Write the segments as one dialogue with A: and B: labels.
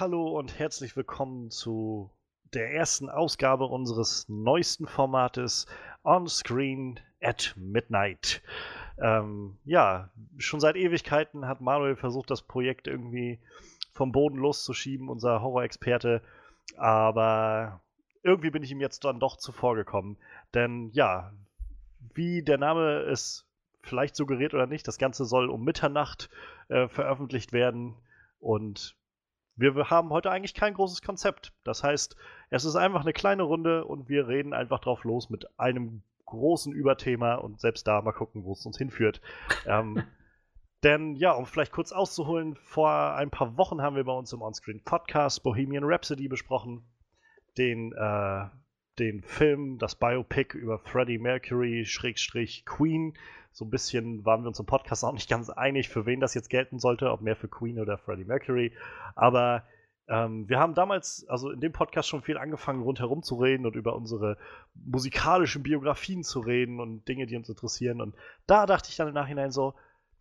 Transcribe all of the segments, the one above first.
A: Hallo und herzlich willkommen zu der ersten Ausgabe unseres neuesten Formates On Screen at Midnight. Ähm, ja, schon seit Ewigkeiten hat Manuel versucht, das Projekt irgendwie vom Boden loszuschieben, unser Horror-Experte, aber irgendwie bin ich ihm jetzt dann doch zuvor gekommen. Denn ja, wie der Name es vielleicht suggeriert oder nicht, das Ganze soll um Mitternacht äh, veröffentlicht werden und wir haben heute eigentlich kein großes Konzept. Das heißt, es ist einfach eine kleine Runde und wir reden einfach drauf los mit einem großen Überthema und selbst da mal gucken, wo es uns hinführt. ähm, denn ja, um vielleicht kurz auszuholen, vor ein paar Wochen haben wir bei uns im Onscreen Podcast Bohemian Rhapsody besprochen. Den, äh, den Film, das Biopic über Freddie Mercury, Schrägstrich Queen. So ein bisschen waren wir uns im Podcast auch nicht ganz einig, für wen das jetzt gelten sollte, ob mehr für Queen oder Freddie Mercury. Aber ähm, wir haben damals, also in dem Podcast schon viel angefangen, rundherum zu reden und über unsere musikalischen Biografien zu reden und Dinge, die uns interessieren. Und da dachte ich dann im Nachhinein so,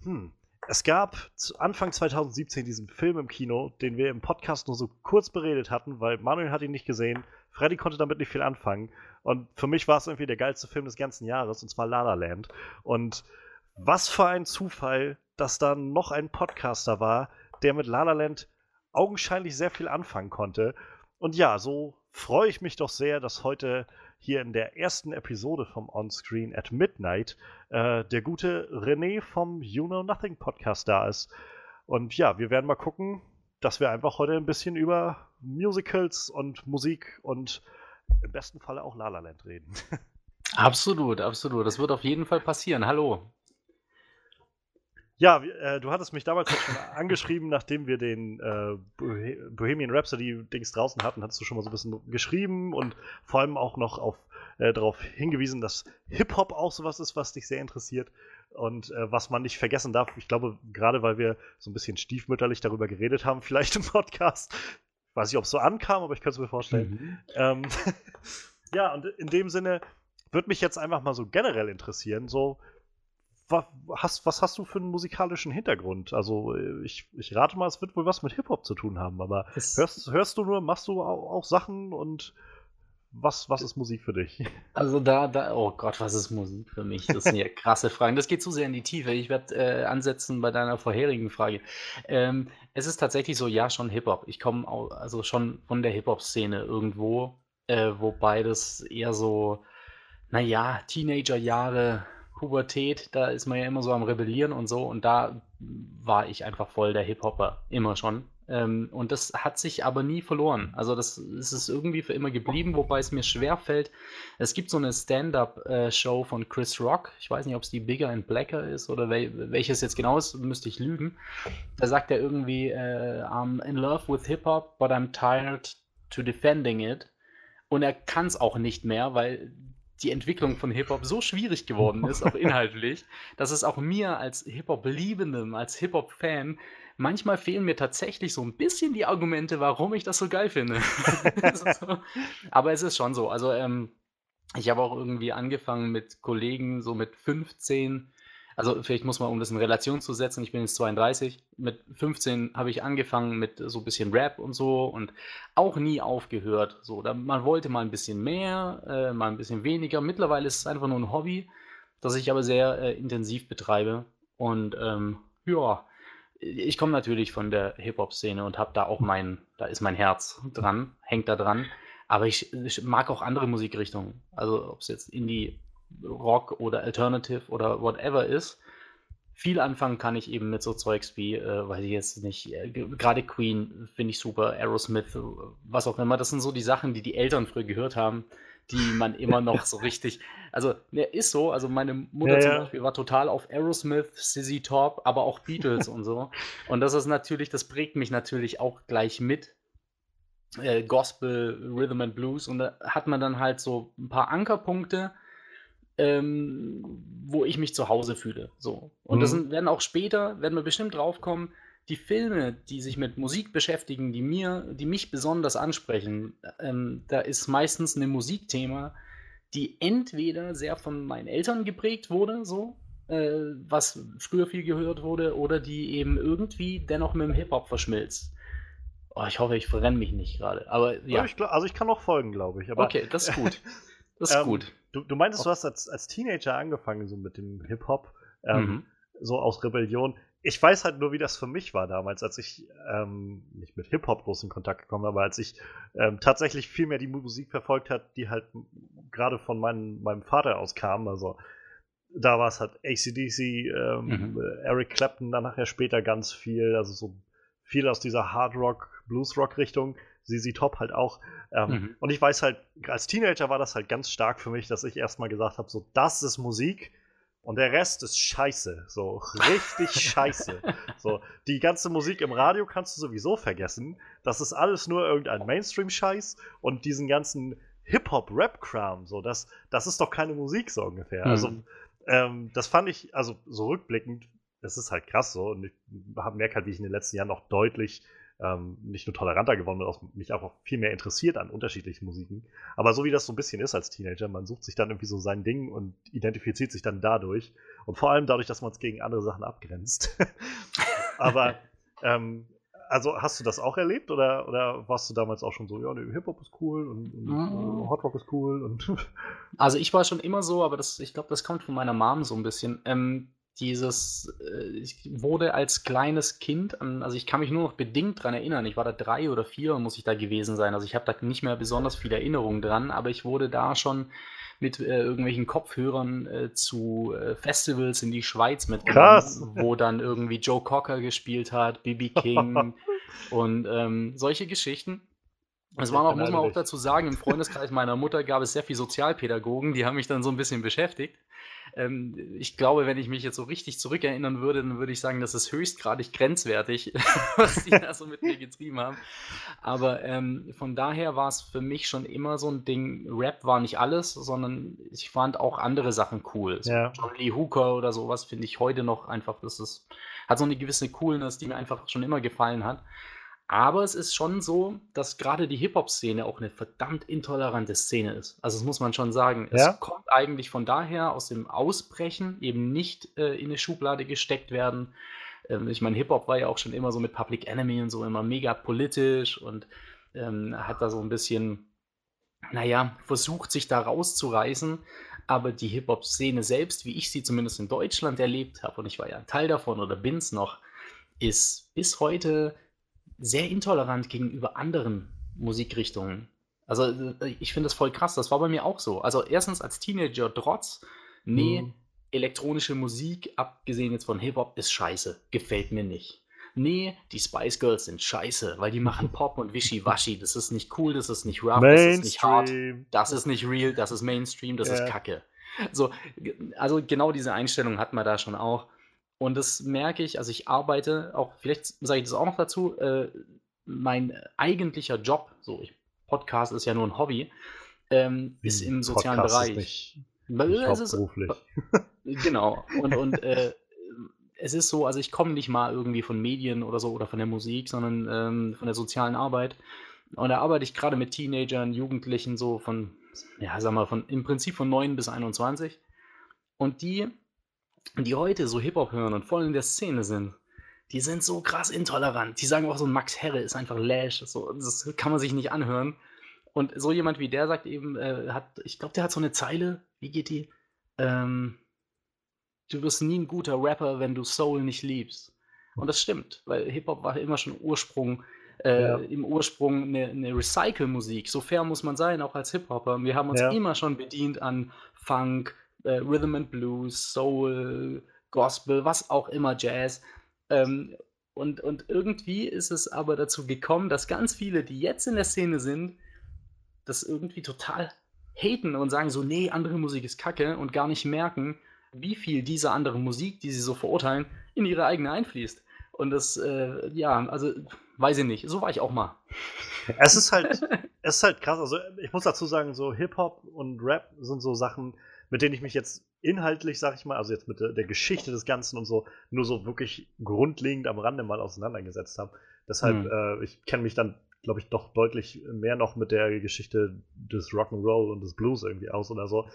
A: hm, es gab Anfang 2017 diesen Film im Kino, den wir im Podcast nur so kurz beredet hatten, weil Manuel hat ihn nicht gesehen, Freddy konnte damit nicht viel anfangen. Und für mich war es irgendwie der geilste Film des ganzen Jahres, und zwar La La Land. Und was für ein Zufall, dass da noch ein Podcaster war, der mit La La Land augenscheinlich sehr viel anfangen konnte. Und ja, so freue ich mich doch sehr, dass heute hier in der ersten Episode vom Onscreen at Midnight äh, der gute René vom You Know Nothing Podcast da ist. Und ja, wir werden mal gucken, dass wir einfach heute ein bisschen über Musicals und Musik und im besten Falle auch La La Land reden.
B: Absolut, absolut. Das wird auf jeden Fall passieren. Hallo.
A: Ja, äh, du hattest mich damals schon angeschrieben, nachdem wir den äh, Bohemian Rhapsody-Dings draußen hatten, hattest du schon mal so ein bisschen geschrieben und vor allem auch noch auf, äh, darauf hingewiesen, dass Hip-Hop auch sowas ist, was dich sehr interessiert und äh, was man nicht vergessen darf. Ich glaube, gerade weil wir so ein bisschen stiefmütterlich darüber geredet haben, vielleicht im Podcast. Ich weiß nicht, ob es so ankam, aber ich könnte es mir vorstellen. Mhm. Ähm, ja, und in dem Sinne würde mich jetzt einfach mal so generell interessieren, so was hast, was hast du für einen musikalischen Hintergrund? Also äh, ich, ich rate mal, es wird wohl was mit Hip-Hop zu tun haben, aber hörst, hörst du nur, machst du auch, auch, Sachen und was, was ist Musik für dich?
B: Also da, da, oh Gott, was ist Musik für mich? Das sind ja krasse Fragen. Das geht zu sehr in die Tiefe. Ich werde äh, ansetzen bei deiner vorherigen Frage. Ähm, es ist tatsächlich so, ja, schon Hip-Hop. Ich komme also schon von der Hip-Hop-Szene irgendwo, äh, wobei das eher so, naja, Teenager-Jahre Pubertät, da ist man ja immer so am Rebellieren und so und da war ich einfach voll der Hip-Hopper, immer schon. Ähm, und das hat sich aber nie verloren. Also das, das ist irgendwie für immer geblieben, wobei es mir schwer fällt. Es gibt so eine Stand-up-Show von Chris Rock. Ich weiß nicht, ob es die Bigger and Blacker ist oder wel welches jetzt genau ist, müsste ich lügen. Da sagt er irgendwie, äh, I'm in love with Hip-Hop, but I'm tired to defending it. Und er kann es auch nicht mehr, weil die Entwicklung von Hip-Hop so schwierig geworden ist, auch inhaltlich, dass es auch mir als Hip-Hop-Liebendem, als Hip-Hop-Fan, manchmal fehlen mir tatsächlich so ein bisschen die Argumente, warum ich das so geil finde. Aber es ist schon so. Also, ähm, ich habe auch irgendwie angefangen mit Kollegen, so mit 15, also vielleicht muss man, um das in Relation zu setzen, ich bin jetzt 32, mit 15 habe ich angefangen mit so ein bisschen Rap und so und auch nie aufgehört. So, da, man wollte mal ein bisschen mehr, äh, mal ein bisschen weniger. Mittlerweile ist es einfach nur ein Hobby, das ich aber sehr äh, intensiv betreibe. Und ähm, ja, ich komme natürlich von der Hip-Hop-Szene und habe da auch mein, da ist mein Herz dran, hängt da dran. Aber ich, ich mag auch andere Musikrichtungen. Also ob es jetzt Indie Rock oder Alternative oder whatever ist. Viel anfangen kann ich eben mit so Zeugs wie, äh, weiß ich jetzt nicht, äh, gerade Queen finde ich super, Aerosmith, was auch immer. Das sind so die Sachen, die die Eltern früher gehört haben, die man immer noch so richtig. Also, ne, ist so. Also, meine Mutter ja, zum Beispiel war total auf Aerosmith, Sizzy Top, aber auch Beatles und so. Und das ist natürlich, das prägt mich natürlich auch gleich mit. Äh, Gospel, Rhythm and Blues. Und da hat man dann halt so ein paar Ankerpunkte ähm, wo ich mich zu Hause fühle. So. Und mhm. das sind, werden auch später, werden wir bestimmt draufkommen, die Filme, die sich mit Musik beschäftigen, die mir, die mich besonders ansprechen, ähm, da ist meistens ein Musikthema, die entweder sehr von meinen Eltern geprägt wurde, so, äh, was früher viel gehört wurde, oder die eben irgendwie dennoch mit dem Hip-Hop verschmilzt. Oh, ich hoffe, ich verrenne mich nicht gerade. Aber ja.
A: ja ich also ich kann noch folgen, glaube ich. Aber,
B: okay, das ist gut. Das ist ähm, gut.
A: Du, du meintest, du hast als, als Teenager angefangen, so mit dem Hip-Hop, ähm, mhm. so aus Rebellion. Ich weiß halt nur, wie das für mich war damals, als ich ähm, nicht mit Hip-Hop groß in Kontakt gekommen aber als ich ähm, tatsächlich viel mehr die Musik verfolgt hat, die halt gerade von mein, meinem Vater aus kam. Also da war es halt ACDC, ähm, mhm. Eric Clapton, dann nachher später ganz viel, also so viel aus dieser Hard Rock, Blues Rock Richtung. ZZ Top halt auch. Ähm, mhm. Und ich weiß halt, als Teenager war das halt ganz stark für mich, dass ich erstmal gesagt habe: so, das ist Musik und der Rest ist scheiße. So, richtig scheiße. So, die ganze Musik im Radio kannst du sowieso vergessen. Das ist alles nur irgendein Mainstream-Scheiß und diesen ganzen Hip-Hop-Rap-Kram, so, das, das ist doch keine Musik, so ungefähr. Also, mhm. Also, ähm, das fand ich, also so rückblickend, das ist halt krass so. Und ich merke halt, wie ich in den letzten Jahren noch deutlich ähm, nicht nur toleranter geworden bin, auch mich auch viel mehr interessiert an unterschiedlichen Musiken. Aber so wie das so ein bisschen ist als Teenager, man sucht sich dann irgendwie so sein Ding und identifiziert sich dann dadurch. Und vor allem dadurch, dass man es gegen andere Sachen abgrenzt. Aber ähm, also hast du das auch erlebt oder, oder warst du damals auch schon so, ja, nee, Hip-Hop ist cool und, und mhm. Hot Rock ist cool? Und
B: also ich war schon immer so, aber das, ich glaube, das kommt von meiner Mom so ein bisschen. Ähm, dieses, äh, ich wurde als kleines Kind, also ich kann mich nur noch bedingt daran erinnern, ich war da drei oder vier, muss ich da gewesen sein, also ich habe da nicht mehr besonders viele Erinnerungen dran, aber ich wurde da schon mit äh, irgendwelchen Kopfhörern äh, zu äh, Festivals in die Schweiz mitgenommen, wo dann irgendwie Joe Cocker gespielt hat, BB King und ähm, solche Geschichten. Es war auch, muss man auch dazu sagen, im Freundeskreis meiner Mutter gab es sehr viele Sozialpädagogen, die haben mich dann so ein bisschen beschäftigt. Ähm, ich glaube, wenn ich mich jetzt so richtig zurückerinnern würde, dann würde ich sagen, das ist höchstgradig grenzwertig, was die da so mit mir getrieben haben. Aber ähm, von daher war es für mich schon immer so ein Ding, Rap war nicht alles, sondern ich fand auch andere Sachen cool. So ja. John Lee Hooker oder sowas finde ich heute noch einfach, das ist, hat so eine gewisse Coolness, die mir einfach schon immer gefallen hat. Aber es ist schon so, dass gerade die Hip-Hop-Szene auch eine verdammt intolerante Szene ist. Also das muss man schon sagen. Ja? Es kommt eigentlich von daher aus dem Ausbrechen, eben nicht äh, in eine Schublade gesteckt werden. Ähm, ich meine, Hip-Hop war ja auch schon immer so mit Public Enemy und so immer mega politisch und ähm, hat da so ein bisschen, naja, versucht, sich da rauszureißen. Aber die Hip-Hop-Szene selbst, wie ich sie zumindest in Deutschland erlebt habe, und ich war ja ein Teil davon oder bin es noch, ist bis heute sehr intolerant gegenüber anderen Musikrichtungen. Also äh, ich finde das voll krass. Das war bei mir auch so. Also erstens als Teenager trotz, nee, mhm. elektronische Musik, abgesehen jetzt von Hip-Hop, ist scheiße. Gefällt mir nicht. Nee, die Spice Girls sind scheiße, weil die machen Pop und Wischiwaschi. Das ist nicht cool, das ist nicht rough, Mainstream. das ist nicht hart, das ist nicht real, das ist Mainstream, das yeah. ist Kacke. So, also genau diese Einstellung hat man da schon auch. Und das merke ich, also ich arbeite auch, vielleicht sage ich das auch noch dazu, äh, mein eigentlicher Job, so ich, Podcast ist ja nur ein Hobby, ähm, ist im sozialen Podcast Bereich. Ist nicht, nicht hauptberuflich. Ist, genau. Und, und äh, es ist so, also ich komme nicht mal irgendwie von Medien oder so oder von der Musik, sondern ähm, von der sozialen Arbeit. Und da arbeite ich gerade mit Teenagern, Jugendlichen, so von, ja, sag mal, von im Prinzip von 9 bis 21. Und die die heute so Hip-Hop hören und voll in der Szene sind, die sind so krass intolerant. Die sagen auch so, Max Herre ist einfach Lash. So, das kann man sich nicht anhören. Und so jemand wie der sagt eben, äh, hat, ich glaube, der hat so eine Zeile, wie geht die? Ähm, du wirst nie ein guter Rapper, wenn du Soul nicht liebst. Und das stimmt, weil Hip-Hop war immer schon Ursprung, äh, ja. im Ursprung eine, eine Recycle-Musik. So fair muss man sein, auch als Hip-Hopper. Wir haben uns ja. immer schon bedient an Funk, äh, Rhythm and Blues, Soul, Gospel, was auch immer, Jazz. Ähm, und, und irgendwie ist es aber dazu gekommen, dass ganz viele, die jetzt in der Szene sind, das irgendwie total haten und sagen so, nee, andere Musik ist kacke und gar nicht merken, wie viel dieser anderen Musik, die sie so verurteilen, in ihre eigene einfließt. Und das, äh, ja, also weiß ich nicht. So war ich auch mal.
A: Es ist halt, es ist halt krass. Also ich muss dazu sagen, so Hip-Hop und Rap sind so Sachen, mit denen ich mich jetzt inhaltlich, sag ich mal, also jetzt mit der, der Geschichte des Ganzen und so, nur so wirklich grundlegend am Rande mal auseinandergesetzt habe. Deshalb, mhm. äh, ich kenne mich dann, glaube ich, doch deutlich mehr noch mit der Geschichte des Rock'n'Roll und des Blues irgendwie aus oder so.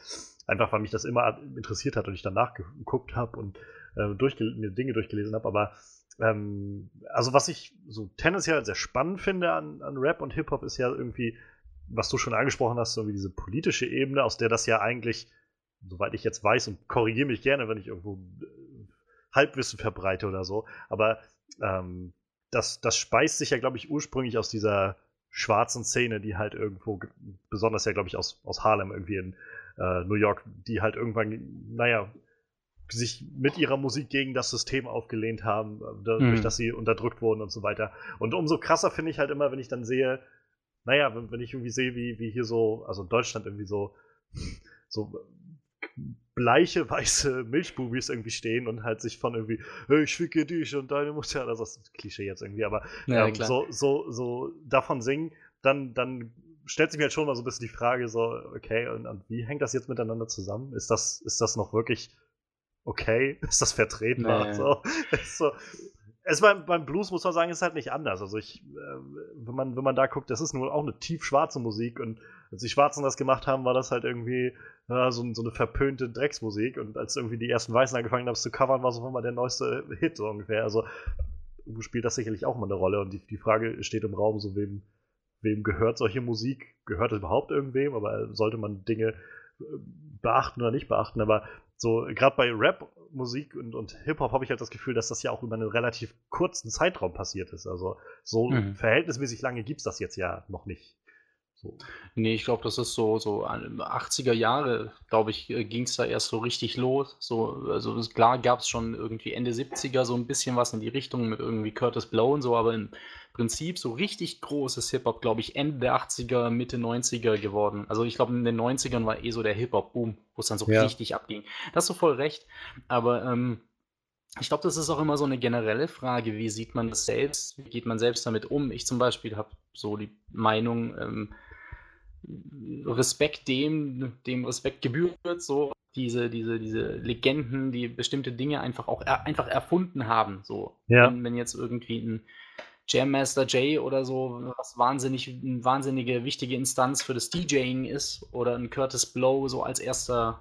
A: Einfach, weil mich das immer interessiert hat und ich danach geguckt habe und äh, durchge Dinge durchgelesen habe. Aber ähm, also was ich so tendenziell sehr spannend finde an, an Rap und Hip-Hop ist ja irgendwie, was du schon angesprochen hast, so wie diese politische Ebene, aus der das ja eigentlich, soweit ich jetzt weiß, und korrigiere mich gerne, wenn ich irgendwo äh, Halbwissen verbreite oder so, aber ähm, das, das speist sich ja, glaube ich, ursprünglich aus dieser schwarzen Szene, die halt irgendwo, besonders ja, glaube ich, aus, aus Harlem irgendwie in äh, New York, die halt irgendwann, naja, sich mit ihrer Musik gegen das System aufgelehnt haben, äh, dadurch, mhm. dass sie unterdrückt wurden und so weiter. Und umso krasser finde ich halt immer, wenn ich dann sehe, naja, wenn, wenn ich irgendwie sehe, wie, wie hier so, also in Deutschland irgendwie so, so bleiche, weiße Milchbubis irgendwie stehen und halt sich von irgendwie, hey, ich ficke dich und deine Mutter, also das ist Klischee jetzt irgendwie, aber ja, ähm, so, so, so davon singen, dann, dann stellt sich mir halt schon mal so ein bisschen die Frage, so, okay, und, und wie hängt das jetzt miteinander zusammen? Ist das, ist das noch wirklich okay? Ist das vertretbar? Nee. So, so. Es beim, beim Blues muss man sagen, ist halt nicht anders. Also ich, äh, wenn man, wenn man da guckt, das ist nur auch eine tiefschwarze Musik und als die Schwarzen das gemacht haben, war das halt irgendwie ja, so, so, eine verpönte Drecksmusik und als irgendwie die ersten Weißen angefangen haben, es zu covern, war es auf einmal der neueste Hit so ungefähr. Also spielt das sicherlich auch mal eine Rolle und die, die Frage steht im Raum, so wem, wem gehört solche Musik? Gehört es überhaupt irgendwem? Aber sollte man Dinge äh, beachten oder nicht beachten? Aber so, gerade bei Rap-Musik und, und Hip-Hop habe ich halt das Gefühl, dass das ja auch über einen relativ kurzen Zeitraum passiert ist. Also so mhm. verhältnismäßig lange gibt es das jetzt ja noch nicht.
B: So. Nee, ich glaube, das ist so, so 80er Jahre, glaube ich, äh, ging es da erst so richtig los. So, also klar gab es schon irgendwie Ende 70er so ein bisschen was in die Richtung mit irgendwie Curtis Blow und so, aber im Prinzip so richtig großes Hip-Hop, glaube ich, Ende der 80er, Mitte 90er geworden. Also ich glaube, in den 90ern war eh so der Hip-Hop-Boom, wo es dann so ja. richtig abging. Da hast du voll recht. Aber ähm, ich glaube, das ist auch immer so eine generelle Frage, wie sieht man das selbst, wie geht man selbst damit um? Ich zum Beispiel habe so die Meinung, ähm, Respekt dem, dem Respekt gebührt, so diese, diese, diese Legenden, die bestimmte Dinge einfach auch er, einfach erfunden haben. So. Ja. Wenn, wenn, jetzt irgendwie ein Jam Master Jay oder so, was wahnsinnig, eine wahnsinnige wichtige Instanz für das DJing ist, oder ein Curtis Blow so als erster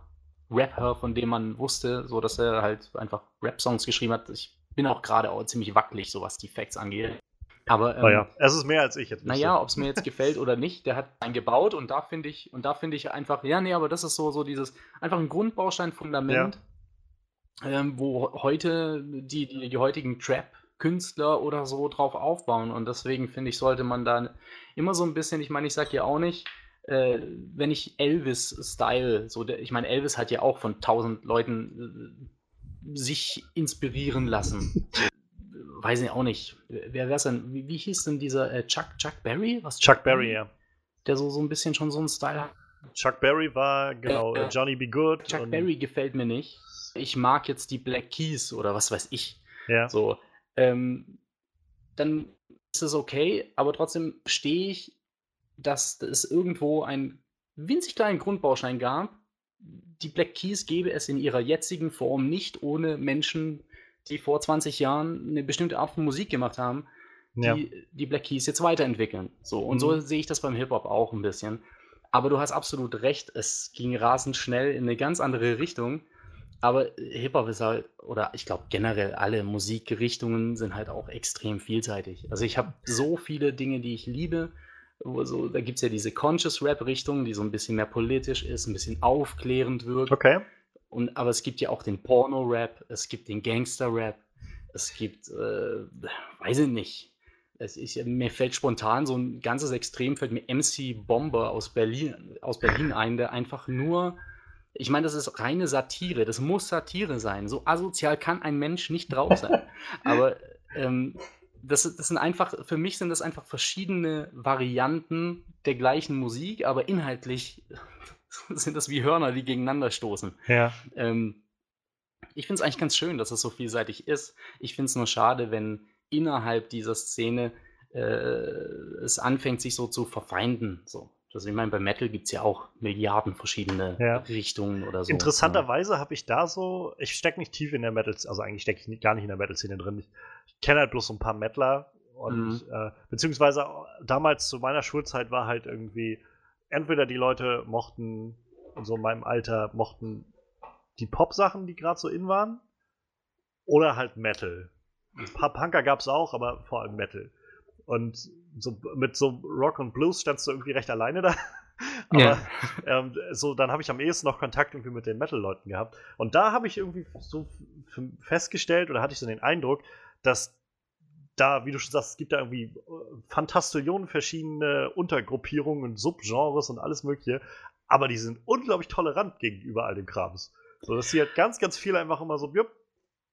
B: Rapper, von dem man wusste, so dass er halt einfach Rap-Songs geschrieben hat. Ich bin auch gerade auch ziemlich wackelig, so was die Facts angeht. Aber ähm,
A: naja, es ist mehr als ich
B: jetzt. Naja, ob es mir jetzt gefällt oder nicht, der hat einen gebaut und da finde ich, und da finde ich einfach, ja, nee, aber das ist so, so dieses, einfach ein Grundbaustein-Fundament, ja. ähm, wo heute die, die, die heutigen Trap-Künstler oder so drauf aufbauen. Und deswegen finde ich, sollte man da immer so ein bisschen, ich meine, ich sage ja auch nicht, äh, wenn ich Elvis-Style, so der, ich meine, Elvis hat ja auch von tausend Leuten äh, sich inspirieren lassen. Weiß ich auch nicht. Wer wär's denn? Wie, wie hieß denn dieser äh, Chuck, Chuck Berry?
A: Was Chuck Berry, ja.
B: Der so, so ein bisschen schon so einen Style hat.
A: Chuck Berry war, genau, äh, Johnny Be Good.
B: Chuck Berry gefällt mir nicht. Ich mag jetzt die Black Keys oder was weiß ich. Ja. So. Ähm, dann ist es okay, aber trotzdem stehe ich, dass es irgendwo einen winzig kleinen Grundbaustein gab. Die Black Keys gäbe es in ihrer jetzigen Form nicht ohne Menschen, die vor 20 Jahren eine bestimmte Art von Musik gemacht haben, die ja. die Black Keys jetzt weiterentwickeln. So, und mhm. so sehe ich das beim Hip-Hop auch ein bisschen. Aber du hast absolut recht, es ging rasend schnell in eine ganz andere Richtung. Aber Hip-Hop ist halt, oder ich glaube generell alle Musikrichtungen sind halt auch extrem vielseitig. Also ich habe so viele Dinge, die ich liebe. So, da gibt es ja diese Conscious Rap-Richtung, die so ein bisschen mehr politisch ist, ein bisschen aufklärend wirkt.
A: Okay.
B: Und, aber es gibt ja auch den Porno-Rap, es gibt den Gangster-Rap, es gibt, äh, weiß ich nicht. Es ist, mir fällt spontan so ein ganzes Extrem, fällt mir MC Bomber aus Berlin, aus Berlin ein, der einfach nur, ich meine, das ist reine Satire, das muss Satire sein. So asozial kann ein Mensch nicht drauf sein. aber ähm, das, das sind einfach, für mich sind das einfach verschiedene Varianten der gleichen Musik, aber inhaltlich sind das wie Hörner, die gegeneinander stoßen.
A: Ja.
B: Ähm, ich finde es eigentlich ganz schön, dass es so vielseitig ist. Ich finde es nur schade, wenn innerhalb dieser Szene äh, es anfängt, sich so zu verfeinden. So. Also ich meine, bei Metal gibt es ja auch Milliarden verschiedene ja. Richtungen oder so.
A: Interessanterweise ja. habe ich da so, ich stecke nicht tief in der Metal, also eigentlich stecke ich gar nicht in der Metal-Szene drin. Ich, ich kenne halt bloß so ein paar Metaler und mhm. äh, beziehungsweise damals zu meiner Schulzeit war halt irgendwie entweder die Leute mochten, so in meinem Alter, mochten die Pop-Sachen, die gerade so in waren, oder halt Metal. ein paar Punker gab es auch, aber vor allem Metal. Und so mit so Rock und Blues standst du irgendwie recht alleine da. Aber ja. ähm, so, dann habe ich am ehesten noch Kontakt irgendwie mit den Metal-Leuten gehabt. Und da habe ich irgendwie so festgestellt oder hatte ich so den Eindruck, dass da, wie du schon sagst, es gibt da irgendwie äh, Fantastillionen verschiedene Untergruppierungen und Subgenres und alles Mögliche. Aber die sind unglaublich tolerant gegenüber all dem Krams. So, dass sie halt ganz, ganz viel einfach immer so, jupp,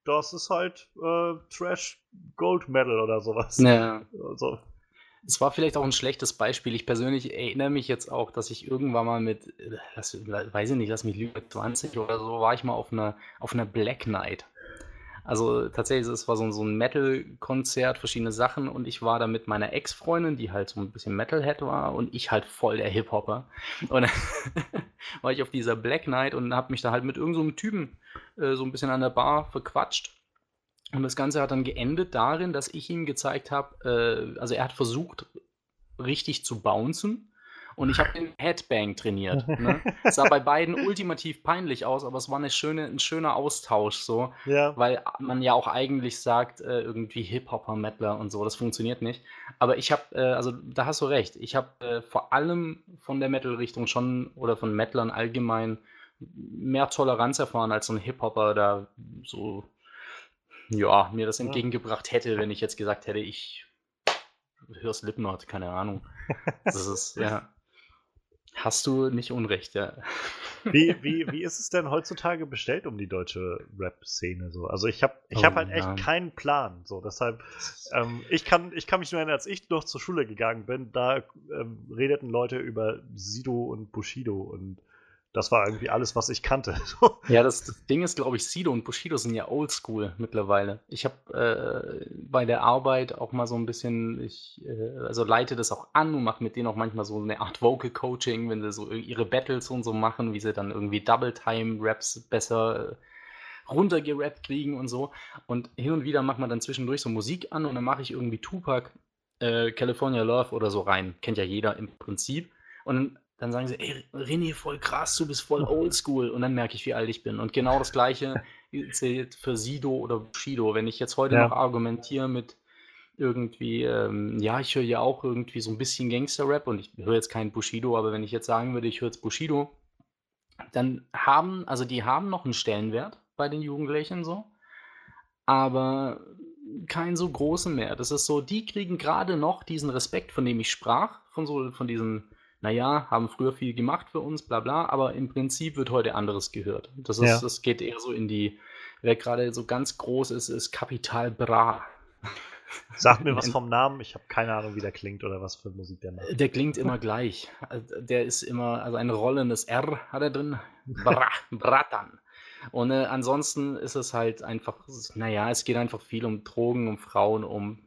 A: das ist halt äh, Trash Gold Medal oder sowas.
B: Ja. Also, es war vielleicht auch ein schlechtes Beispiel. Ich persönlich erinnere mich jetzt auch, dass ich irgendwann mal mit, lass, weiß ich nicht, lass mich lügen, 20 oder so, war ich mal auf einer, auf einer Black Night. Also tatsächlich, es war so, so ein Metal-Konzert, verschiedene Sachen und ich war da mit meiner Ex-Freundin, die halt so ein bisschen Metalhead war und ich halt voll der Hip-Hopper. Und war ich auf dieser Black Night und habe mich da halt mit irgendeinem so Typen äh, so ein bisschen an der Bar verquatscht. Und das Ganze hat dann geendet darin, dass ich ihm gezeigt habe, äh, also er hat versucht, richtig zu bouncen. Und ich habe den Headbang trainiert. Ne? Sah bei beiden ultimativ peinlich aus, aber es war eine schöne, ein schöner Austausch so. Ja. Weil man ja auch eigentlich sagt, äh, irgendwie Hip-Hopper, Mettler und so, das funktioniert nicht. Aber ich habe, äh, also da hast du recht, ich habe äh, vor allem von der Metal-Richtung schon oder von Mettlern allgemein mehr Toleranz erfahren als so ein Hip-Hopper da so ja, mir das entgegengebracht hätte, wenn ich jetzt gesagt hätte, ich höre Slipknot, keine Ahnung. Das ist, ja. Hast du nicht Unrecht, ja.
A: Wie, wie, wie ist es denn heutzutage bestellt um die deutsche Rap-Szene so? Also ich habe ich oh, hab halt echt keinen Plan. So, deshalb, ähm, ich, kann, ich kann mich nur erinnern, als ich noch zur Schule gegangen bin, da ähm, redeten Leute über Sido und Bushido und das war irgendwie alles, was ich kannte.
B: ja, das, Ding ist, glaube ich, Sido und Bushido sind ja oldschool mittlerweile. Ich habe äh, bei der Arbeit auch mal so ein bisschen, ich äh, also leite das auch an und mache mit denen auch manchmal so eine Art Vocal Coaching, wenn sie so ihre Battles und so machen, wie sie dann irgendwie Double Time Raps besser äh, runtergerappt kriegen und so. Und hin und wieder macht man dann zwischendurch so Musik an und dann mache ich irgendwie Tupac, äh, California Love oder so rein. Kennt ja jeder im Prinzip. Und dann sagen sie, ey, René, voll krass, du bist voll oldschool. Und dann merke ich, wie alt ich bin. Und genau das Gleiche zählt für Sido oder Bushido. Wenn ich jetzt heute ja. noch argumentiere mit irgendwie, ähm, ja, ich höre ja auch irgendwie so ein bisschen Gangster-Rap und ich höre jetzt keinen Bushido, aber wenn ich jetzt sagen würde, ich höre jetzt Bushido, dann haben, also die haben noch einen Stellenwert bei den Jugendlichen so, aber keinen so großen mehr. Das ist so, die kriegen gerade noch diesen Respekt, von dem ich sprach, von so, von diesen naja, haben früher viel gemacht für uns, bla bla, aber im Prinzip wird heute anderes gehört. Das, ist, ja. das geht eher so in die, wer gerade so ganz groß ist, ist Kapital Bra.
A: Sag mir was vom Namen, ich habe keine Ahnung, wie der klingt oder was für Musik der macht.
B: Der klingt immer gleich. Also, der ist immer, also ein rollendes R hat er drin. Bra, Bratan. Und äh, ansonsten ist es halt einfach, naja, es geht einfach viel um Drogen, um Frauen, um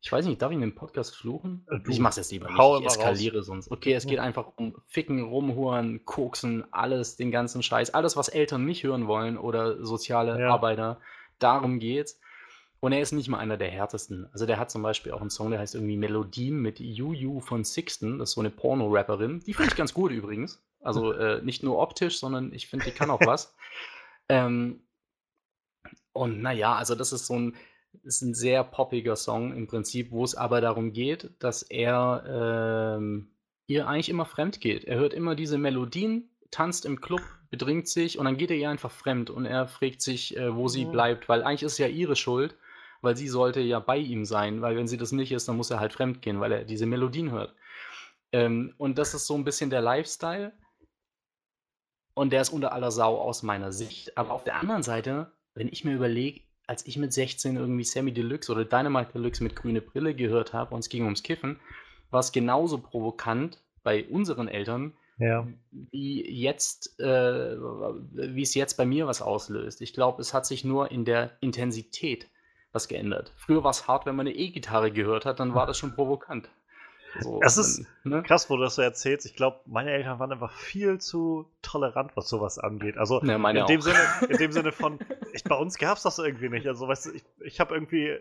B: ich weiß nicht, darf ich in dem Podcast fluchen?
A: Äh, du, ich mach's jetzt lieber nicht.
B: Ich eskaliere raus. sonst. Okay, es geht einfach um Ficken, Rumhuren, Koksen, alles, den ganzen Scheiß. Alles, was Eltern nicht hören wollen oder soziale ja. Arbeiter. Darum geht's. Und er ist nicht mal einer der härtesten. Also der hat zum Beispiel auch einen Song, der heißt irgendwie Melodien mit Yu von Sixten. Das ist so eine Porno-Rapperin. Die finde ich ganz gut übrigens. Also äh, nicht nur optisch, sondern ich finde, die kann auch was. ähm, und naja, also das ist so ein ist ein sehr poppiger Song im Prinzip, wo es aber darum geht, dass er ähm, ihr eigentlich immer fremd geht. Er hört immer diese Melodien, tanzt im Club, bedringt sich und dann geht er ihr einfach fremd und er fragt sich, äh, wo sie mhm. bleibt, weil eigentlich ist es ja ihre Schuld, weil sie sollte ja bei ihm sein, weil wenn sie das nicht ist, dann muss er halt fremd gehen, weil er diese Melodien hört. Ähm, und das ist so ein bisschen der Lifestyle und der ist unter aller Sau aus meiner Sicht. Aber auf der anderen Seite, wenn ich mir überlege, als ich mit 16 irgendwie Sammy Deluxe oder Dynamite Deluxe mit grüne Brille gehört habe und es ging ums Kiffen, war es genauso provokant bei unseren Eltern, ja. wie jetzt, äh, wie es jetzt bei mir was auslöst. Ich glaube, es hat sich nur in der Intensität was geändert. Früher war es hart, wenn man eine E-Gitarre gehört hat, dann war das schon provokant.
A: So, es ist ne? krass, wo du das so erzählst. Ich glaube, meine Eltern waren einfach viel zu tolerant, was sowas angeht. Also ja, in, dem Sinne, in dem Sinne von, ich, bei uns gab es das irgendwie nicht. Also weißt du, ich, ich habe irgendwie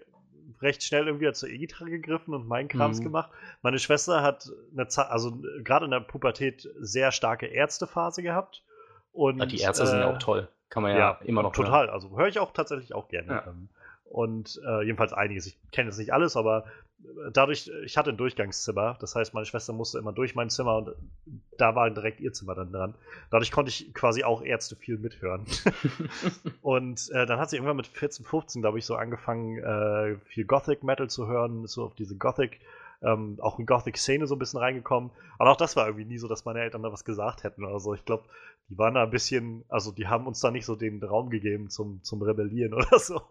A: recht schnell irgendwie zur E-Gitarre gegriffen und meinen Krams mhm. gemacht. Meine Schwester hat eine Zeit, also gerade in der Pubertät sehr starke Ärztephase gehabt. Und,
B: ja, die Ärzte äh, sind ja auch toll. Kann man ja, ja immer noch
A: Total, hören. also höre ich auch tatsächlich auch gerne. Ähm, und äh, jedenfalls einiges. Ich kenne jetzt nicht alles, aber äh, dadurch, ich hatte ein Durchgangszimmer, das heißt, meine Schwester musste immer durch mein Zimmer und da war direkt ihr Zimmer dann dran. Dadurch konnte ich quasi auch Ärzte viel mithören. und äh, dann hat sie irgendwann mit 14, 15, glaube ich, so angefangen, äh, viel Gothic Metal zu hören, so auf diese Gothic ähm, auch in Gothic-Szene so ein bisschen reingekommen. Aber auch das war irgendwie nie so, dass meine Eltern da was gesagt hätten oder so. Ich glaube, die waren da ein bisschen, also die haben uns da nicht so den Raum gegeben zum, zum Rebellieren oder so.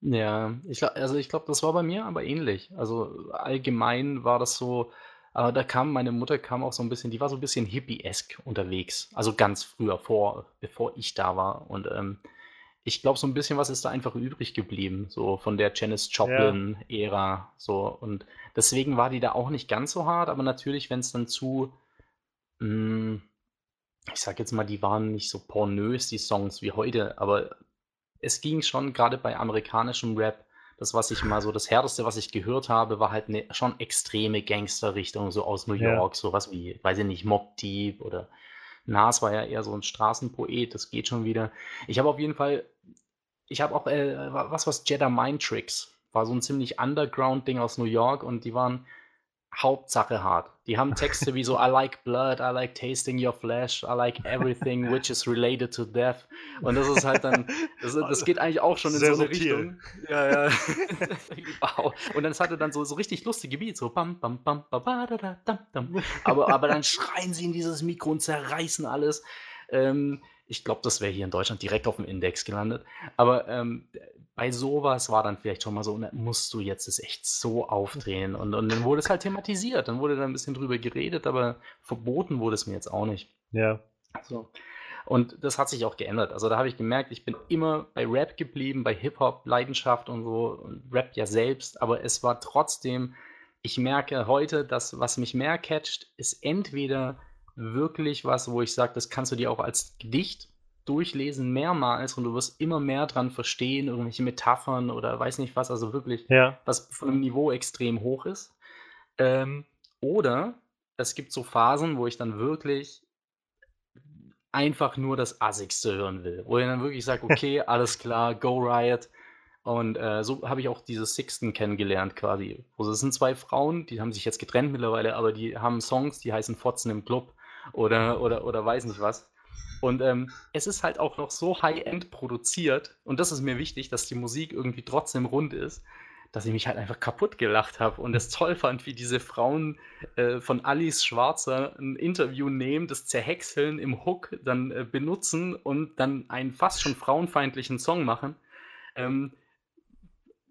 B: Ja, ich glaube, also ich glaube, das war bei mir aber ähnlich. Also allgemein war das so, aber da kam meine Mutter kam auch so ein bisschen, die war so ein bisschen hippie-esk unterwegs. Also ganz früher, vor, bevor ich da war. Und ähm, ich glaube, so ein bisschen was ist da einfach übrig geblieben, so von der Janis Joplin-Ära. So. Und deswegen war die da auch nicht ganz so hart, aber natürlich, wenn es dann zu, hm, ich sag jetzt mal, die waren nicht so pornös, die Songs wie heute, aber es ging schon gerade bei amerikanischem Rap, das, was ich mal so, das härteste, was ich gehört habe, war halt eine schon extreme Gangsterrichtung, so aus New York, ja. sowas wie, weiß ich nicht, Mob Deep oder Nas war ja eher so ein Straßenpoet, das geht schon wieder. Ich habe auf jeden Fall, ich habe auch, äh, was was Jedi Mind Tricks, war so ein ziemlich Underground-Ding aus New York und die waren Hauptsache hart. Die haben Texte wie so I like blood, I like tasting your flesh, I like everything which is related to death. Und das ist halt dann, das, das geht eigentlich auch schon in Sehr so eine subtil. Richtung. Ja, ja. wow. Und dann hatte dann so, so richtig lustige Beats, so bam, bam, bam, bam, bam, bam, bam. Aber, aber dann schreien sie in dieses Mikro und zerreißen alles. Ähm, ich glaube, das wäre hier in Deutschland direkt auf dem Index gelandet. Aber ähm, bei sowas war dann vielleicht schon mal so, musst du jetzt es echt so aufdrehen. Und, und dann wurde es halt thematisiert, dann wurde da ein bisschen drüber geredet, aber verboten wurde es mir jetzt auch nicht.
A: Ja.
B: So. Und das hat sich auch geändert. Also da habe ich gemerkt, ich bin immer bei Rap geblieben, bei Hip-Hop, Leidenschaft und so, und Rap ja selbst, aber es war trotzdem, ich merke heute, dass was mich mehr catcht, ist entweder wirklich was, wo ich sage, das kannst du dir auch als Gedicht durchlesen mehrmals und du wirst immer mehr dran verstehen, irgendwelche Metaphern oder weiß nicht was, also wirklich,
A: ja.
B: was von einem Niveau extrem hoch ist. Ähm, oder es gibt so Phasen, wo ich dann wirklich einfach nur das Assigste hören will, wo ich dann wirklich sage, okay, alles klar, go Riot. Und äh, so habe ich auch diese Sixten kennengelernt quasi. Also es sind zwei Frauen, die haben sich jetzt getrennt mittlerweile, aber die haben Songs, die heißen Fotzen im Club oder, oder, oder weiß nicht was. Und ähm, es ist halt auch noch so high-end produziert. Und das ist mir wichtig, dass die Musik irgendwie trotzdem rund ist, dass ich mich halt einfach kaputt gelacht habe und es toll fand, wie diese Frauen äh, von Alice Schwarzer ein Interview nehmen, das zerhäckseln im Hook dann äh, benutzen und dann einen fast schon frauenfeindlichen Song machen. Ähm,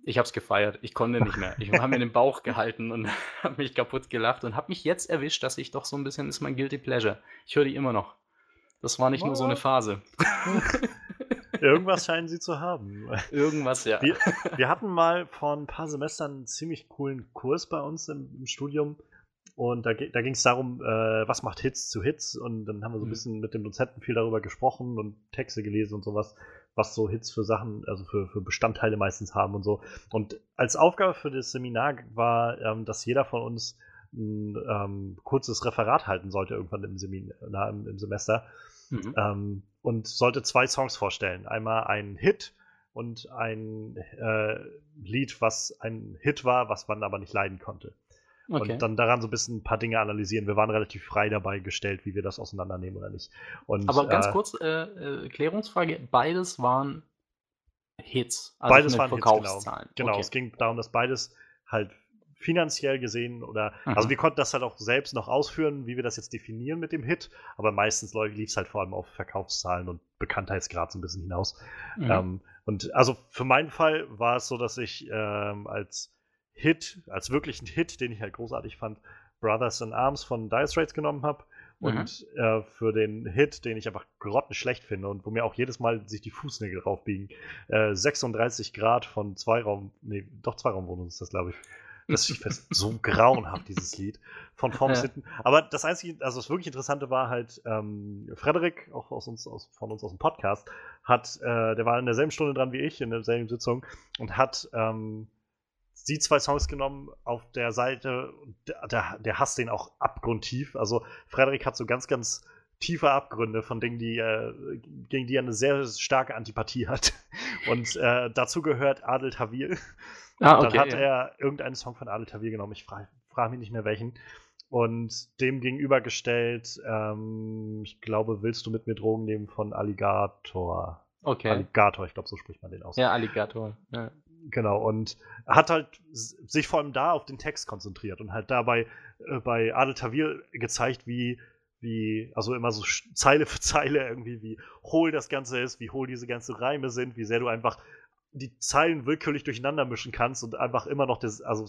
B: ich habe es gefeiert. Ich konnte nicht mehr. Ich habe mir den Bauch gehalten und habe mich kaputt gelacht und habe mich jetzt erwischt, dass ich doch so ein bisschen ist mein guilty pleasure. Ich höre die immer noch. Das war nicht nur so eine Phase.
A: Irgendwas scheinen sie zu haben.
B: Irgendwas, ja.
A: Wir, wir, hatten mal vor ein paar Semestern einen ziemlich coolen Kurs bei uns im, im Studium. Und da, da ging es darum, äh, was macht Hits zu Hits. Und dann haben wir so ein mhm. bisschen mit dem Dozenten viel darüber gesprochen und Texte gelesen und sowas, was so Hits für Sachen, also für, für Bestandteile meistens haben und so. Und als Aufgabe für das Seminar war, ähm, dass jeder von uns ein ähm, kurzes Referat halten sollte irgendwann im, Seminar, im, im Semester. Mhm. Ähm, und sollte zwei Songs vorstellen. Einmal ein Hit und ein äh, Lied, was ein Hit war, was man aber nicht leiden konnte. Okay. Und dann daran so ein bisschen ein paar Dinge analysieren. Wir waren relativ frei dabei gestellt, wie wir das auseinandernehmen oder nicht. Und,
B: aber ganz äh, kurz, äh, äh, Klärungsfrage: Beides waren Hits.
A: Also beides waren Hits, genau. Genau, okay. es ging darum, dass beides halt finanziell gesehen oder mhm. also wir konnten das halt auch selbst noch ausführen, wie wir das jetzt definieren mit dem Hit, aber meistens lief es halt vor allem auf Verkaufszahlen und Bekanntheitsgrad so ein bisschen hinaus. Mhm. Ähm, und also für meinen Fall war es so, dass ich ähm, als Hit, als wirklichen Hit, den ich halt großartig fand, Brothers in Arms von Dire Straits genommen habe. Und mhm. äh, für den Hit, den ich einfach grottenschlecht finde und wo mir auch jedes Mal sich die Fußnägel draufbiegen, äh, 36 Grad von Zweiraum, nee, doch Zweiraumwohnung ist das, glaube ich. Das ist so grauenhaft, dieses Lied von Form ja. Sitten. Aber das einzige, also das wirklich Interessante war halt, ähm, Frederik, auch aus uns, aus, von uns aus dem Podcast, hat, äh, der war in derselben Stunde dran wie ich, in derselben Sitzung, und hat ähm, die zwei Songs genommen auf der Seite, der, der hasst den auch abgrundtief. Also Frederik hat so ganz, ganz tiefe Abgründe von Dingen, die, äh, gegen die er eine sehr starke Antipathie hat. Und äh, dazu gehört Adel Tawil. Ah, okay, dann hat ja. er irgendeinen Song von Adel Tawil genommen. Ich frage frag mich nicht mehr welchen. Und dem gegenübergestellt, ähm, ich glaube, willst du mit mir Drogen nehmen von Alligator?
B: Okay.
A: Alligator, ich glaube, so spricht man den aus.
B: Ja, Alligator. Ja.
A: Genau, und hat halt sich vor allem da auf den Text konzentriert und halt dabei äh, bei Adel Tawil gezeigt, wie, wie, also immer so Zeile für Zeile irgendwie, wie hohl das Ganze ist, wie hohl diese ganzen Reime sind, wie sehr du einfach die Zeilen willkürlich durcheinander mischen kannst und einfach immer noch das, also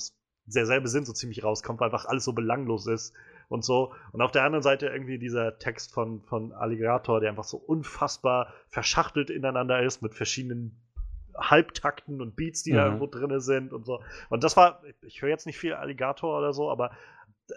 A: derselbe Sinn so ziemlich rauskommt, weil einfach alles so belanglos ist und so. Und auf der anderen Seite irgendwie dieser Text von, von Alligator, der einfach so unfassbar verschachtelt ineinander ist mit verschiedenen Halbtakten und Beats, die mhm. da irgendwo drin sind und so. Und das war, ich höre jetzt nicht viel Alligator oder so, aber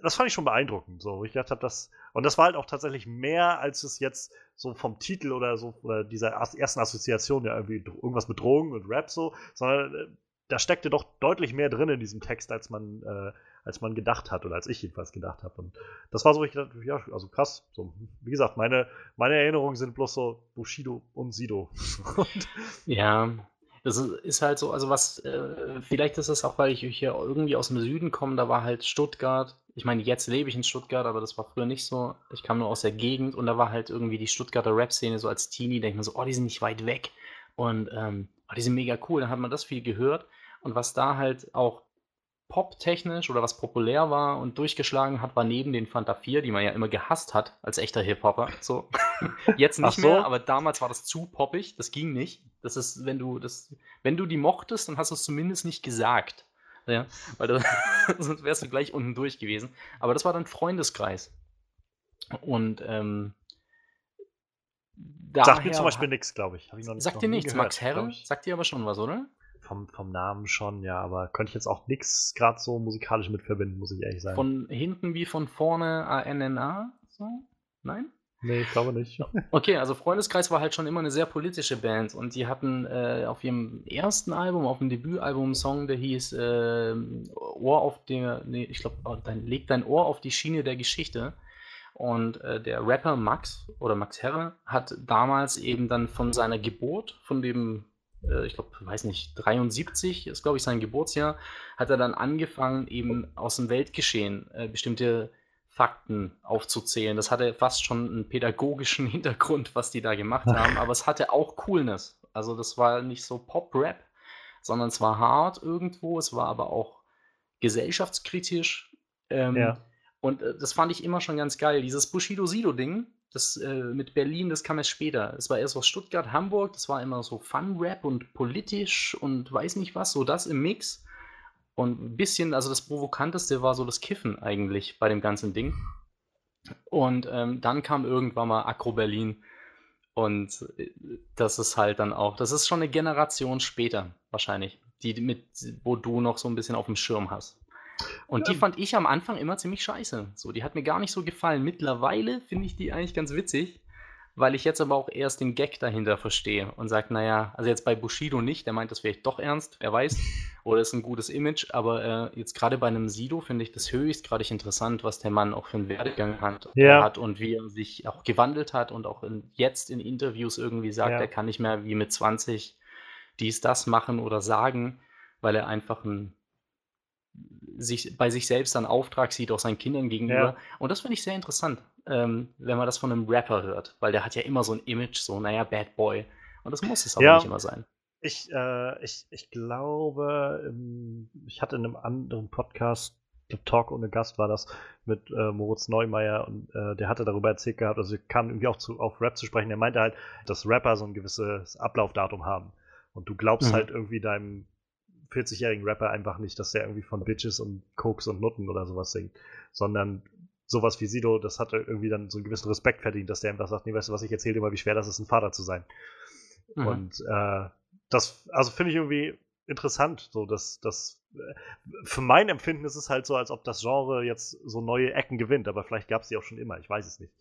A: das fand ich schon beeindruckend, so, ich gedacht habe, das, und das war halt auch tatsächlich mehr, als es jetzt so vom Titel oder so, oder dieser ersten Assoziation, ja, irgendwie irgendwas mit Drogen und Rap so, sondern äh, da steckte doch deutlich mehr drin in diesem Text, als man, äh, als man gedacht hat oder als ich jedenfalls gedacht habe. Und das war so, ich dachte, ja, also krass. So, wie gesagt, meine, meine Erinnerungen sind bloß so Bushido und Sido.
B: ja, das ist halt so, also was, äh, vielleicht ist es auch, weil ich hier irgendwie aus dem Süden komme, da war halt Stuttgart. Ich meine, jetzt lebe ich in Stuttgart, aber das war früher nicht so. Ich kam nur aus der Gegend und da war halt irgendwie die Stuttgarter Rap-Szene so als Teenie, denkt man so, oh, die sind nicht weit weg. Und ähm, oh, die sind mega cool. Dann hat man das viel gehört. Und was da halt auch pop-technisch oder was populär war und durchgeschlagen hat, war neben den Fanta 4, die man ja immer gehasst hat als echter Hip-Hopper. So. Jetzt nicht so. mehr, aber damals war das zu poppig, das ging nicht. Das ist, wenn du das, wenn du die mochtest, dann hast du es zumindest nicht gesagt. Ja, weil das, sonst wärst du gleich unten durch gewesen. Aber das war dann Freundeskreis. Und ähm,
A: Sagt mir zum Beispiel nichts, glaube ich.
B: ich sagt dir nichts. Max Herre sagt dir aber schon was, oder?
A: Vom, vom Namen schon, ja, aber könnte ich jetzt auch nichts gerade so musikalisch mit verbinden, muss ich ehrlich sagen.
B: Von hinten wie von vorne ANNA? So? Nein?
A: Nee, ich glaube nicht.
B: Okay, also Freundeskreis war halt schon immer eine sehr politische Band und die hatten äh, auf ihrem ersten Album, auf dem Debütalbum einen Song, der hieß äh, Ohr auf der, nee, ich glaube, oh, dein, leg dein Ohr auf die Schiene der Geschichte. Und äh, der Rapper Max oder Max Herre hat damals eben dann von seiner Geburt, von dem äh, ich glaube, weiß nicht, 73 ist, glaube ich, sein Geburtsjahr, hat er dann angefangen, eben aus dem Weltgeschehen äh, bestimmte Fakten aufzuzählen. Das hatte fast schon einen pädagogischen Hintergrund, was die da gemacht haben, aber es hatte auch Coolness. Also das war nicht so Pop-Rap, sondern es war hart irgendwo, es war aber auch gesellschaftskritisch. Ähm, ja. Und äh, das fand ich immer schon ganz geil. Dieses Bushido-Sido-Ding, das äh, mit Berlin, das kam erst später. Es war erst aus Stuttgart, Hamburg, das war immer so Fun-Rap und politisch und weiß nicht was, so das im Mix. Und ein bisschen, also das Provokanteste war so das Kiffen eigentlich bei dem ganzen Ding. Und ähm, dann kam irgendwann mal Akro Berlin. Und äh, das ist halt dann auch, das ist schon eine Generation später wahrscheinlich, die mit, wo du noch so ein bisschen auf dem Schirm hast. Und die fand ich am Anfang immer ziemlich scheiße. So, die hat mir gar nicht so gefallen. Mittlerweile finde ich die eigentlich ganz witzig, weil ich jetzt aber auch erst den Gag dahinter verstehe und sage, naja, also jetzt bei Bushido nicht, der meint das vielleicht doch ernst, wer weiß, oder ist ein gutes Image, aber äh, jetzt gerade bei einem Sido finde ich das höchst gerade interessant, was der Mann auch für einen Werdegang hat, ja. hat und wie er sich auch gewandelt hat und auch in, jetzt in Interviews irgendwie sagt, ja. er kann nicht mehr wie mit 20 dies, das machen oder sagen, weil er einfach ein sich bei sich selbst einen Auftrag sieht, auch seinen Kindern gegenüber. Ja. Und das finde ich sehr interessant, ähm, wenn man das von einem Rapper hört, weil der hat ja immer so ein Image, so, naja, Bad Boy. Und das muss es aber ja. nicht immer sein.
A: Ich, äh, ich, ich glaube, ich hatte in einem anderen Podcast, Talk ohne Gast war das, mit äh, Moritz Neumeier und äh, der hatte darüber erzählt gehabt, also wir kamen irgendwie auch zu, auf Rap zu sprechen. Der meinte halt, dass Rapper so ein gewisses Ablaufdatum haben. Und du glaubst mhm. halt irgendwie deinem 40-jährigen Rapper einfach nicht, dass der irgendwie von Bitches und Koks und Nutten oder sowas singt, sondern sowas wie Sido, das hat irgendwie dann so einen gewissen Respekt verdient, dass der einfach sagt, nee, weißt du was, ich erzähle dir mal, wie schwer das ist, ein Vater zu sein. Mhm. Und äh, das, also finde ich irgendwie interessant, so dass das äh, für mein Empfinden ist es halt so, als ob das Genre jetzt so neue Ecken gewinnt, aber vielleicht gab es die auch schon immer, ich weiß es nicht.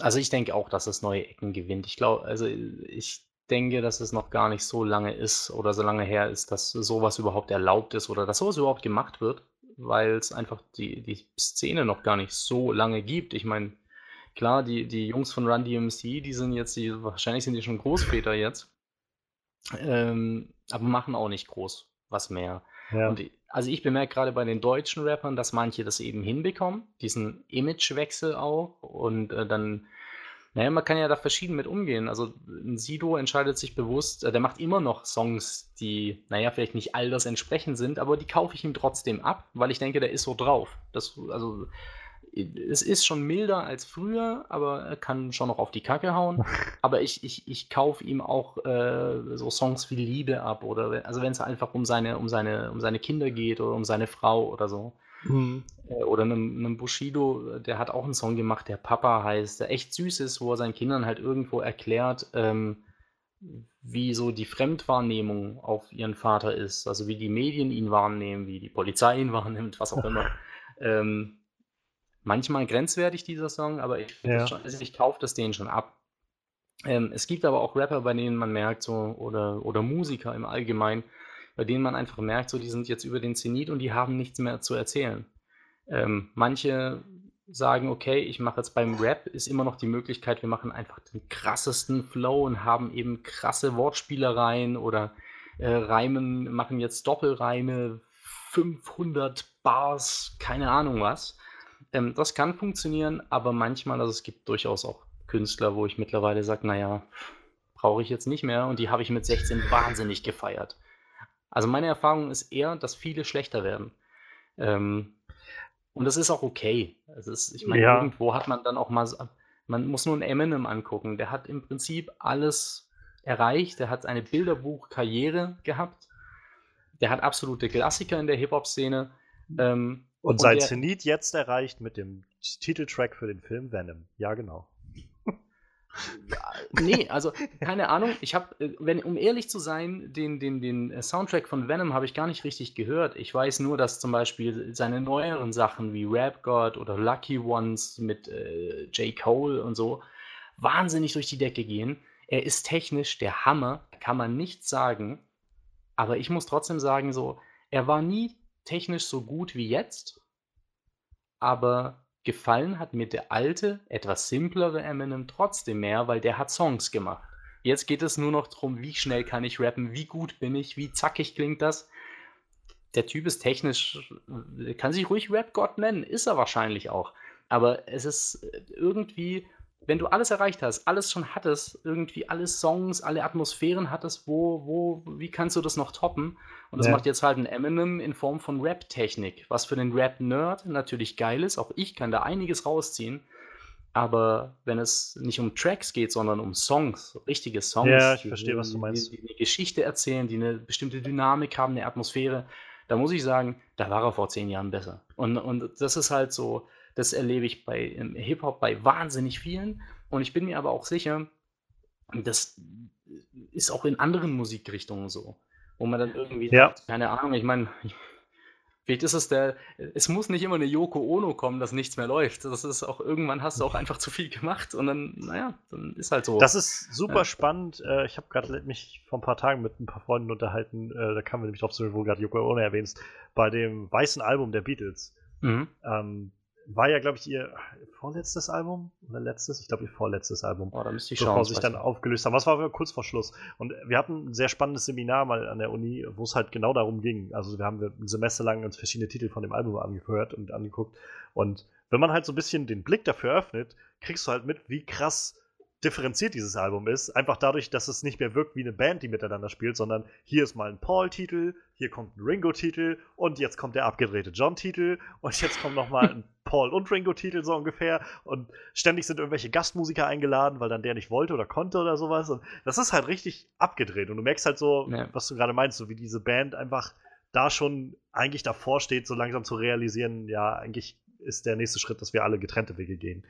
B: Also ich denke auch, dass es neue Ecken gewinnt. Ich glaube, also ich denke, dass es noch gar nicht so lange ist oder so lange her ist, dass sowas überhaupt erlaubt ist oder dass sowas überhaupt gemacht wird, weil es einfach die, die Szene noch gar nicht so lange gibt. Ich meine, klar, die, die Jungs von Run DMC, die sind jetzt, die, wahrscheinlich sind die schon Großväter jetzt, ähm, aber machen auch nicht groß was mehr. Ja. Und also ich bemerke gerade bei den deutschen Rappern, dass manche das eben hinbekommen, diesen Imagewechsel auch und äh, dann naja, man kann ja da verschieden mit umgehen. Also ein Sido entscheidet sich bewusst, äh, der macht immer noch Songs, die, naja, vielleicht nicht all das entsprechend sind, aber die kaufe ich ihm trotzdem ab, weil ich denke, der ist so drauf. Das, also es ist schon milder als früher, aber er kann schon noch auf die Kacke hauen. Aber ich, ich, ich kaufe ihm auch äh, so Songs wie Liebe ab oder also wenn es einfach um seine, um seine, um seine Kinder geht oder um seine Frau oder so. Mhm. Äh, oder einem, einem, Bushido, der hat auch einen Song gemacht, der Papa heißt, der echt süß ist, wo er seinen Kindern halt irgendwo erklärt, ähm, wie so die Fremdwahrnehmung auf ihren Vater ist. Also wie die Medien ihn wahrnehmen, wie die Polizei ihn wahrnimmt, was auch immer. ähm, manchmal grenzwertig, dieser Song, aber ich, ja. schon, also ich kaufe das denen schon ab. Ähm, es gibt aber auch Rapper, bei denen man merkt, so, oder, oder Musiker im Allgemeinen, bei denen man einfach merkt, so die sind jetzt über den Zenit und die haben nichts mehr zu erzählen. Ähm, manche sagen, okay, ich mache jetzt beim Rap, ist immer noch die Möglichkeit, wir machen einfach den krassesten Flow und haben eben krasse Wortspielereien oder äh, Reimen, machen jetzt Doppelreime, 500 Bars, keine Ahnung was. Ähm, das kann funktionieren, aber manchmal, also es gibt durchaus auch Künstler, wo ich mittlerweile sage, naja, brauche ich jetzt nicht mehr und die habe ich mit 16 wahnsinnig gefeiert. Also meine Erfahrung ist eher, dass viele schlechter werden. Ähm, und das ist auch okay. Also ist, ich meine, ja. irgendwo hat man dann auch mal, man muss nur einen Eminem angucken. Der hat im Prinzip alles erreicht. Der hat eine Bilderbuchkarriere gehabt. Der hat absolute Klassiker in der Hip-Hop-Szene.
A: Ähm, und, und sein Zenit jetzt erreicht mit dem Titeltrack für den Film Venom. Ja, genau.
B: nee, also keine Ahnung. Ich habe, äh, wenn um ehrlich zu sein, den, den, den äh, Soundtrack von Venom habe ich gar nicht richtig gehört. Ich weiß nur, dass zum Beispiel seine neueren Sachen wie Rap God oder Lucky Ones mit äh, J. Cole und so wahnsinnig durch die Decke gehen. Er ist technisch der Hammer, kann man nicht sagen. Aber ich muss trotzdem sagen, so, er war nie technisch so gut wie jetzt. Aber Gefallen hat mir der alte, etwas simplere Eminem trotzdem mehr, weil der hat Songs gemacht. Jetzt geht es nur noch darum, wie schnell kann ich rappen, wie gut bin ich, wie zackig klingt das. Der Typ ist technisch, kann sich ruhig Rap-Gott nennen, ist er wahrscheinlich auch. Aber es ist irgendwie wenn du alles erreicht hast, alles schon hattest, irgendwie alle Songs, alle Atmosphären hattest, wo, wo, wie kannst du das noch toppen? Und das ja. macht jetzt halt ein Eminem in Form von Rap-Technik, was für den Rap-Nerd natürlich geil ist. Auch ich kann da einiges rausziehen. Aber wenn es nicht um Tracks geht, sondern um Songs, richtige Songs,
A: ja, ich die, verstehe, was du meinst.
B: Die, die, eine Geschichte erzählen, die eine bestimmte Dynamik haben, eine Atmosphäre, da muss ich sagen, da war er vor zehn Jahren besser. Und, und das ist halt so, das erlebe ich bei Hip-Hop bei wahnsinnig vielen. Und ich bin mir aber auch sicher, das ist auch in anderen Musikrichtungen so. Wo man dann irgendwie, ja. sagt, keine Ahnung, ich meine, vielleicht ist es der, es muss nicht immer eine Yoko Ono kommen, dass nichts mehr läuft. Das ist auch, irgendwann hast du auch einfach zu viel gemacht und dann, naja, dann ist halt so.
A: Das ist super ja. spannend. Äh, ich habe gerade mich vor ein paar Tagen mit ein paar Freunden unterhalten, äh, da kamen wir nämlich drauf zu, wo gerade Yoko Ono erwähnst, bei dem weißen Album der Beatles. Mhm. Ähm, war ja, glaube ich, ihr vorletztes Album oder letztes? Ich glaube, ihr vorletztes Album.
B: Oh, da müsste ich
A: bevor
B: schauen.
A: sich dann nicht. aufgelöst haben. Was war kurz vor Schluss? Und wir hatten ein sehr spannendes Seminar mal an der Uni, wo es halt genau darum ging. Also wir haben ein Semester lang uns verschiedene Titel von dem Album angehört und angeguckt. Und wenn man halt so ein bisschen den Blick dafür öffnet, kriegst du halt mit, wie krass differenziert dieses Album ist. Einfach dadurch, dass es nicht mehr wirkt wie eine Band, die miteinander spielt, sondern hier ist mal ein Paul-Titel, hier kommt ein Ringo-Titel und jetzt kommt der abgedrehte John-Titel und jetzt kommt nochmal ein Paul- und Ringo-Titel so ungefähr und ständig sind irgendwelche Gastmusiker eingeladen, weil dann der nicht wollte oder konnte oder sowas und das ist halt richtig abgedreht und du merkst halt so, ja. was du gerade meinst, so wie diese Band einfach da schon eigentlich davor steht, so langsam zu realisieren, ja, eigentlich ist der nächste Schritt, dass wir alle getrennte Wege gehen.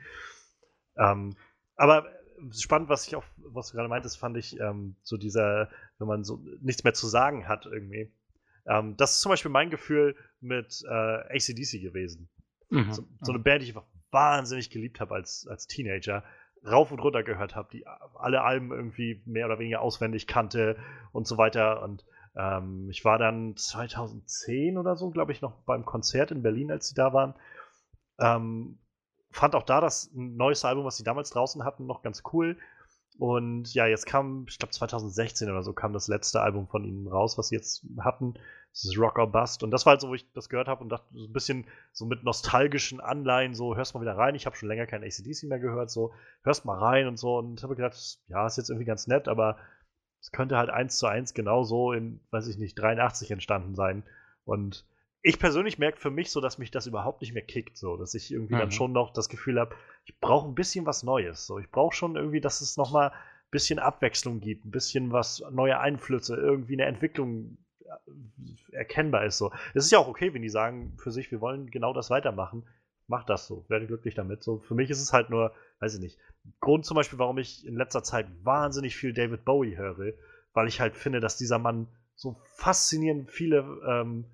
A: Ähm, aber spannend, was ich auch, was du gerade meintest, fand ich ähm, so dieser, wenn man so nichts mehr zu sagen hat irgendwie. Ähm, das ist zum Beispiel mein Gefühl mit äh, ACDC gewesen. Mhm. So, so, eine Band, die ich einfach wahnsinnig geliebt habe als, als Teenager, rauf und runter gehört habe, die alle Alben irgendwie mehr oder weniger auswendig kannte und so weiter. Und ähm, ich war dann 2010 oder so, glaube ich, noch beim Konzert in Berlin, als sie da waren. Ähm, fand auch da das neueste Album, was sie damals draußen hatten, noch ganz cool. Und ja, jetzt kam, ich glaube 2016 oder so, kam das letzte Album von ihnen raus, was sie jetzt hatten. Das ist Rock or Bust. Und das war halt so, wo ich das gehört habe und dachte, so ein bisschen so mit nostalgischen Anleihen, so hörst mal wieder rein. Ich habe schon länger kein ACDC mehr gehört, so hörst mal rein und so. Und habe gedacht, ja, ist jetzt irgendwie ganz nett, aber es könnte halt eins zu eins genauso in, weiß ich nicht, 83 entstanden sein. Und ich persönlich merke für mich so, dass mich das überhaupt nicht mehr kickt, so, dass ich irgendwie mhm. dann schon noch das Gefühl habe, ich brauche ein bisschen was Neues. So, ich brauche schon irgendwie, dass es noch mal ein bisschen Abwechslung gibt, ein bisschen was neue Einflüsse, irgendwie eine Entwicklung äh, erkennbar ist. So, es ist ja auch okay, wenn die sagen für sich, wir wollen genau das weitermachen. Mach das so, werde glücklich damit. So, für mich ist es halt nur, weiß ich nicht. Grund zum Beispiel, warum ich in letzter Zeit wahnsinnig viel David Bowie höre, weil ich halt finde, dass dieser Mann so faszinierend viele ähm,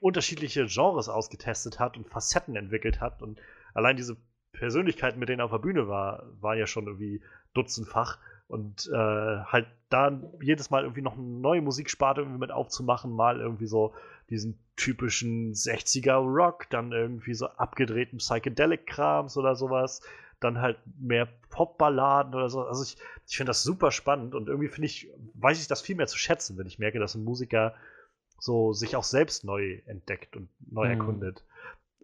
A: unterschiedliche Genres ausgetestet hat und Facetten entwickelt hat. Und allein diese Persönlichkeiten, mit denen er auf der Bühne war, waren ja schon irgendwie dutzendfach. Und äh, halt da jedes Mal irgendwie noch eine neue Musiksparte irgendwie mit aufzumachen, mal irgendwie so diesen typischen 60er Rock, dann irgendwie so abgedrehten Psychedelic-Krams oder sowas, dann halt mehr Popballaden oder so. Also ich, ich finde das super spannend und irgendwie finde ich, weiß ich das viel mehr zu schätzen, wenn ich merke, dass ein Musiker so sich auch selbst neu entdeckt und neu mhm. erkundet.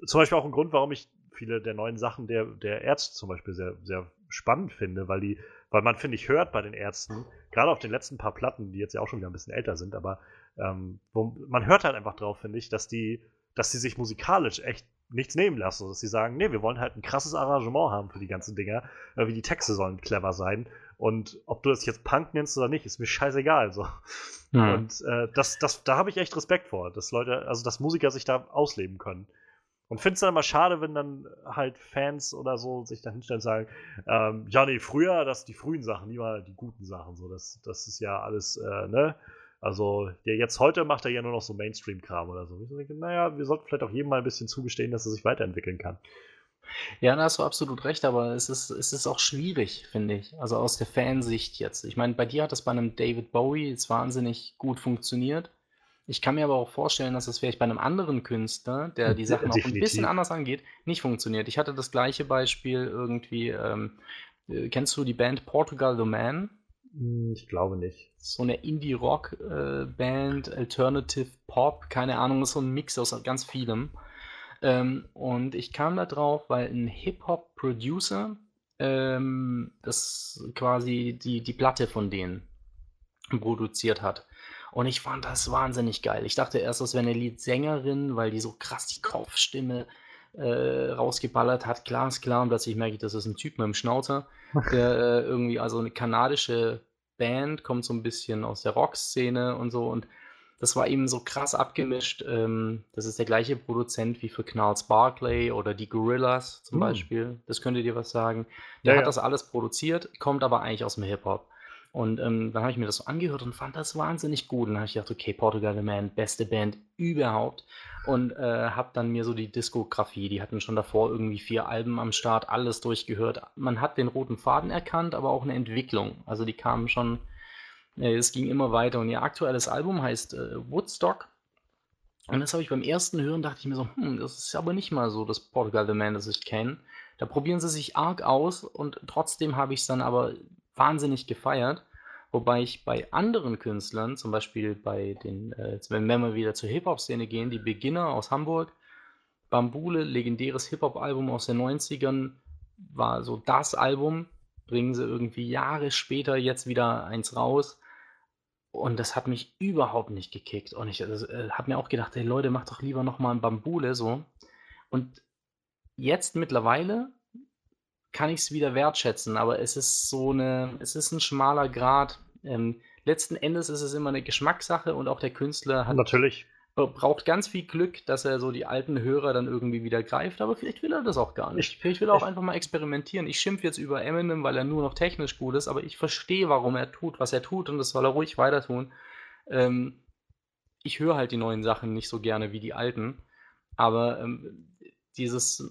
A: Zum Beispiel auch ein Grund, warum ich viele der neuen Sachen der, der Ärzte zum Beispiel sehr, sehr spannend finde, weil die, weil man, finde ich, hört bei den Ärzten, gerade auf den letzten paar Platten, die jetzt ja auch schon wieder ein bisschen älter sind, aber ähm, wo, man hört halt einfach drauf, finde ich, dass die, dass die sich musikalisch echt nichts nehmen lassen. Dass sie sagen, nee, wir wollen halt ein krasses Arrangement haben für die ganzen Dinger. Äh, wie die Texte sollen clever sein. Und ob du das jetzt Punk nennst oder nicht, ist mir scheißegal. So. Mhm. Und äh, das, das, da habe ich echt Respekt vor, dass Leute, also dass Musiker sich da ausleben können. Und finde es dann immer schade, wenn dann halt Fans oder so sich da hinstellen und sagen, ähm, ja, nee, früher, das die frühen Sachen, nie mal die guten Sachen. So, das, das ist ja alles, äh, ne? Also, der jetzt heute macht er ja nur noch so Mainstream-Kram oder so. Ich denke, naja, wir sollten vielleicht auch jedem mal ein bisschen zugestehen, dass er sich weiterentwickeln kann.
B: Ja, da hast du absolut recht, aber es ist, es ist auch schwierig, finde ich. Also aus der Fansicht jetzt. Ich meine, bei dir hat das bei einem David Bowie jetzt wahnsinnig gut funktioniert. Ich kann mir aber auch vorstellen, dass das vielleicht bei einem anderen Künstler, der die Sachen ja, auch ein bisschen anders angeht, nicht funktioniert. Ich hatte das gleiche Beispiel irgendwie. Ähm, äh, kennst du die Band Portugal the Man?
A: Hm, ich glaube nicht.
B: So eine Indie-Rock-Band, äh, Alternative Pop, keine Ahnung, ist so ein Mix aus ganz vielem. Ähm, und ich kam da drauf, weil ein Hip-Hop-Producer ähm, das quasi die, die Platte von denen produziert hat. Und ich fand das wahnsinnig geil. Ich dachte erst, das wäre eine Liedsängerin, weil die so krass die Kopfstimme äh, rausgeballert hat. Klar ist klar. Und plötzlich merke ich, das ist ein Typ mit dem Schnauzer, der äh, irgendwie, also eine kanadische Band, kommt so ein bisschen aus der Rockszene und so. Und das war eben so krass abgemischt. Ähm, das ist der gleiche Produzent wie für Knarls Barclay oder die Gorillas zum mm. Beispiel. Das könnte dir was sagen. Der ja, hat ja. das alles produziert, kommt aber eigentlich aus dem Hip-Hop. Und ähm, dann habe ich mir das so angehört und fand das wahnsinnig gut. Und dann habe ich gedacht, okay, Portugal The Man, beste Band überhaupt. Und äh, habe dann mir so die Diskografie, die hatten schon davor irgendwie vier Alben am Start, alles durchgehört. Man hat den roten Faden erkannt, aber auch eine Entwicklung. Also die kamen schon, es ging immer weiter. Und ihr aktuelles Album heißt äh, Woodstock. Und das habe ich beim ersten Hören, dachte ich mir so, hm, das ist aber nicht mal so das Portugal The Man, das ich kenne. Da probieren sie sich arg aus und trotzdem habe ich es dann aber wahnsinnig gefeiert. Wobei ich bei anderen Künstlern, zum Beispiel bei den, äh, wenn wir wieder zur Hip-Hop-Szene gehen, die Beginner aus Hamburg, Bambule, legendäres Hip-Hop-Album aus den 90ern, war so das Album, bringen sie irgendwie Jahre später jetzt wieder eins raus. Und das hat mich überhaupt nicht gekickt. Und ich also, äh, habe mir auch gedacht, hey Leute, macht doch lieber nochmal ein Bambule so. Und jetzt mittlerweile kann ich es wieder wertschätzen, aber es ist so eine, es ist ein schmaler Grad. Ähm, letzten Endes ist es immer eine Geschmackssache und auch der Künstler hat
A: natürlich
B: braucht ganz viel Glück, dass er so die alten Hörer dann irgendwie wieder greift, aber vielleicht will er das auch gar nicht. Ich, vielleicht will er auch einfach mal experimentieren. Ich schimpfe jetzt über Eminem, weil er nur noch technisch gut ist, aber ich verstehe, warum er tut, was er tut und das soll er ruhig weiter tun. Ähm, ich höre halt die neuen Sachen nicht so gerne wie die alten, aber ähm, dieses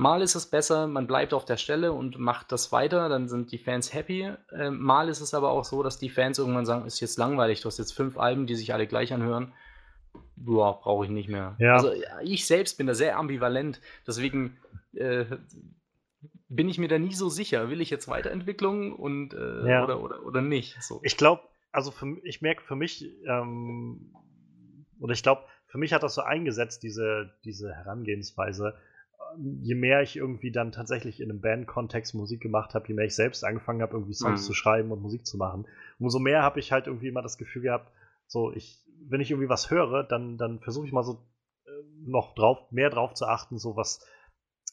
B: Mal ist es besser, man bleibt auf der Stelle und macht das weiter, dann sind die Fans happy. Ähm, mal ist es aber auch so, dass die Fans irgendwann sagen, ist jetzt langweilig, du hast jetzt fünf Alben, die sich alle gleich anhören. Boah, brauche ich nicht mehr. Ja. Also ich selbst bin da sehr ambivalent, deswegen äh, bin ich mir da nie so sicher. Will ich jetzt Weiterentwicklung und äh, ja. oder, oder, oder nicht? So.
A: Ich glaube, also für, ich merke für mich, ähm, oder ich glaube, für mich hat das so eingesetzt, diese, diese Herangehensweise. Ähm, je mehr ich irgendwie dann tatsächlich in einem Band-Kontext Musik gemacht habe, je mehr ich selbst angefangen habe, irgendwie Songs mhm. zu schreiben und Musik zu machen, umso mehr habe ich halt irgendwie immer das Gefühl gehabt, so, ich, wenn ich irgendwie was höre, dann, dann versuche ich mal so äh, noch drauf, mehr drauf zu achten, so was,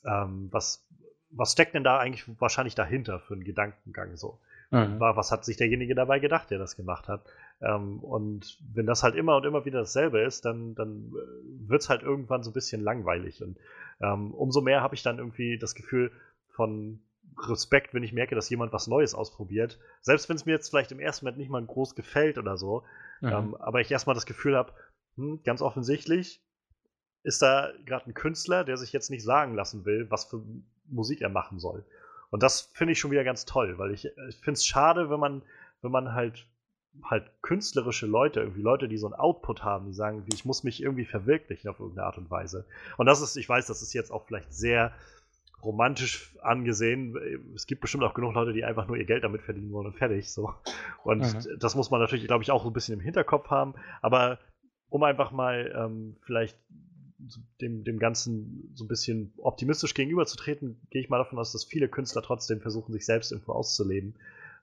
A: ähm, was, was steckt denn da eigentlich wahrscheinlich dahinter für einen Gedankengang so? Mhm. Was hat sich derjenige dabei gedacht, der das gemacht hat? Ähm, und wenn das halt immer und immer wieder dasselbe ist, dann, dann äh, wird es halt irgendwann so ein bisschen langweilig. Und ähm, umso mehr habe ich dann irgendwie das Gefühl von Respekt, wenn ich merke, dass jemand was Neues ausprobiert. Selbst wenn es mir jetzt vielleicht im ersten Moment nicht mal groß gefällt oder so. Mhm. Ähm, aber ich erstmal das Gefühl habe, hm, ganz offensichtlich ist da gerade ein Künstler, der sich jetzt nicht sagen lassen will, was für Musik er machen soll. Und das finde ich schon wieder ganz toll, weil ich, ich finde es schade, wenn man, wenn man halt halt künstlerische Leute, irgendwie Leute, die so einen Output haben, die sagen, ich muss mich irgendwie verwirklichen auf irgendeine Art und Weise. Und das ist, ich weiß, das ist jetzt auch vielleicht sehr romantisch angesehen. Es gibt bestimmt auch genug Leute, die einfach nur ihr Geld damit verdienen wollen und fertig. So. Und mhm. das muss man natürlich, glaube ich, auch so ein bisschen im Hinterkopf haben. Aber um einfach mal ähm, vielleicht dem, dem Ganzen so ein bisschen optimistisch gegenüberzutreten, gehe ich mal davon aus, dass viele Künstler trotzdem versuchen, sich selbst irgendwo auszuleben.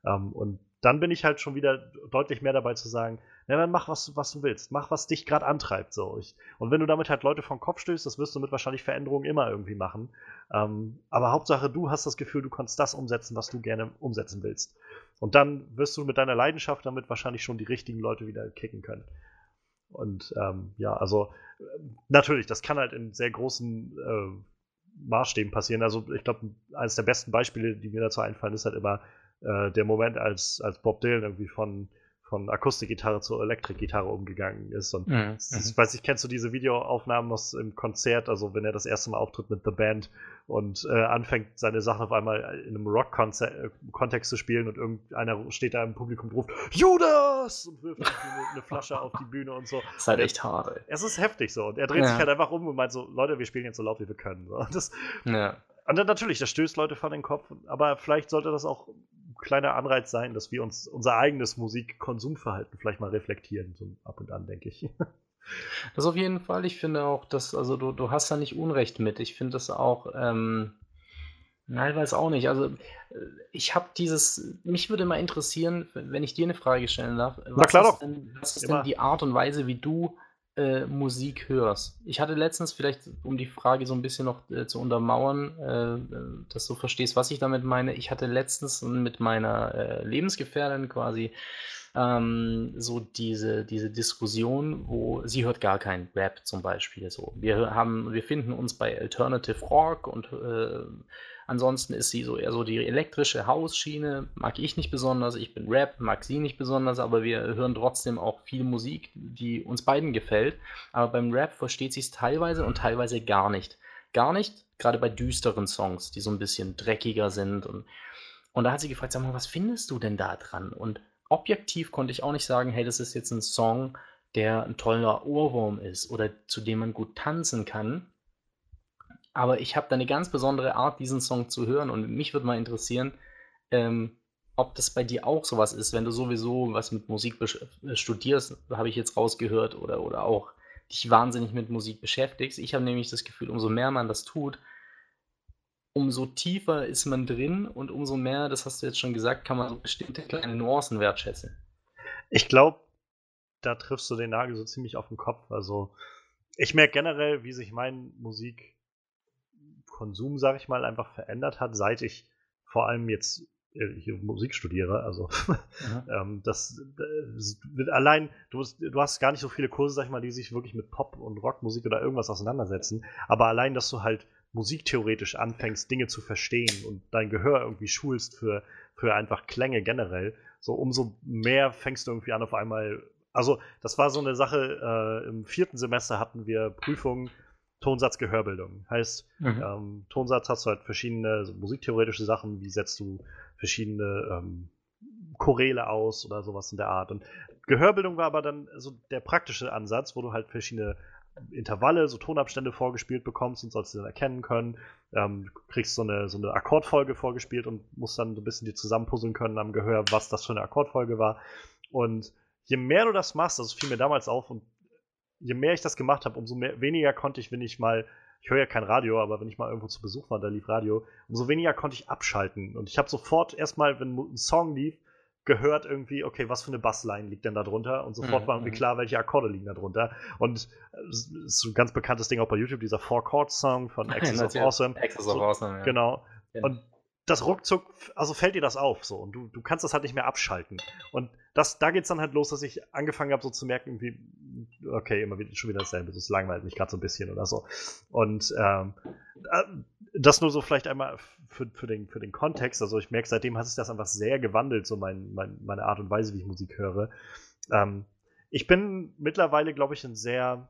A: Ähm, und dann bin ich halt schon wieder deutlich mehr dabei zu sagen, na dann mach was, was du willst, mach was dich gerade antreibt so. Ich, und wenn du damit halt Leute vom Kopf stößt, das wirst du mit wahrscheinlich Veränderungen immer irgendwie machen. Ähm, aber Hauptsache, du hast das Gefühl, du kannst das umsetzen, was du gerne umsetzen willst. Und dann wirst du mit deiner Leidenschaft damit wahrscheinlich schon die richtigen Leute wieder kicken können. Und ähm, ja, also natürlich, das kann halt in sehr großen äh, Maßstäben passieren. Also ich glaube, eines der besten Beispiele, die mir dazu einfallen, ist halt immer äh, der Moment, als, als Bob Dylan irgendwie von, von Akustikgitarre zur Elektrikgitarre umgegangen ist. Und mhm. ich mhm. weiß nicht, kennst du diese Videoaufnahmen aus im Konzert, also wenn er das erste Mal auftritt mit The Band und äh, anfängt, seine Sachen auf einmal in einem Rock-Kontext zu spielen und irgendeiner steht da im Publikum und ruft Judas und wirft eine, eine, Flasche auf die Bühne und so.
B: Das ist halt echt hart, ey.
A: Es ist heftig so. Und er dreht ja. sich halt einfach um und meint so, Leute, wir spielen jetzt so laut, wie wir können. So. Das, ja. Und dann natürlich, das stößt Leute vor den Kopf, aber vielleicht sollte das auch kleiner Anreiz sein, dass wir uns unser eigenes Musikkonsumverhalten vielleicht mal reflektieren, so ab und an, denke ich.
B: Das auf jeden Fall. Ich finde auch, dass, also du, du hast da nicht Unrecht mit. Ich finde das auch, ähm, nein, ich weiß auch nicht. Also äh, ich habe dieses, mich würde mal interessieren, wenn ich dir eine Frage stellen darf, was
A: klar
B: ist,
A: doch.
B: denn, was ist denn die Art und Weise, wie du äh, Musik hörst. Ich hatte letztens vielleicht, um die Frage so ein bisschen noch äh, zu untermauern, äh, äh dass du verstehst, was ich damit meine. Ich hatte letztens mit meiner äh, Lebensgefährtin quasi ähm, so diese, diese Diskussion, wo sie hört gar keinen Rap zum Beispiel. So. Wir haben, wir finden uns bei Alternative Rock und äh, Ansonsten ist sie so eher so die elektrische Hausschiene, mag ich nicht besonders. Ich bin Rap, mag sie nicht besonders, aber wir hören trotzdem auch viel Musik, die uns beiden gefällt. Aber beim Rap versteht sie es teilweise und teilweise gar nicht. Gar nicht, gerade bei düsteren Songs, die so ein bisschen dreckiger sind. Und, und da hat sie gefragt, sag mal, was findest du denn da dran? Und objektiv konnte ich auch nicht sagen, hey, das ist jetzt ein Song, der ein toller Ohrwurm ist oder zu dem man gut tanzen kann. Aber ich habe da eine ganz besondere Art, diesen Song zu hören. Und mich würde mal interessieren, ähm, ob das bei dir auch sowas ist, wenn du sowieso was mit Musik äh, studierst, habe ich jetzt rausgehört, oder, oder auch dich wahnsinnig mit Musik beschäftigst. Ich habe nämlich das Gefühl, umso mehr man das tut, umso tiefer ist man drin und umso mehr, das hast du jetzt schon gesagt, kann man so bestimmte kleine Nuancen wertschätzen.
A: Ich glaube, da triffst du den Nagel so ziemlich auf den Kopf. Also, ich merke generell, wie sich mein Musik Konsum, sage ich mal, einfach verändert hat, seit ich vor allem jetzt äh, hier Musik studiere. Also ähm, das, das allein, du, du, hast gar nicht so viele Kurse, sag ich mal, die sich wirklich mit Pop und Rockmusik oder irgendwas auseinandersetzen. Aber allein, dass du halt musiktheoretisch anfängst, Dinge zu verstehen und dein Gehör irgendwie schulst für, für einfach Klänge generell, so umso mehr fängst du irgendwie an auf einmal. Also, das war so eine Sache, äh, im vierten Semester hatten wir Prüfungen Tonsatz-Gehörbildung. Heißt, mhm. ähm, Tonsatz hast du halt verschiedene so musiktheoretische Sachen, wie setzt du verschiedene ähm, Choräle aus oder sowas in der Art. Und Gehörbildung war aber dann so der praktische Ansatz, wo du halt verschiedene Intervalle, so Tonabstände vorgespielt bekommst und sollst sie dann erkennen können. Ähm, du kriegst so eine, so eine Akkordfolge vorgespielt und musst dann so ein bisschen die zusammenpuzzeln können am Gehör, was das für eine Akkordfolge war. Und je mehr du das machst, das fiel mir damals auf, und je mehr ich das gemacht habe, umso mehr, weniger konnte ich, wenn ich mal, ich höre ja kein Radio, aber wenn ich mal irgendwo zu Besuch war, da lief Radio, umso weniger konnte ich abschalten. Und ich habe sofort erstmal, wenn ein Song lief, gehört irgendwie, okay, was für eine Bassline liegt denn da drunter? Und sofort mhm. war irgendwie mhm. klar, welche Akkorde liegen da drunter. Und das ist ein ganz bekanntes Ding auch bei YouTube, dieser Four-Chord-Song von Access of Awesome. Access of Awesome, ja. Genau. Und das ruckzuck, also fällt dir das auf so und du, du kannst das halt nicht mehr abschalten. Und das, da geht's dann halt los, dass ich angefangen habe, so zu merken, wie, okay, immer wieder, schon wieder dasselbe, das langweilt mich gerade so ein bisschen oder so. Und ähm, äh, das nur so vielleicht einmal für, für, den, für den Kontext. Also ich merke, seitdem hat sich das einfach sehr gewandelt, so mein, mein, meine Art und Weise, wie ich Musik höre. Ähm, ich bin mittlerweile, glaube ich, ein sehr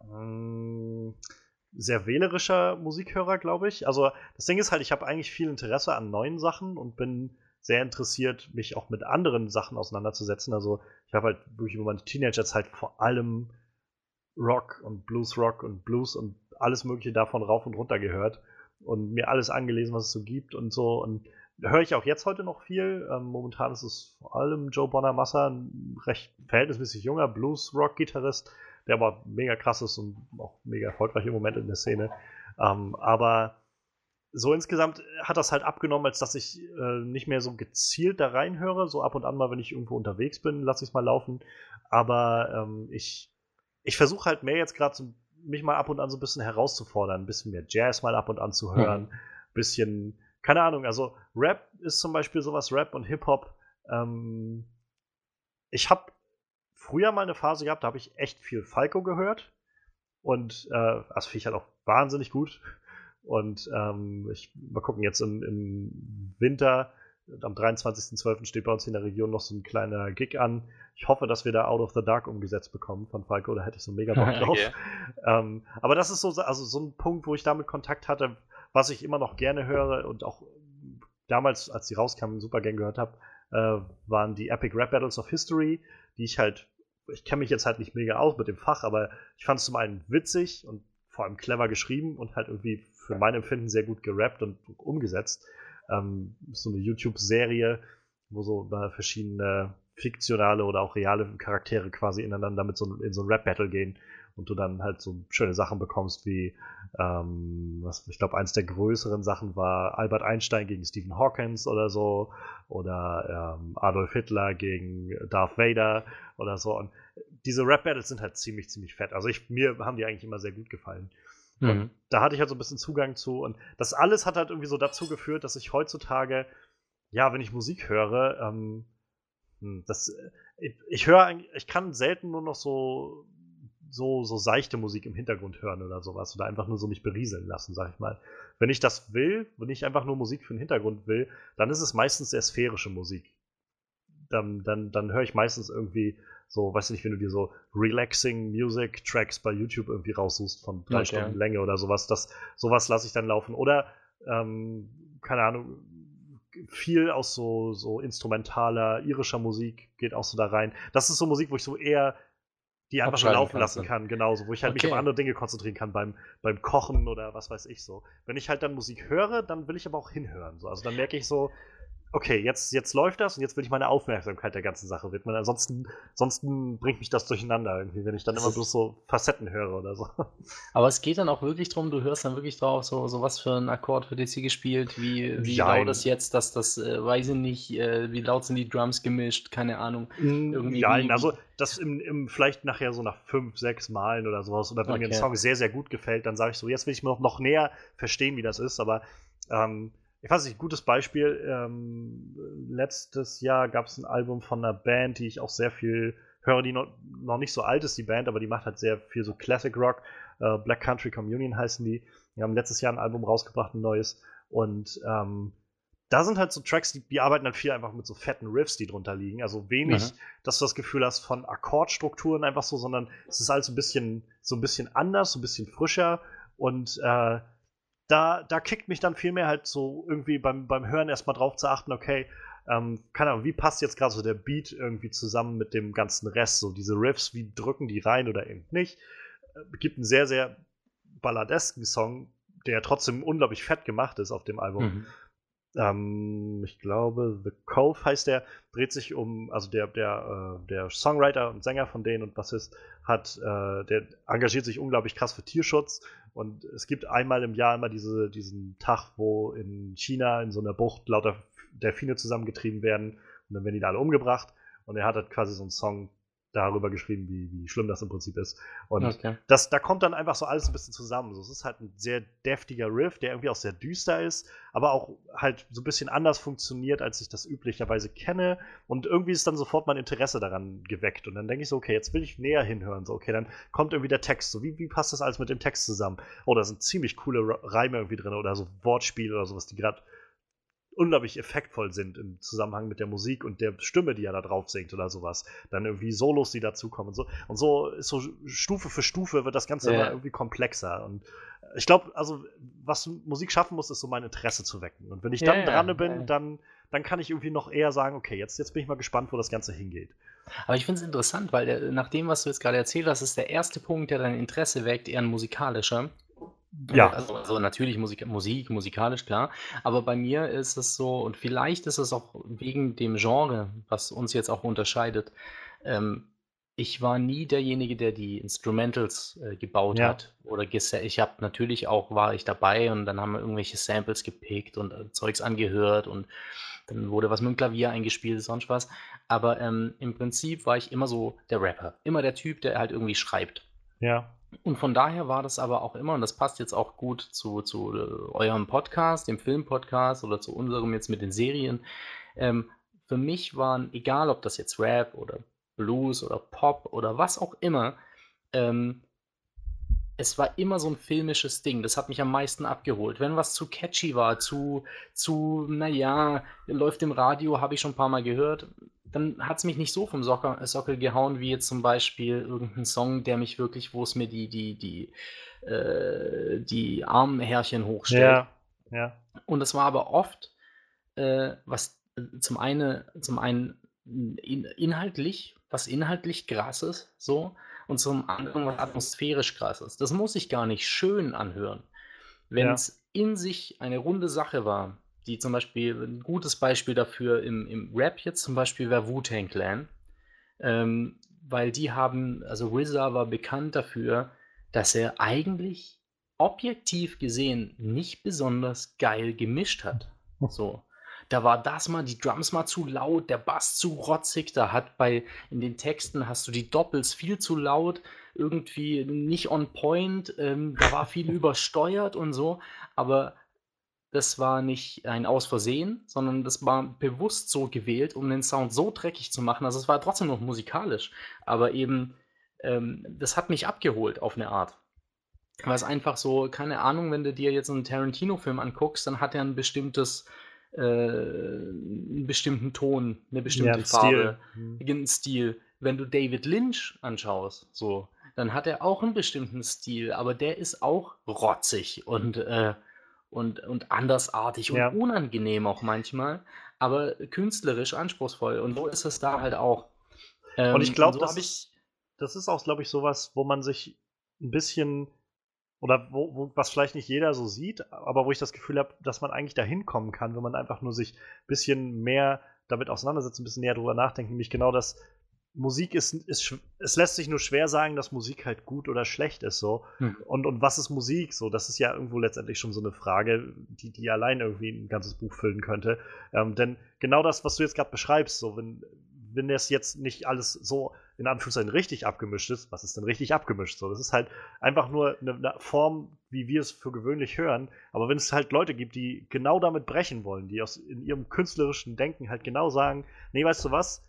A: ähm, sehr wählerischer Musikhörer, glaube ich. Also das Ding ist halt, ich habe eigentlich viel Interesse an neuen Sachen und bin sehr interessiert, mich auch mit anderen Sachen auseinanderzusetzen. Also ich habe halt wirklich über meine Teenagerzeit vor allem Rock und Blues Rock und Blues und alles Mögliche davon rauf und runter gehört und mir alles angelesen, was es so gibt und so. Und höre ich auch jetzt heute noch viel. Ähm, momentan ist es vor allem Joe Bonamassa, ein recht verhältnismäßig junger Blues-Rock-Gitarrist, der aber mega krass ist und auch mega erfolgreich im Moment in der Szene. Ähm, aber so insgesamt hat das halt abgenommen, als dass ich äh, nicht mehr so gezielt da reinhöre. So ab und an mal, wenn ich irgendwo unterwegs bin, lasse ich es mal laufen. Aber ähm, ich, ich versuche halt mehr jetzt gerade so, mich mal ab und an so ein bisschen herauszufordern, ein bisschen mehr Jazz mal ab und an zu hören, mhm. bisschen, keine Ahnung, also Rap ist zum Beispiel sowas, Rap und Hip-Hop. Ähm, ich habe früher mal eine Phase gehabt, da habe ich echt viel Falco gehört. Und äh, das finde ich halt auch wahnsinnig gut. Und ähm, ich mal gucken, jetzt im, im Winter, am 23.12. steht bei uns in der Region noch so ein kleiner Gig an. Ich hoffe, dass wir da Out of the Dark umgesetzt bekommen von Falco, da hätte ich so mega Bock drauf. Okay. Ähm, aber das ist so, also so ein Punkt, wo ich damit Kontakt hatte, was ich immer noch gerne höre und auch damals, als die rauskamen, super gern gehört habe, äh, waren die Epic Rap Battles of History, die ich halt ich kenne mich jetzt halt nicht mega aus mit dem Fach, aber ich fand es zum einen witzig und vor allem clever geschrieben und halt irgendwie für mein Empfinden sehr gut gerappt und umgesetzt. Ähm, so eine YouTube-Serie, wo so verschiedene fiktionale oder auch reale Charaktere quasi ineinander mit so in so ein Rap-Battle gehen und du dann halt so schöne Sachen bekommst wie, ähm, was, ich glaube, eins der größeren Sachen war Albert Einstein gegen Stephen Hawkins oder so oder ähm, Adolf Hitler gegen Darth Vader oder so. Und diese Rap-Battles sind halt ziemlich, ziemlich fett. Also ich, mir haben die eigentlich immer sehr gut gefallen. Mhm. Und da hatte ich halt so ein bisschen Zugang zu. Und das alles hat halt irgendwie so dazu geführt, dass ich heutzutage, ja, wenn ich Musik höre, ähm, hm, das, ich, ich höre, ich kann selten nur noch so so, so seichte Musik im Hintergrund hören oder sowas oder einfach nur so mich berieseln lassen, sag ich mal. Wenn ich das will, wenn ich einfach nur Musik für den Hintergrund will, dann ist es meistens sehr sphärische Musik. Dann, dann, dann höre ich meistens irgendwie so, weiß nicht, wenn du dir so relaxing Music Tracks bei YouTube irgendwie raussuchst von drei okay. Stunden Länge oder sowas, das, sowas lasse ich dann laufen. Oder, ähm, keine Ahnung, viel aus so, so instrumentaler irischer Musik geht auch so da rein. Das ist so Musik, wo ich so eher die einfach so laufen lassen kann, genauso, wo ich halt okay. mich auf andere Dinge konzentrieren kann beim, beim Kochen oder was weiß ich so. Wenn ich halt dann Musik höre, dann will ich aber auch hinhören. So. Also dann merke ich so, okay, jetzt, jetzt läuft das und jetzt will ich meine Aufmerksamkeit der ganzen Sache widmen. Ansonsten, ansonsten bringt mich das durcheinander irgendwie, wenn ich dann das immer bloß so Facetten höre oder so.
B: Aber es geht dann auch wirklich darum, du hörst dann wirklich drauf, so, so was für ein Akkord wird jetzt hier gespielt, wie, wie laut ist jetzt, dass das, äh, weiß ich nicht, äh, wie laut sind die Drums gemischt, keine Ahnung.
A: Irgendwie Nein, also das im, im, vielleicht nachher so nach fünf, sechs Malen oder sowas, oder wenn okay. mir ein Song sehr, sehr gut gefällt, dann sage ich so, jetzt will ich mir noch, noch näher verstehen, wie das ist, aber ähm, ich weiß nicht, gutes Beispiel. Ähm, letztes Jahr gab es ein Album von einer Band, die ich auch sehr viel höre, die noch, noch, nicht so alt ist, die Band, aber die macht halt sehr viel so Classic Rock. Äh, Black Country Communion heißen die. Die haben letztes Jahr ein Album rausgebracht, ein neues. Und ähm, da sind halt so Tracks, die, die, arbeiten halt viel einfach mit so fetten Riffs, die drunter liegen. Also wenig, mhm. dass du das Gefühl hast von Akkordstrukturen einfach so, sondern es ist halt so ein bisschen, so ein bisschen anders, so ein bisschen frischer und äh, da, da kickt mich dann vielmehr halt so irgendwie beim, beim Hören erstmal drauf zu achten, okay, ähm, keine Ahnung, wie passt jetzt gerade so der Beat irgendwie zusammen mit dem ganzen Rest? So diese Riffs, wie drücken die rein oder eben nicht? äh, gibt einen sehr, sehr balladesken Song, der trotzdem unglaublich fett gemacht ist auf dem Album. Mhm. Ähm, ich glaube, The Cove heißt der, dreht sich um, also der, der, äh, der Songwriter und Sänger von denen und Bassist hat, äh, der engagiert sich unglaublich krass für Tierschutz. Und es gibt einmal im Jahr immer diese, diesen Tag, wo in China in so einer Bucht lauter Delfine zusammengetrieben werden. Und dann werden die da alle umgebracht. Und er hat halt quasi so einen Song darüber geschrieben, wie, wie schlimm das im Prinzip ist. Und okay. das, da kommt dann einfach so alles ein bisschen zusammen. So, es ist halt ein sehr deftiger Riff, der irgendwie auch sehr düster ist, aber auch halt so ein bisschen anders funktioniert, als ich das üblicherweise kenne. Und irgendwie ist dann sofort mein Interesse daran geweckt. Und dann denke ich so, okay, jetzt will ich näher hinhören. So, okay, dann kommt irgendwie der Text. So, wie, wie passt das alles mit dem Text zusammen? Oh, da sind ziemlich coole Reime irgendwie drin oder so Wortspiele oder sowas, die gerade unglaublich effektvoll sind im Zusammenhang mit der Musik und der Stimme, die er da drauf singt oder sowas. Dann irgendwie Solos, die dazukommen und so. Und so ist so Stufe für Stufe wird das Ganze ja. immer irgendwie komplexer. Und ich glaube, also was Musik schaffen muss, ist so mein Interesse zu wecken. Und wenn ich dann ja, dran ja, bin, dann, dann kann ich irgendwie noch eher sagen, okay, jetzt, jetzt bin ich mal gespannt, wo das Ganze hingeht.
B: Aber ich finde es interessant, weil der, nach dem, was du jetzt gerade erzählt hast, ist der erste Punkt, der dein Interesse weckt, eher ein musikalischer. Ja. Also, also natürlich Musik, Musik, musikalisch, klar. Aber bei mir ist es so, und vielleicht ist es auch wegen dem Genre, was uns jetzt auch unterscheidet. Ähm, ich war nie derjenige, der die Instrumentals äh, gebaut ja. hat oder ich habe natürlich auch war ich dabei und dann haben wir irgendwelche Samples gepickt und äh, Zeugs angehört und dann wurde was mit dem Klavier eingespielt, sonst was. Aber ähm, im Prinzip war ich immer so der Rapper, immer der Typ, der halt irgendwie schreibt.
A: Ja.
B: Und von daher war das aber auch immer, und das passt jetzt auch gut zu, zu äh, eurem Podcast, dem Filmpodcast oder zu unserem jetzt mit den Serien. Ähm, für mich waren, egal ob das jetzt Rap oder Blues oder Pop oder was auch immer, ähm, es war immer so ein filmisches Ding. Das hat mich am meisten abgeholt. Wenn was zu catchy war, zu, zu, naja, läuft im Radio, habe ich schon ein paar Mal gehört, dann hat es mich nicht so vom Sockel, Sockel gehauen, wie jetzt zum Beispiel irgendein Song, der mich wirklich, wo es mir die, die, die, äh, die Armhärchen hochstellt.
A: Ja, ja.
B: Und das war aber oft, äh, was zum einen, zum einen in, inhaltlich, was inhaltlich krass ist, so, und zum anderen was atmosphärisch krass ist. Das muss ich gar nicht schön anhören. Wenn es ja. in sich eine runde Sache war, die zum Beispiel, ein gutes Beispiel dafür im, im Rap jetzt zum Beispiel wäre Wu-Tang Clan. Ähm, weil die haben, also RZA war bekannt dafür, dass er eigentlich objektiv gesehen nicht besonders geil gemischt hat. So. Da war das mal, die Drums mal zu laut, der Bass zu rotzig, da hat bei, in den Texten hast du die Doppels viel zu laut, irgendwie nicht on point, ähm, da war viel übersteuert und so, aber das war nicht ein Aus Versehen, sondern das war bewusst so gewählt, um den Sound so dreckig zu machen. Also es war trotzdem noch musikalisch, aber eben, ähm, das hat mich abgeholt auf eine Art. Weil es einfach so, keine Ahnung, wenn du dir jetzt einen Tarantino-Film anguckst, dann hat er ein bestimmtes, äh, einen bestimmten Ton, eine bestimmte ja, Farbe, Stil. einen mhm. Stil. Wenn du David Lynch anschaust, so, dann hat er auch einen bestimmten Stil, aber der ist auch rotzig und äh, und, und andersartig und ja. unangenehm auch manchmal, aber künstlerisch anspruchsvoll. Und so ist es da halt auch.
A: Ähm, und ich glaube, so das, ich, das ist auch, glaube ich, sowas, wo man sich ein bisschen oder wo, wo, was vielleicht nicht jeder so sieht, aber wo ich das Gefühl habe, dass man eigentlich dahin kommen kann, wenn man einfach nur sich ein bisschen mehr damit auseinandersetzt, ein bisschen näher drüber nachdenkt, nämlich genau das, Musik ist, ist, es lässt sich nur schwer sagen, dass Musik halt gut oder schlecht ist, so. Hm. Und, und was ist Musik? So, das ist ja irgendwo letztendlich schon so eine Frage, die, die allein irgendwie ein ganzes Buch füllen könnte. Ähm, denn genau das, was du jetzt gerade beschreibst, so, wenn, wenn das jetzt nicht alles so in Anführungszeichen richtig abgemischt ist, was ist denn richtig abgemischt? So, das ist halt einfach nur eine, eine Form, wie wir es für gewöhnlich hören. Aber wenn es halt Leute gibt, die genau damit brechen wollen, die aus in ihrem künstlerischen Denken halt genau sagen, nee, weißt du was?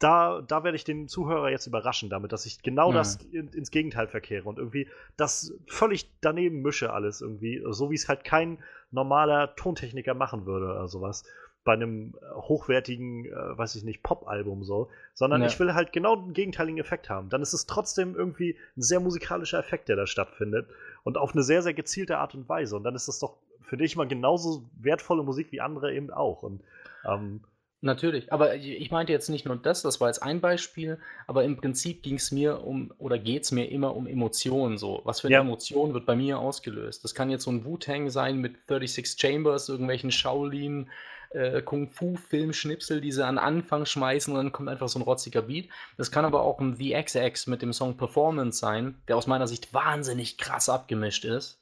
A: Da, da werde ich den Zuhörer jetzt überraschen damit, dass ich genau mhm. das in, ins Gegenteil verkehre und irgendwie das völlig daneben mische alles irgendwie, so wie es halt kein normaler Tontechniker machen würde oder sowas bei einem hochwertigen, äh, weiß ich nicht, Pop-Album so, sondern ja. ich will halt genau den gegenteiligen Effekt haben. Dann ist es trotzdem irgendwie ein sehr musikalischer Effekt, der da stattfindet und auf eine sehr, sehr gezielte Art und Weise. Und dann ist das doch für dich mal genauso wertvolle Musik wie andere eben auch. Und ähm,
B: Natürlich, aber ich meinte jetzt nicht nur das, das war jetzt ein Beispiel, aber im Prinzip ging es mir um oder geht es mir immer um Emotionen so. Was für eine
A: Ja.
B: Emotion wird bei mir ausgelöst? Das kann jetzt so ein Wu-Tang sein mit 36 Chambers, irgendwelchen Shaolin, äh, Kung-Fu-Filmschnipsel, die sie an Anfang schmeißen und dann kommt einfach so ein rotziger Beat. Das kann aber auch ein The XX mit dem Song Performance sein, der aus meiner Sicht wahnsinnig krass abgemischt ist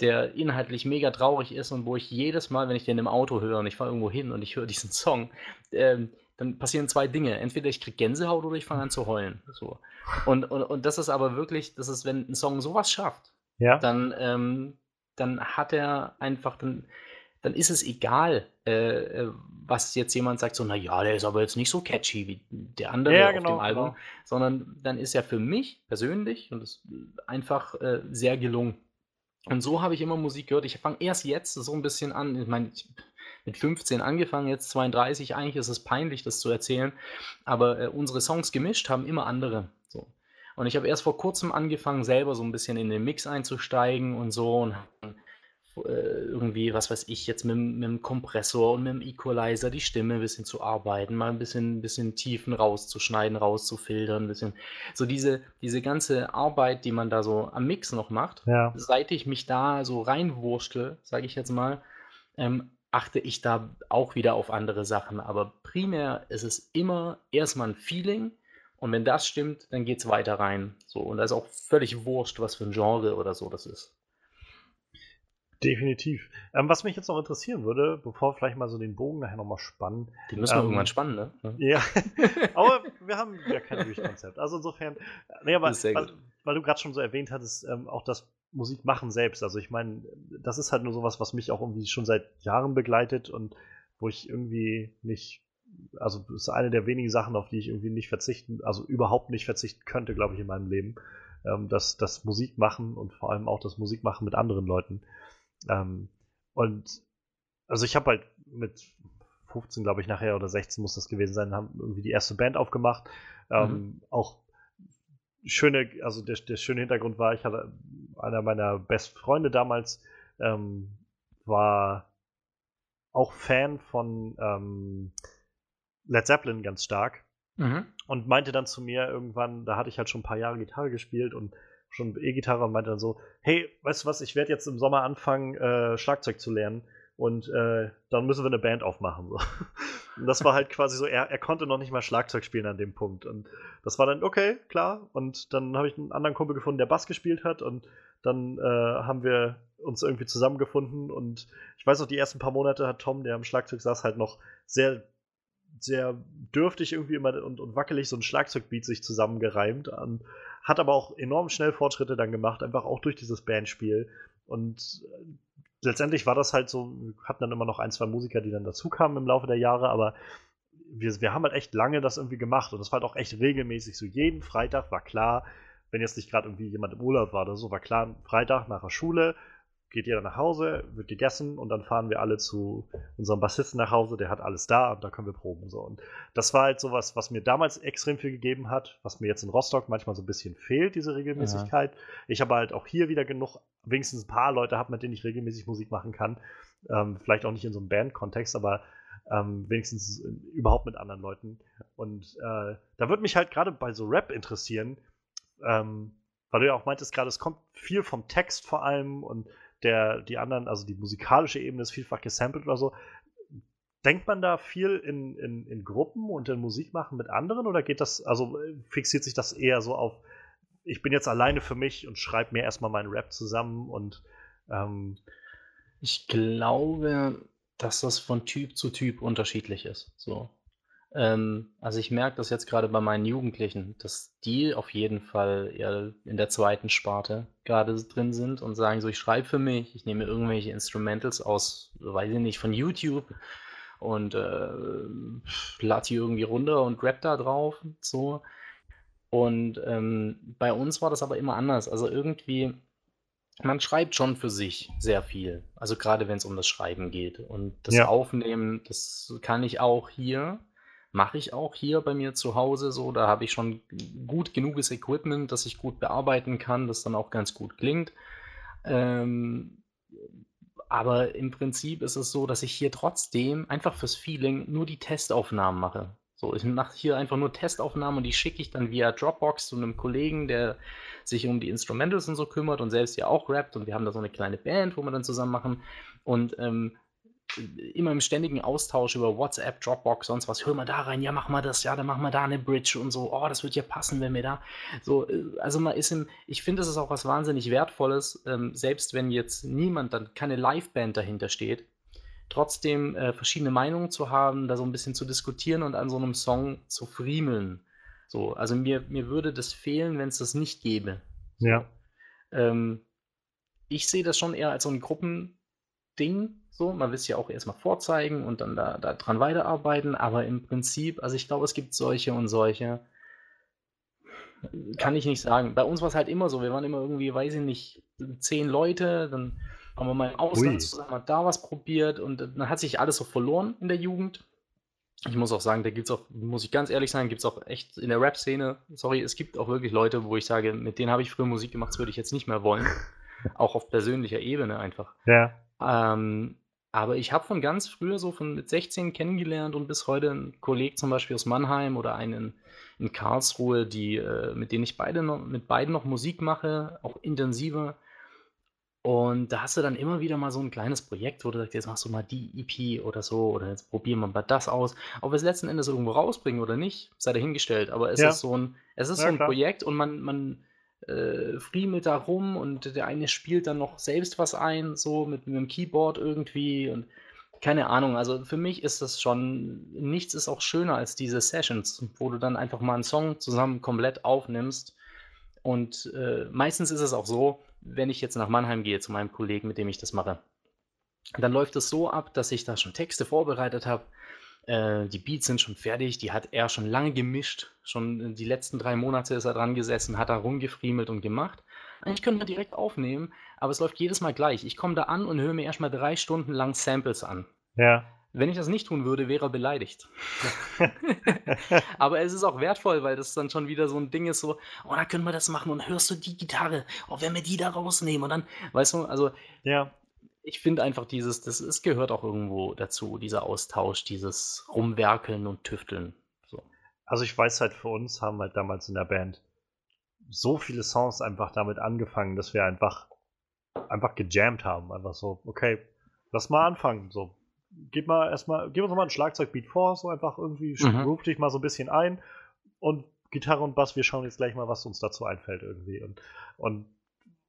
B: der inhaltlich mega traurig ist und wo ich jedes Mal, wenn ich den im Auto höre und ich fahre irgendwo hin und ich höre diesen Song, ähm, dann passieren zwei Dinge. Entweder ich kriege Gänsehaut oder ich fange an zu heulen. So. Und, und, und das ist aber wirklich, das ist, wenn ein Song sowas schafft,
A: Ja.
B: dann, ähm, dann hat er einfach, dann, dann ist es egal, äh, äh, was jetzt jemand sagt, so, na ja, der ist aber jetzt nicht so catchy wie der andere
A: Ja,
B: auf
A: genau,
B: dem Album,
A: genau.
B: sondern dann ist er für mich persönlich und einfach äh, sehr gelungen. Und so habe ich immer Musik gehört. Ich fange erst jetzt so ein bisschen an. Ich meine, ich mit 15 angefangen, jetzt 32. Eigentlich ist es peinlich, das zu erzählen. Aber äh, unsere Songs gemischt haben immer andere. So. Und ich habe erst vor kurzem angefangen, selber so ein bisschen in den Mix einzusteigen und so. Und irgendwie, was weiß ich, jetzt mit, dem- mit dem Kompressor und mit dem Equalizer die Stimme ein bisschen zu arbeiten, mal ein bisschen, bisschen Tiefen rauszuschneiden, rauszufiltern, ein bisschen. So diese, diese ganze Arbeit, die man da so am Mix noch macht,
A: Ja.
B: seit ich mich da so reinwurschtel, sage ich jetzt mal, ähm, achte ich da auch wieder auf andere Sachen. Aber primär ist es immer erstmal ein Feeling und wenn das stimmt, dann geht es weiter rein. So, und da ist auch völlig wurscht, was für ein Genre oder so das ist.
A: Definitiv. Ähm, was mich jetzt noch interessieren würde, bevor wir vielleicht mal so den Bogen nachher nochmal spannen.
B: Die müssen wir
A: Ähm,
B: irgendwann spannen, ne?
A: Ja, aber wir haben ja kein Durchkonzept. Also insofern, nee, aber weil, weil du gerade schon so erwähnt hattest, ähm, auch das Musikmachen selbst. Also ich meine, das ist halt nur sowas, was mich auch irgendwie schon seit Jahren begleitet und wo ich irgendwie nicht, also das ist eine der wenigen Sachen, auf die ich irgendwie nicht verzichten, also überhaupt nicht verzichten könnte, glaube ich, in meinem Leben. Ähm, das, das Musikmachen und vor allem auch das Musikmachen mit anderen Leuten. Ähm, und also ich habe halt mit 15, glaube ich, nachher oder 16 muss das gewesen sein, haben irgendwie die erste Band aufgemacht. Ähm, Auch schöne, also der, der schöne Hintergrund war, ich hatte einer meiner besten Freunde damals ähm, war auch Fan von ähm, Led Zeppelin ganz stark
B: Mhm.
A: und meinte dann zu mir irgendwann, da hatte ich halt schon ein paar Jahre Gitarre gespielt und schon E-Gitarre und meinte dann so, hey, weißt du was, ich werde jetzt im Sommer anfangen, äh, Schlagzeug zu lernen und äh, dann müssen wir eine Band aufmachen. So. Und das war halt quasi so, er, er konnte noch nicht mal Schlagzeug spielen an dem Punkt. Und das war dann, okay, klar. Und dann habe ich einen anderen Kumpel gefunden, der Bass gespielt hat und dann äh, haben wir uns irgendwie zusammengefunden und ich weiß noch, die ersten paar Monate hat Tom, der am Schlagzeug saß, halt noch sehr sehr dürftig irgendwie immer und, und wackelig so ein Schlagzeugbeat sich zusammengereimt. Und hat aber auch enorm schnell Fortschritte dann gemacht, einfach auch durch dieses Bandspiel. Und äh, letztendlich war das halt so, wir hatten dann immer noch ein, zwei Musiker, die dann dazu kamen im Laufe der Jahre, aber wir, wir haben halt echt lange das irgendwie gemacht und das war halt auch echt regelmäßig so. Jeden Freitag war klar, wenn jetzt nicht gerade irgendwie jemand im Urlaub war oder so, war klar, Freitag nach der Schule geht jeder nach Hause, wird gegessen und dann fahren wir alle zu unserem Bassisten nach Hause, der hat alles da und da können wir proben. So. Und das war halt sowas, was mir damals extrem viel gegeben hat, was mir jetzt in Rostock manchmal so ein bisschen fehlt, diese Regelmäßigkeit. Ich habe halt auch hier wieder genug, wenigstens ein paar Leute habe, mit denen ich regelmäßig Musik machen kann. Ähm, vielleicht auch nicht in so einem Band-Kontext, aber ähm, wenigstens überhaupt mit anderen Leuten. Und äh, da würde mich halt gerade bei so Rap interessieren, ähm, weil du ja auch meintest gerade, es kommt viel vom Text vor allem und der, die anderen, also die musikalische Ebene ist vielfach gesampelt oder so. Denkt man da viel in, in, in Gruppen und in Musik machen mit anderen oder geht das, also fixiert sich das eher so auf, ich bin jetzt alleine für mich und schreibe mir erstmal meinen Rap zusammen und ähm,
B: Ich glaube, dass das von Typ zu Typ unterschiedlich ist. So. Ähm, also ich merke das jetzt gerade bei meinen Jugendlichen, dass die auf jeden Fall eher in der zweiten Sparte gerade drin sind und sagen so, ich schreibe für mich, ich nehme irgendwelche Instrumentals aus, weiß ich nicht, von YouTube und äh, lade die irgendwie runter und rap da drauf und so. Und ähm, bei uns war das aber immer anders. Also irgendwie, man schreibt schon für sich sehr viel. Also gerade wenn es um das Schreiben geht. Und das
A: Ja.
B: Aufnehmen, das kann ich auch hier, mache ich auch hier bei mir zu Hause so. Da habe ich schon gut genuges Equipment, das ich gut bearbeiten kann, das dann auch ganz gut klingt. Ähm, aber im Prinzip ist es so, dass ich hier trotzdem einfach fürs Feeling nur die Testaufnahmen mache. So, ich mache hier einfach nur Testaufnahmen und die schicke ich dann via Dropbox zu einem Kollegen, der sich um die Instrumentals und so kümmert und selbst ja auch rappt und wir haben da so eine kleine Band, wo wir dann zusammen machen und ähm, immer im ständigen Austausch über WhatsApp, Dropbox, sonst was, hör mal da rein, ja, mach mal das, ja, dann machen wir da eine Bridge und so, oh, das wird ja passen, wenn wir da, so, äh, also man ist im, ich finde, das ist auch was wahnsinnig Wertvolles, ähm, selbst wenn jetzt niemand, dann keine Liveband dahinter steht, trotzdem äh, verschiedene Meinungen zu haben, da so ein bisschen zu diskutieren und an so einem Song zu friemeln. So, also mir, mir würde das fehlen, wenn es das nicht gäbe.
A: Ja.
B: Ähm, ich sehe das schon eher als so ein Gruppending, so, man will es ja auch erstmal vorzeigen und dann da, da dran weiterarbeiten, aber im Prinzip, also ich glaube, es gibt solche und solche. Kann ich nicht sagen. Bei uns war es halt immer so, wir waren immer irgendwie, weiß ich nicht, zehn Leute, dann haben wir mal im Ausland Ui. zusammen da was probiert und dann hat sich alles so verloren in der Jugend. Ich muss auch sagen, da gibt es auch, muss ich ganz ehrlich sein, gibt es auch echt in der Rap-Szene, sorry, es gibt auch wirklich Leute, wo ich sage, mit denen habe ich früher Musik gemacht, das würde ich jetzt nicht mehr wollen. auch auf persönlicher Ebene einfach.
A: Ja.
B: Ähm, aber ich habe von ganz früher, so von mit 16 kennengelernt und bis heute einen Kollegen zum Beispiel aus Mannheim oder einen in Karlsruhe, die, äh, mit denen ich beide noch, mit beiden noch Musik mache, auch intensiver. Und da hast du dann immer wieder mal so ein kleines Projekt, wo du sagst, jetzt machst du mal die EP oder so, oder jetzt probieren wir mal das aus. Ob wir es letzten Endes irgendwo rausbringen oder nicht, sei dahingestellt. Aber es ja. ist so ein, es ist ja, so ein Projekt und man, man äh, friemelt da rum und der eine spielt dann noch selbst was ein, so mit, mit dem Keyboard irgendwie und keine Ahnung. Also für mich ist das schon, nichts ist auch schöner als diese Sessions, wo du dann einfach mal einen Song zusammen komplett aufnimmst. Und äh, meistens ist es auch so, wenn ich jetzt nach Mannheim gehe zu meinem Kollegen, mit dem ich das mache, dann läuft es so ab, dass ich da schon Texte vorbereitet habe. Äh, die Beats sind schon fertig, die hat er schon lange gemischt. Schon die letzten drei Monate ist er dran gesessen, hat da rumgefriemelt und gemacht. Eigentlich können wir direkt aufnehmen, aber es läuft jedes Mal gleich. Ich komme da an und höre mir erstmal drei Stunden lang Samples an.
A: Ja.
B: Wenn ich das nicht tun würde, wäre er beleidigt. Aber es ist auch wertvoll, weil das dann schon wieder so ein Ding ist, so, oh, da können wir das machen und hörst du die Gitarre, oh, wenn wir die da rausnehmen und dann, weißt du, also,
A: ja.
B: Ich finde einfach dieses, das es gehört auch irgendwo dazu, dieser Austausch, dieses Rumwerkeln und Tüfteln. So.
A: Also ich weiß halt, für uns haben halt damals in der Band so viele Songs einfach damit angefangen, dass wir einfach, einfach gejammt haben. Einfach so, okay, lass mal anfangen. So, gib mal erstmal, gib uns mal ein Schlagzeugbeat vor, so einfach irgendwie, mhm. ruf dich mal so ein bisschen ein und Gitarre und Bass, wir schauen jetzt gleich mal, was uns dazu einfällt irgendwie. Und, und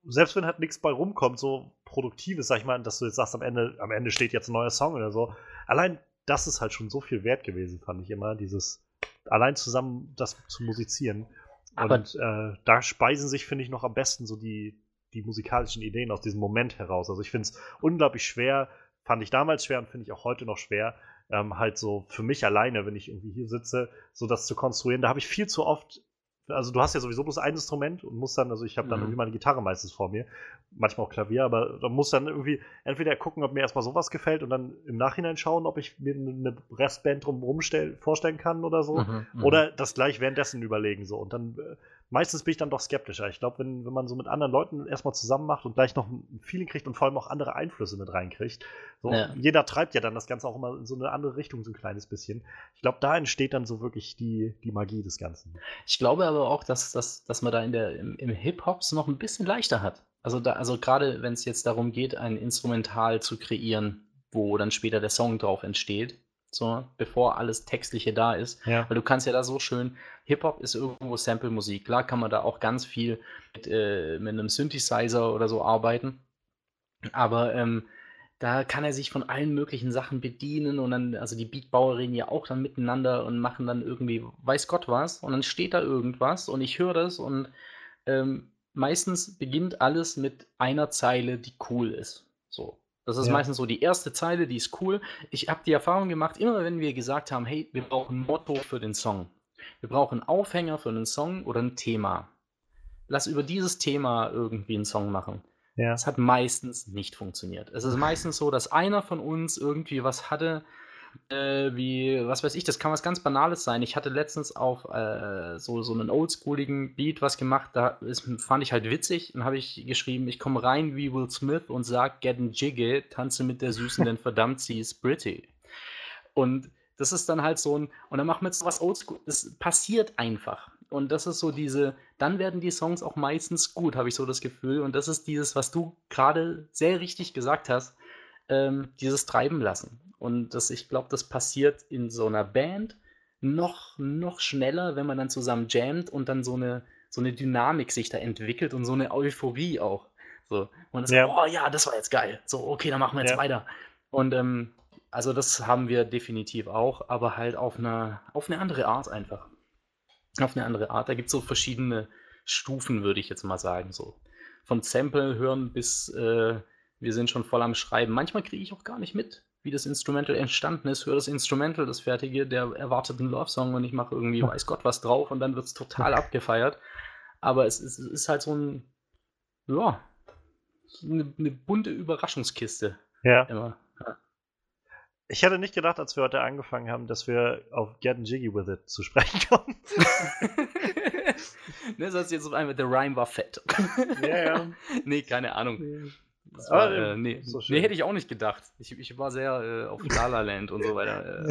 A: selbst wenn halt nichts bei rumkommt, so Produktives, sag ich mal, dass du jetzt sagst, am Ende, am Ende steht jetzt ein neuer Song oder so, allein das ist halt schon so viel wert gewesen, fand ich immer, dieses allein zusammen das zu musizieren. Aber und äh, da speisen sich, finde ich, noch am besten so die, die musikalischen Ideen aus diesem Moment heraus. Also ich finde es unglaublich schwer, fand ich damals schwer und finde ich auch heute noch schwer, ähm, halt so für mich alleine, wenn ich irgendwie hier sitze, so das zu konstruieren. Da habe ich viel zu oft also du hast ja sowieso bloß ein Instrument und musst dann, also ich habe dann mhm. irgendwie meine Gitarre meistens vor mir, manchmal auch Klavier, aber da muss dann irgendwie entweder gucken, ob mir erstmal sowas gefällt und dann im Nachhinein schauen, ob ich mir eine Restband drumherum vorstellen kann oder so. Mhm, mhm, oder das gleich währenddessen überlegen so. Und dann äh, meistens bin ich dann doch skeptischer. Ich glaube, wenn, wenn man so mit anderen Leuten erstmal zusammen macht und gleich noch ein Feeling kriegt und vor allem auch andere Einflüsse mit reinkriegt, so, ja. jeder treibt ja dann das Ganze auch immer in so eine andere Richtung, so ein kleines bisschen. Ich glaube, da entsteht dann so wirklich die, die Magie des Ganzen.
B: Ich glaube aber auch, dass, dass, dass man da in der, im, im Hip-Hop es noch ein bisschen leichter hat. Also, da, also gerade wenn es jetzt darum geht, ein Instrumental zu kreieren, wo dann später der Song drauf entsteht, so, bevor alles Textliche da ist. Ja. Weil du kannst ja da so schön, Hip-Hop ist irgendwo Sample-Musik. Klar kann man da auch ganz viel mit, äh, mit einem Synthesizer oder so arbeiten. Aber ähm, da kann er sich von allen möglichen Sachen bedienen und dann, also die Beatbauer reden ja auch dann miteinander und machen dann irgendwie, weiß Gott was, und dann steht da irgendwas und ich höre das und ähm, meistens beginnt alles mit einer Zeile, die cool ist. So. Das ist ja. meistens so die erste Zeile, die ist cool. Ich habe die Erfahrung gemacht, immer wenn wir gesagt haben, hey, wir brauchen ein Motto für den Song. Wir brauchen einen Aufhänger für einen Song oder ein Thema. Lass über dieses Thema irgendwie einen Song machen. Ja. Das hat meistens nicht funktioniert. Es ist meistens so, dass einer von uns irgendwie was hatte äh, wie, was weiß ich, das kann was ganz Banales sein. Ich hatte letztens auf äh, so, so einen oldschooligen Beat was gemacht, da ist, fand ich halt witzig. Dann habe ich geschrieben, ich komme rein wie Will Smith und sag, get n Jiggy, tanze mit der Süßen, denn verdammt, sie ist pretty. Und das ist dann halt so ein, und dann machen wir jetzt was oldschool, das passiert einfach. Und das ist so diese, dann werden die Songs auch meistens gut, habe ich so das Gefühl. Und das ist dieses, was du gerade sehr richtig gesagt hast, ähm, dieses Treiben lassen. Und das, ich glaube, das passiert in so einer Band noch, noch schneller, wenn man dann zusammen jammt und dann so eine, so eine Dynamik sich da entwickelt und so eine Euphorie auch. So. Und das, ja. oh ja, das war jetzt geil. So, okay, dann machen wir jetzt ja. weiter. Und ähm, also das haben wir definitiv auch, aber halt auf eine, auf eine andere Art einfach. Auf eine andere Art. Da gibt es so verschiedene Stufen, würde ich jetzt mal sagen. So. Von Sample hören bis äh, wir sind schon voll am Schreiben. Manchmal kriege ich auch gar nicht mit, wie das Instrumental entstanden ist, höre das Instrumental, das fertige, der erwarteten Love-Song und ich mache irgendwie weiß Gott was drauf und dann wird es total abgefeiert. Aber es ist, es ist, halt so ein, ja, eine, eine bunte Überraschungskiste.
A: Ja. Immer. ja. Ich hätte nicht gedacht, als wir heute angefangen haben, dass wir auf Get Jiggy With It zu sprechen kommen.
B: ne, das jetzt auf einmal, der Rhyme war fett. Ja, ja. nee, keine Ahnung. War, ah, äh, nee, so nee, hätte ich auch nicht gedacht. Ich, ich war sehr äh, auf La La Land und so weiter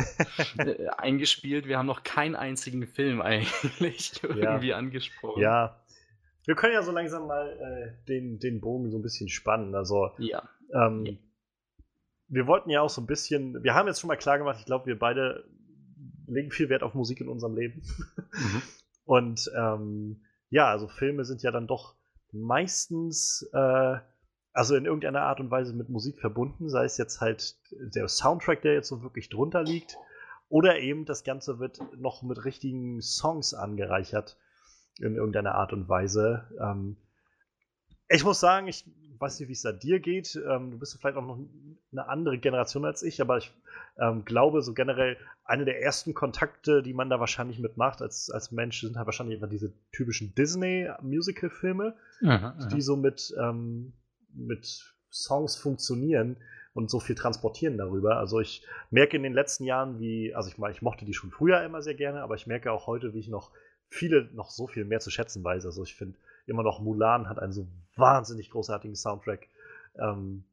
B: äh, äh, eingespielt. Wir haben noch keinen einzigen Film eigentlich irgendwie ja. angesprochen.
A: Ja. Wir können ja so langsam mal äh, den, den Bogen so ein bisschen spannen. Also,
B: ja.
A: Ähm, ja. wir wollten ja auch so ein bisschen, wir haben jetzt schon mal klar gemacht, ich glaube, wir beide legen viel Wert auf Musik in unserem Leben. Mhm. Und ähm, ja, also Filme sind ja dann doch meistens äh, also in irgendeiner Art und Weise mit Musik verbunden, sei es jetzt halt der Soundtrack, der jetzt so wirklich drunter liegt, oder eben das Ganze wird noch mit richtigen Songs angereichert in irgendeiner Art und Weise. Ähm, ich muss sagen, ich weiß nicht, wie es da dir geht. Ähm, du bist vielleicht auch noch eine andere Generation als ich, aber ich ähm, glaube, so generell eine der ersten Kontakte, die man da wahrscheinlich mitmacht als, als Mensch, sind halt wahrscheinlich immer diese typischen Disney-Musical-Filme, die so mit ähm, mit Songs funktionieren und so viel transportieren darüber. Also ich merke in den letzten Jahren, wie, also ich meine, ich mochte die schon früher immer sehr gerne, aber ich merke auch heute, wie ich noch viele noch so viel mehr zu schätzen weiß. Also ich finde immer noch Mulan hat einen so wahnsinnig großartigen Soundtrack. Ähm,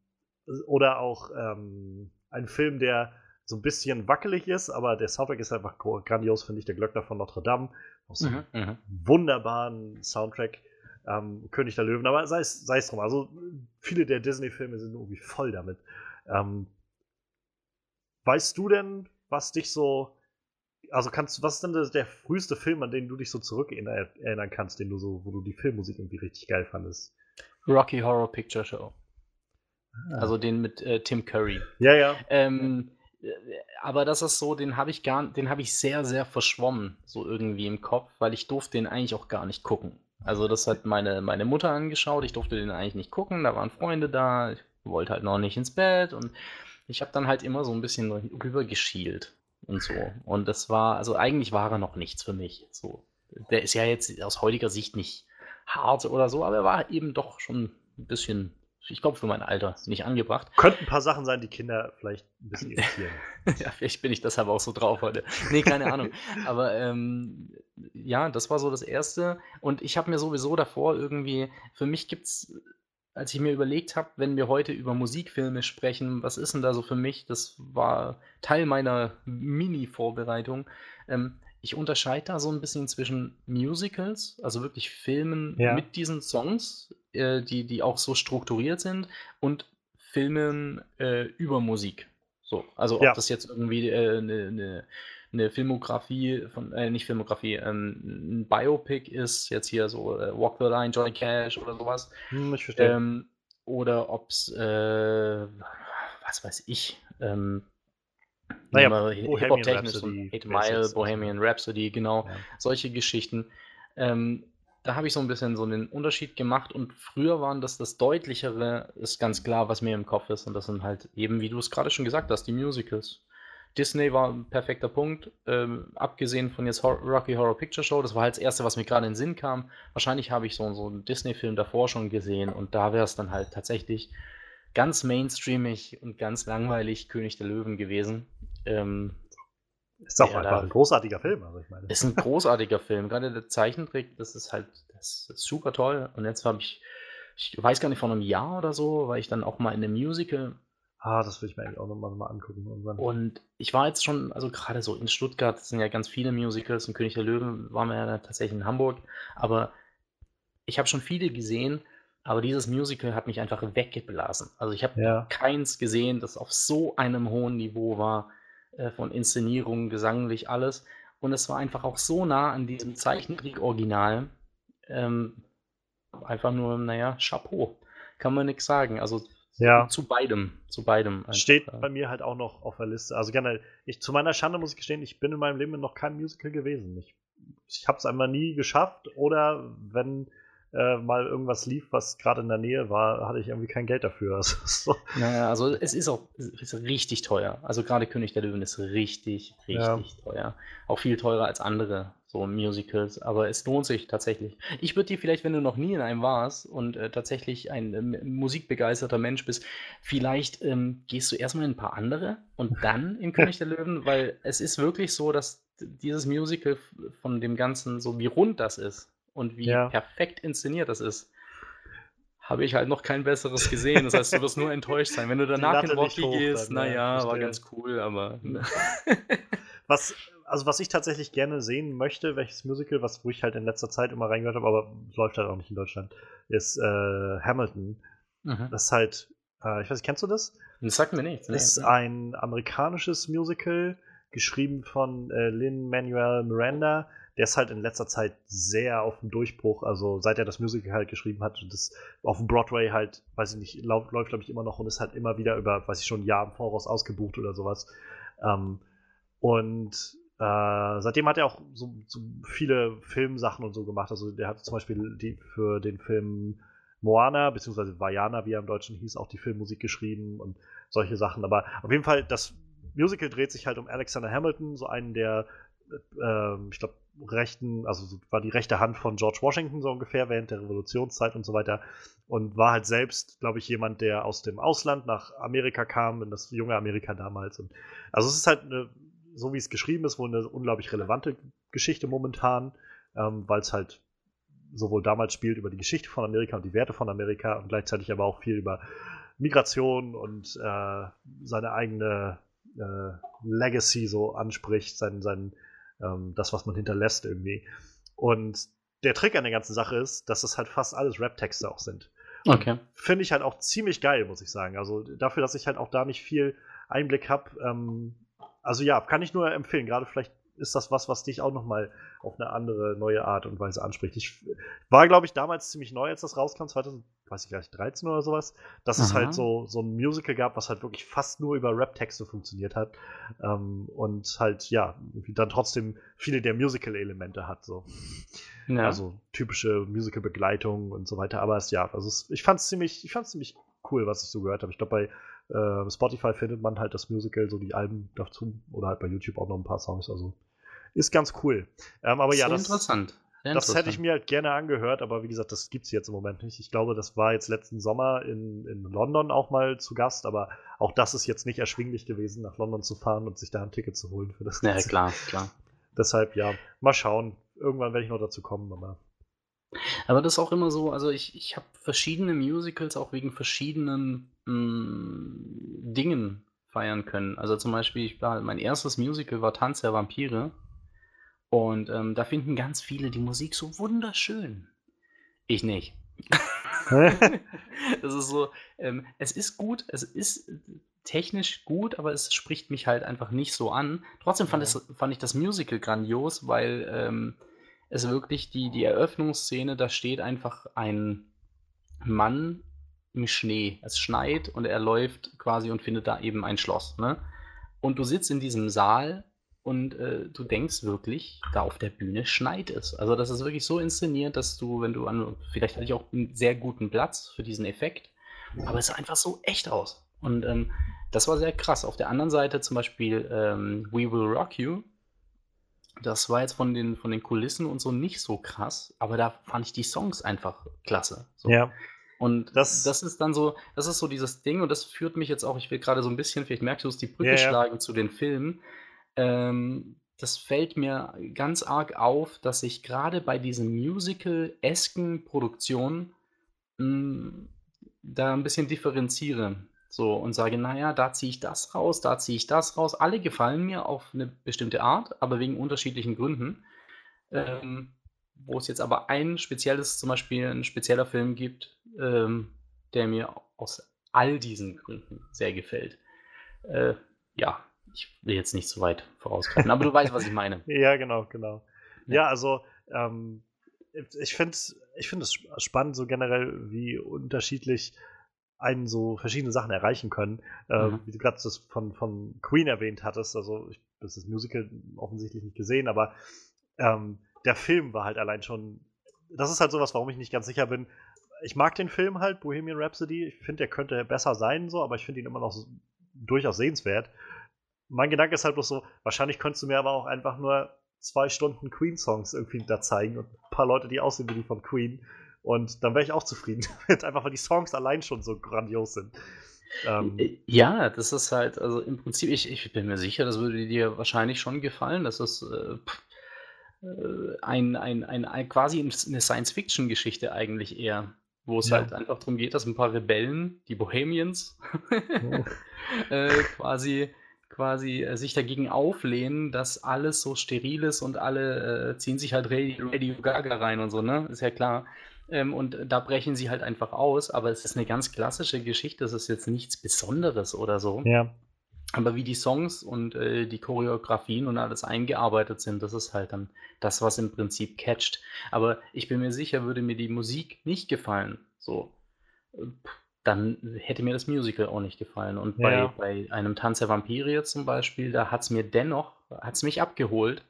A: oder auch ähm, ein Film, der so ein bisschen wackelig ist, aber der Soundtrack ist einfach grandios, finde ich. Der Glöckner von Notre Dame. Auch so mhm, mhm. wunderbaren Soundtrack ähm, König der Löwen, aber sei es, drum. Also viele der Disney-Filme sind irgendwie voll damit. Ähm, weißt du denn, was dich so. Also kannst was ist denn der, der früheste Film, an den du dich so zurück erinnern kannst, den du so, wo du die Filmmusik irgendwie richtig geil fandest?
B: Rocky Horror Picture Show. Ah. Also den mit äh, Tim Curry.
A: Ja, ja.
B: Ähm, aber das ist so, den habe ich gar, den habe ich sehr, sehr verschwommen, so irgendwie im Kopf, weil ich durfte den eigentlich auch gar nicht gucken. Also das hat meine, meine Mutter angeschaut. Ich durfte den eigentlich nicht gucken. Da waren Freunde da. Ich wollte halt noch nicht ins Bett. Und ich habe dann halt immer so ein bisschen rübergeschielt und so. Und das war, also eigentlich war er noch nichts für mich. So. Der ist ja jetzt aus heutiger Sicht nicht hart oder so, aber er war eben doch schon ein bisschen ich glaube, für mein Alter nicht angebracht.
A: Könnten ein paar Sachen sein, die Kinder vielleicht ein bisschen irritieren.
B: ja, vielleicht bin ich deshalb auch so drauf heute. Nee, keine Ahnung. Aber ähm, ja, das war so das Erste. Und ich habe mir sowieso davor irgendwie, für mich gibt es, als ich mir überlegt habe, wenn wir heute über Musikfilme sprechen, was ist denn da so für mich? Das war Teil meiner Mini-Vorbereitung. Ähm, ich unterscheide da so ein bisschen zwischen Musicals, also wirklich Filmen ja. mit diesen Songs, äh, die, die auch so strukturiert sind, und Filmen äh, über Musik. So, also ob ja. das jetzt irgendwie eine äh, ne, ne, ne Filmografie von, äh, nicht Filmografie, ähm, ein Biopic ist, jetzt hier so äh, Walk the Line, Johnny Cash oder sowas.
A: Hm, ich verstehe.
B: Ähm, oder ob es, äh, was weiß ich, ähm, naja, Hip-Hop-technisch, Eight Mile, Bohemian Rhapsody, genau, ja. solche Geschichten. Ähm, da habe ich so ein bisschen so einen Unterschied gemacht und früher waren das das Deutlichere, ist ganz klar, was mir im Kopf ist und das sind halt eben, wie du es gerade schon gesagt hast, die Musicals. Disney war ein perfekter Punkt, ähm, abgesehen von jetzt Hor Rocky Horror Picture Show, das war halt das erste, was mir gerade in den Sinn kam. Wahrscheinlich habe ich so, so einen Disney-Film davor schon gesehen und da wäre es dann halt tatsächlich ganz mainstreamig und ganz langweilig König der Löwen gewesen. Ähm,
A: ist auch einfach ein großartiger Film, also ich meine.
B: Ist ein großartiger Film. Gerade der Zeichentrick, das ist halt, das ist super toll. Und jetzt habe ich, ich weiß gar nicht, vor einem Jahr oder so, war ich dann auch mal in einem Musical.
A: Ah, das will ich mir eigentlich auch nochmal mal angucken.
B: Irgendwann. Und ich war jetzt schon, also gerade so in Stuttgart, sind ja ganz viele Musicals, in König der Löwen waren wir ja tatsächlich in Hamburg, aber ich habe schon viele gesehen, aber dieses Musical hat mich einfach weggeblasen. Also ich habe ja. keins gesehen, das auf so einem hohen Niveau war, äh, von Inszenierung, gesanglich, alles. Und es war einfach auch so nah an diesem Zeichentrick-Original. Ähm, einfach nur, naja, Chapeau. Kann man nichts sagen. Also ja. zu beidem. Zu beidem.
A: Einfach. Steht bei mir halt auch noch auf der Liste. Also generell, ich, zu meiner Schande muss ich gestehen, ich bin in meinem Leben noch kein Musical gewesen. Ich, ich habe es einmal nie geschafft oder wenn äh, mal irgendwas lief, was gerade in der Nähe war, hatte ich irgendwie kein Geld dafür.
B: Also, so. Naja, also es ist auch es ist richtig teuer. Also gerade König der Löwen ist richtig, richtig ja. teuer. Auch viel teurer als andere so Musicals, aber es lohnt sich tatsächlich. Ich würde dir vielleicht, wenn du noch nie in einem warst und äh, tatsächlich ein äh, musikbegeisterter Mensch bist, vielleicht ähm, gehst du erstmal in ein paar andere und dann in König der Löwen, weil es ist wirklich so, dass dieses Musical von dem Ganzen, so wie rund das ist, und wie ja. perfekt inszeniert das ist, habe ich halt noch kein besseres gesehen. Das heißt, du wirst nur enttäuscht sein. Wenn du danach in Rocky gehst, naja, war ganz cool, aber.
A: was, also was ich tatsächlich gerne sehen möchte, welches Musical, was wo ich halt in letzter Zeit immer reingehört habe, aber läuft halt auch nicht in Deutschland, ist äh, Hamilton. Mhm. Das ist halt, äh, ich weiß nicht, kennst du das?
B: Das sagt mir nichts.
A: Das ist ein amerikanisches Musical, geschrieben von äh, Lin Manuel Miranda der ist halt in letzter Zeit sehr auf dem Durchbruch. Also seit er das Musical halt geschrieben hat, das auf dem Broadway halt, weiß ich nicht, läuft, läuft glaube ich immer noch und ist halt immer wieder über, weiß ich schon, ein Jahr im Voraus ausgebucht oder sowas. Ähm, und äh, seitdem hat er auch so, so, viele Filmsachen und so gemacht. Also der hat zum Beispiel die, für den Film Moana, beziehungsweise Vajana, wie er im Deutschen hieß, auch die Filmmusik geschrieben und solche Sachen. Aber auf jeden Fall, das Musical dreht sich halt um Alexander Hamilton, so einen der, äh, ich glaube, rechten, also war die rechte Hand von George Washington so ungefähr während der Revolutionszeit und so weiter und war halt selbst, glaube ich, jemand, der aus dem Ausland nach Amerika kam, in das junge Amerika damals. Und also es ist halt eine, so wie es geschrieben ist, wohl eine unglaublich relevante Geschichte momentan, ähm, weil es halt sowohl damals spielt über die Geschichte von Amerika und die Werte von Amerika und gleichzeitig aber auch viel über Migration und äh, seine eigene äh, Legacy so anspricht, sein, sein ähm, das, was man hinterlässt irgendwie. Und der Trick an der ganzen Sache ist, dass es halt fast alles Rap-Texte auch sind.
B: Okay.
A: Finde ich halt auch ziemlich geil, muss ich sagen. Also dafür, dass ich halt auch da nicht viel Einblick habe. Ähm, also ja, kann ich nur empfehlen. Gerade vielleicht ist das was, was dich auch nochmal auf eine andere, neue Art und Weise anspricht. Ich war, glaube ich, damals ziemlich neu, als das rauskam, 2000, weiß ich gar nicht, 13 oder sowas, dass Aha. es halt so, so ein Musical gab, was halt wirklich fast nur über Rap-Texte funktioniert hat. Ähm, und halt, ja, dann trotzdem viele der Musical-Elemente hat. So. Ja. Also typische Musical-Begleitung und so weiter. Aber es, ja, also es, ich fand es ziemlich, ich fand's ziemlich cool, was ich so gehört habe. Ich glaube, bei äh, Spotify findet man halt das Musical, so die Alben dazu, oder halt bei YouTube auch noch ein paar Songs. Also ist ganz cool. Ähm, aber ja, das,
B: interessant.
A: Das hätte ich mir halt gerne angehört, aber wie gesagt, das gibt es jetzt im Moment nicht. Ich glaube, das war jetzt letzten Sommer in, in London auch mal zu Gast, aber auch das ist jetzt nicht erschwinglich gewesen, nach London zu fahren und sich da ein Ticket zu holen für das.
B: Ja, klar, klar.
A: Deshalb, ja, mal schauen. Irgendwann werde ich noch dazu kommen, aber.
B: Aber das ist auch immer so, also ich, ich habe verschiedene Musicals auch wegen verschiedenen mh, mm, Dingen feiern können. Also zum Beispiel, ich war, mein erstes Musical war Tanz der Vampire. Und ähm, da finden ganz viele die Musik so wunderschön. Ich nicht. das ist so, ähm, es ist gut, es ist technisch gut, aber es spricht mich halt einfach nicht so an. Trotzdem fand, es, fand ich das Musical grandios, weil ähm, es wirklich die, die Eröffnungsszene, da steht einfach ein Mann im Schnee. Es schneit und er läuft quasi und findet da eben ein Schloss. Ne? Und du sitzt in diesem Saal und äh, du denkst wirklich, da auf der Bühne schneit es. Also das ist wirklich so inszeniert, dass du, wenn du an, vielleicht hatte ich auch einen sehr guten Platz für diesen Effekt, aber es sah einfach so echt aus. Und ähm, das war sehr krass. Auf der anderen Seite zum Beispiel ähm, We Will Rock You. Das war jetzt von den, von den Kulissen und so nicht so krass, aber da fand ich die Songs einfach klasse. So.
A: Ja.
B: Und das, das ist dann so, das ist so dieses Ding und das führt mich jetzt auch, ich will gerade so ein bisschen, vielleicht merkst du es, die Brücke
A: Ja, ja.
B: schlagen zu den Filmen. Ähm, das fällt mir ganz arg auf, dass ich gerade bei diesen Musical-esken Produktionen hm, da ein bisschen differenziere. So und sage, naja, da ziehe ich das raus, da ziehe ich das raus. Alle gefallen mir auf eine bestimmte Art, aber wegen unterschiedlichen Gründen. Ähm, wo es jetzt aber ein spezielles, zum Beispiel ein spezieller Film gibt, ähm, der mir aus all diesen Gründen sehr gefällt. Äh, ja, ich will jetzt nicht zu weit vorausgreifen, aber du weißt, was ich meine.
A: Ja, genau, genau.
B: Ja.
A: Ja, also ähm, ich finde ich find es sp- spannend, so generell, wie unterschiedlich einen so verschiedene Sachen erreichen können. Äh,
B: Mhm.
A: Wie du gerade das von, von Queen erwähnt hattest, also ich habe das Musical offensichtlich nicht gesehen, aber ähm, der Film war halt allein schon. Das ist halt sowas, warum ich nicht ganz sicher bin. Ich mag den Film halt, Bohemian Rhapsody. Ich finde, der könnte besser sein, so, aber ich finde ihn immer noch so, durchaus sehenswert. Mein Gedanke ist halt bloß so, wahrscheinlich könntest du mir aber auch einfach nur zwei Stunden Queen-Songs irgendwie da zeigen und ein paar Leute, die aussehen wie die von Queen. Und dann wäre ich auch zufrieden damit, einfach weil die Songs allein schon so grandios sind. Ähm,
B: Äh, Ja, das ist halt, also im Prinzip, ich, ich bin mir sicher, das würde dir wahrscheinlich schon gefallen. Das ist äh, pff, äh, ein, ein, ein, ein, quasi eine Science-Fiction-Geschichte eigentlich eher, wo es
A: Ja.
B: halt einfach darum geht, dass ein paar Rebellen, die Bohemians, äh, quasi, quasi äh, sich dagegen auflehnen, dass alles so steril ist und alle äh, ziehen sich halt Radio, Radio Gaga rein und so, ne? Ist ja klar. Ähm, und da brechen sie halt einfach aus, aber es ist eine ganz klassische Geschichte, es ist jetzt nichts Besonderes oder so.
A: ja.
B: Aber wie die Songs und äh, die Choreografien und alles eingearbeitet sind, das ist halt dann das, was im Prinzip catcht. Aber ich bin mir sicher, würde mir die Musik nicht gefallen, so, äh, dann hätte mir das Musical auch nicht gefallen. Und bei,
A: Ja.
B: bei einem Tanz der Vampire jetzt zum Beispiel, da hat es mir dennoch, hat es mich abgeholt,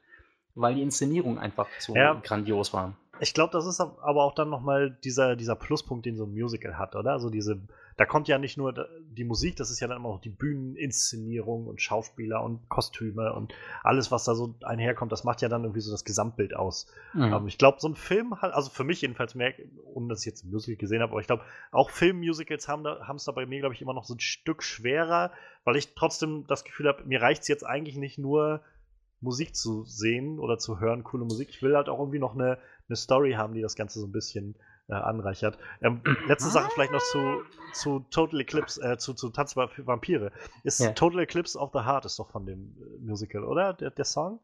B: weil die Inszenierung einfach so
A: Ja.
B: grandios war.
A: Ich glaube, das ist ab- aber auch dann nochmal dieser, dieser Pluspunkt, den so ein Musical hat, oder? Also diese, da kommt ja nicht nur die Musik, das ist ja dann immer noch die Bühneninszenierung und Schauspieler und Kostüme und alles, was da so einherkommt, das macht ja dann irgendwie so das Gesamtbild aus.
B: Mhm.
A: Ähm, ich glaube, so ein Film hat, also für mich jedenfalls mehr, ohne dass ich jetzt ein Musical gesehen habe, aber ich glaube, auch Filmmusicals haben da, es da bei mir, glaube ich, immer noch so ein Stück schwerer, weil ich trotzdem das Gefühl habe, mir reicht es jetzt eigentlich nicht nur Musik zu sehen oder zu hören, coole Musik. Ich will halt auch irgendwie noch eine, eine Story haben, die das Ganze so ein bisschen äh, anreichert. Ähm, letzte Sache vielleicht noch zu, zu Total Eclipse, äh, zu, zu Tanz für Vampire. Ist
B: Ja.
A: Total Eclipse of the Heart ist doch von dem äh, Musical, oder? Der, der Song?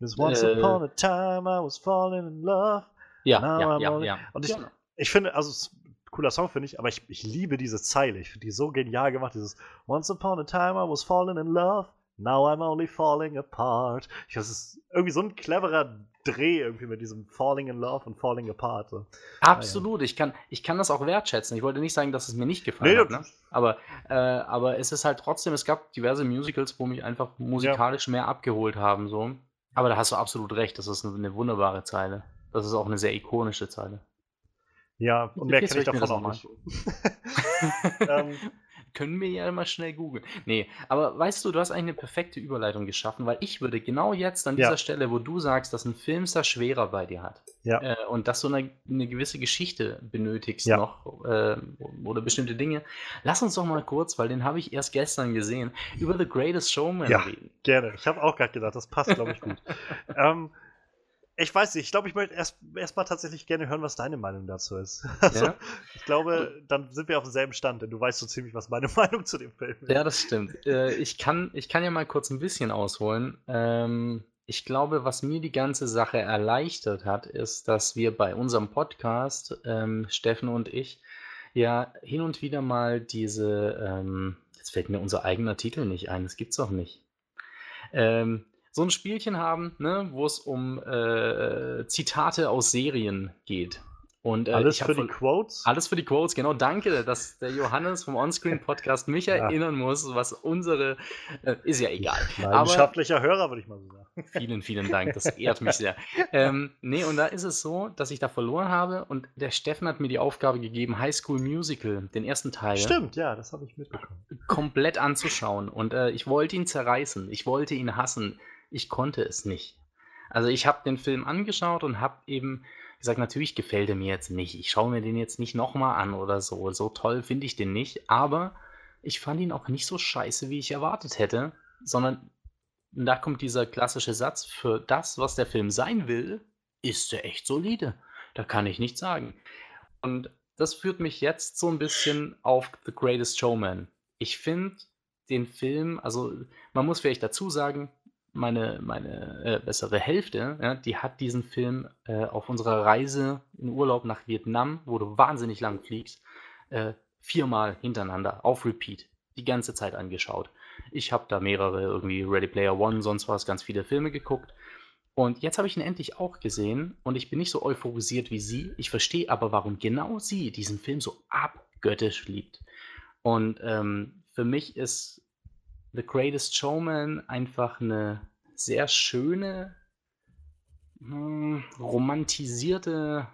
A: This once
B: Äh.
A: upon a time I was falling in love.
B: ja, ja, ja, ja.
A: Und ich,
B: Genau.
A: ich finde, also es ist ein cooler Song, finde ich, aber ich, ich liebe diese Zeile. Ich finde die so genial gemacht. Dieses Once upon a time I was falling in love. Now I'm only falling apart. Ich, das ist irgendwie so ein cleverer Dreh irgendwie mit diesem Falling in Love und Falling apart. So.
B: Absolut, ich kann, ich kann das auch wertschätzen. Ich wollte nicht sagen, dass es mir nicht gefallen
A: Nee,
B: hat, ne? aber, äh, aber es ist halt trotzdem, es gab diverse Musicals, wo mich einfach musikalisch mehr abgeholt haben. So. Aber da hast du absolut recht, das ist eine, eine wunderbare Zeile. Das ist auch eine sehr ikonische Zeile.
A: Ja, und mehr kann ich davon auch nicht. ähm,
B: Können wir ja mal schnell googeln. Nee, aber weißt du, du hast eigentlich eine perfekte Überleitung geschaffen, weil ich würde genau jetzt an
A: Ja.
B: dieser Stelle, wo du sagst, dass ein Film es da schwerer bei dir hat
A: Ja.
B: äh, und dass du eine, eine gewisse Geschichte benötigst
A: Ja.
B: noch äh, oder bestimmte Dinge, lass uns doch mal kurz, weil den habe ich erst gestern gesehen, über The Greatest Showman
A: Ja.
B: reden.
A: Gerne. Ich habe auch gerade gedacht, das passt, glaube ich, gut. ähm, ich weiß nicht, ich glaube, ich möchte erst, erst mal tatsächlich gerne hören, was deine Meinung dazu ist. Also,
B: Ja?
A: ich glaube, dann sind wir auf demselben Stand, denn du weißt so ziemlich, was meine Meinung zu dem Film ist.
B: Ja, das stimmt. Äh, ich, kann, ich kann ja mal kurz ein bisschen ausholen. Ähm, ich glaube, was mir die ganze Sache erleichtert hat, ist, dass wir bei unserem Podcast, ähm, Steffen und ich, ja hin und wieder mal diese, ähm, jetzt fällt mir unser eigener Titel nicht ein, das gibt's doch nicht. Ähm, so ein Spielchen haben, ne, wo es um äh, Zitate aus Serien geht. Und, äh,
A: Alles für die Quotes?
B: alles für die Quotes, genau. Danke, dass der Johannes vom Onscreen Podcast mich
A: Ja.
B: erinnern muss, was unsere. Äh, ist ja egal. Aber
A: Leidenschaftlicher Hörer, würde ich mal so sagen.
B: vielen, vielen Dank. Das ehrt mich sehr. Ähm, nee, und da ist es so, dass ich da verloren habe und der Steffen hat mir die Aufgabe gegeben, High School Musical, den ersten Teil,
A: Stimmt, ja, das habe ich mitbekommen.
B: komplett anzuschauen. Und äh, ich wollte ihn zerreißen. Ich wollte ihn hassen. Ich konnte es nicht. Also ich habe den Film angeschaut und habe eben gesagt, natürlich gefällt er mir jetzt nicht. Ich schaue mir den jetzt nicht nochmal an oder so. So toll finde ich den nicht. Aber ich fand ihn auch nicht so scheiße, wie ich erwartet hätte, sondern da kommt dieser klassische Satz, für das, was der Film sein will, ist er echt solide. Da kann ich nichts sagen. Und das führt mich jetzt so ein bisschen auf The Greatest Showman. Ich finde den Film, also man muss vielleicht dazu sagen, meine, meine äh, bessere Hälfte, ja, die hat diesen Film äh, auf unserer Reise in Urlaub nach Vietnam, wo du wahnsinnig lang fliegst, äh, viermal hintereinander auf Repeat die ganze Zeit angeschaut. Ich habe da mehrere, irgendwie Ready Player One, sonst was, ganz viele Filme geguckt. Und jetzt habe ich ihn endlich auch gesehen und ich bin nicht so euphorisiert wie sie. Ich verstehe aber, warum genau sie diesen Film so abgöttisch liebt. Und ähm, für mich ist The Greatest Showman einfach eine sehr schöne, hm, romantisierte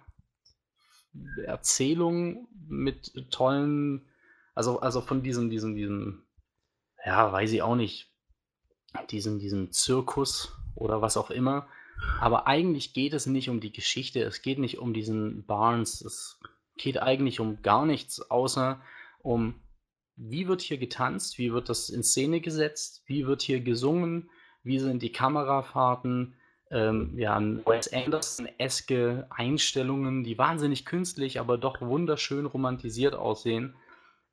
B: Erzählung mit tollen, also, also von diesem, diesem, diesem, ja, weiß ich auch nicht, diesem, diesem Zirkus oder was auch immer. Aber eigentlich geht es nicht um die Geschichte, es geht nicht um diesen Barnes, es geht eigentlich um gar nichts, außer um, wie wird hier getanzt, wie wird das in Szene gesetzt, wie wird hier gesungen, wie sind die Kamerafahrten, ähm, ja, Wes Anderson-eske Einstellungen, die wahnsinnig künstlich, aber doch wunderschön romantisiert aussehen.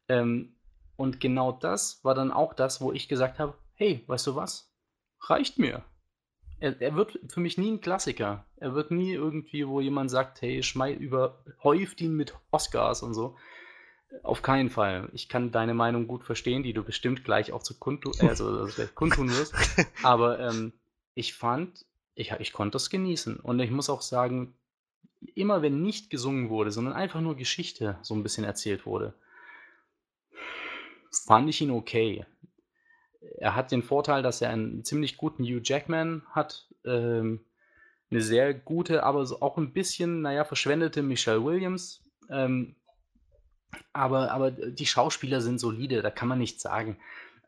B: Ähm, und genau das war dann auch das, wo ich gesagt habe, hey, weißt du was? Reicht mir. Er, er, wird für mich nie ein Klassiker. Er wird nie irgendwie, wo jemand sagt, hey, schmeiß überhäuft ihn mit Oscars und so. Auf keinen Fall. Ich kann deine Meinung gut verstehen, die du bestimmt gleich auch zu kundtun, also, also kundtun wirst. Aber ähm, ich fand, ich, ich konnte das genießen. Und ich muss auch sagen, immer wenn nicht gesungen wurde, sondern einfach nur Geschichte so ein bisschen erzählt wurde, fand ich ihn okay. Er hat den Vorteil, dass er einen ziemlich guten Hugh Jackman hat, ähm, eine sehr gute, aber auch ein bisschen, naja, verschwendete Michelle Williams. Ähm, aber, aber die Schauspieler sind solide, da kann man nichts sagen.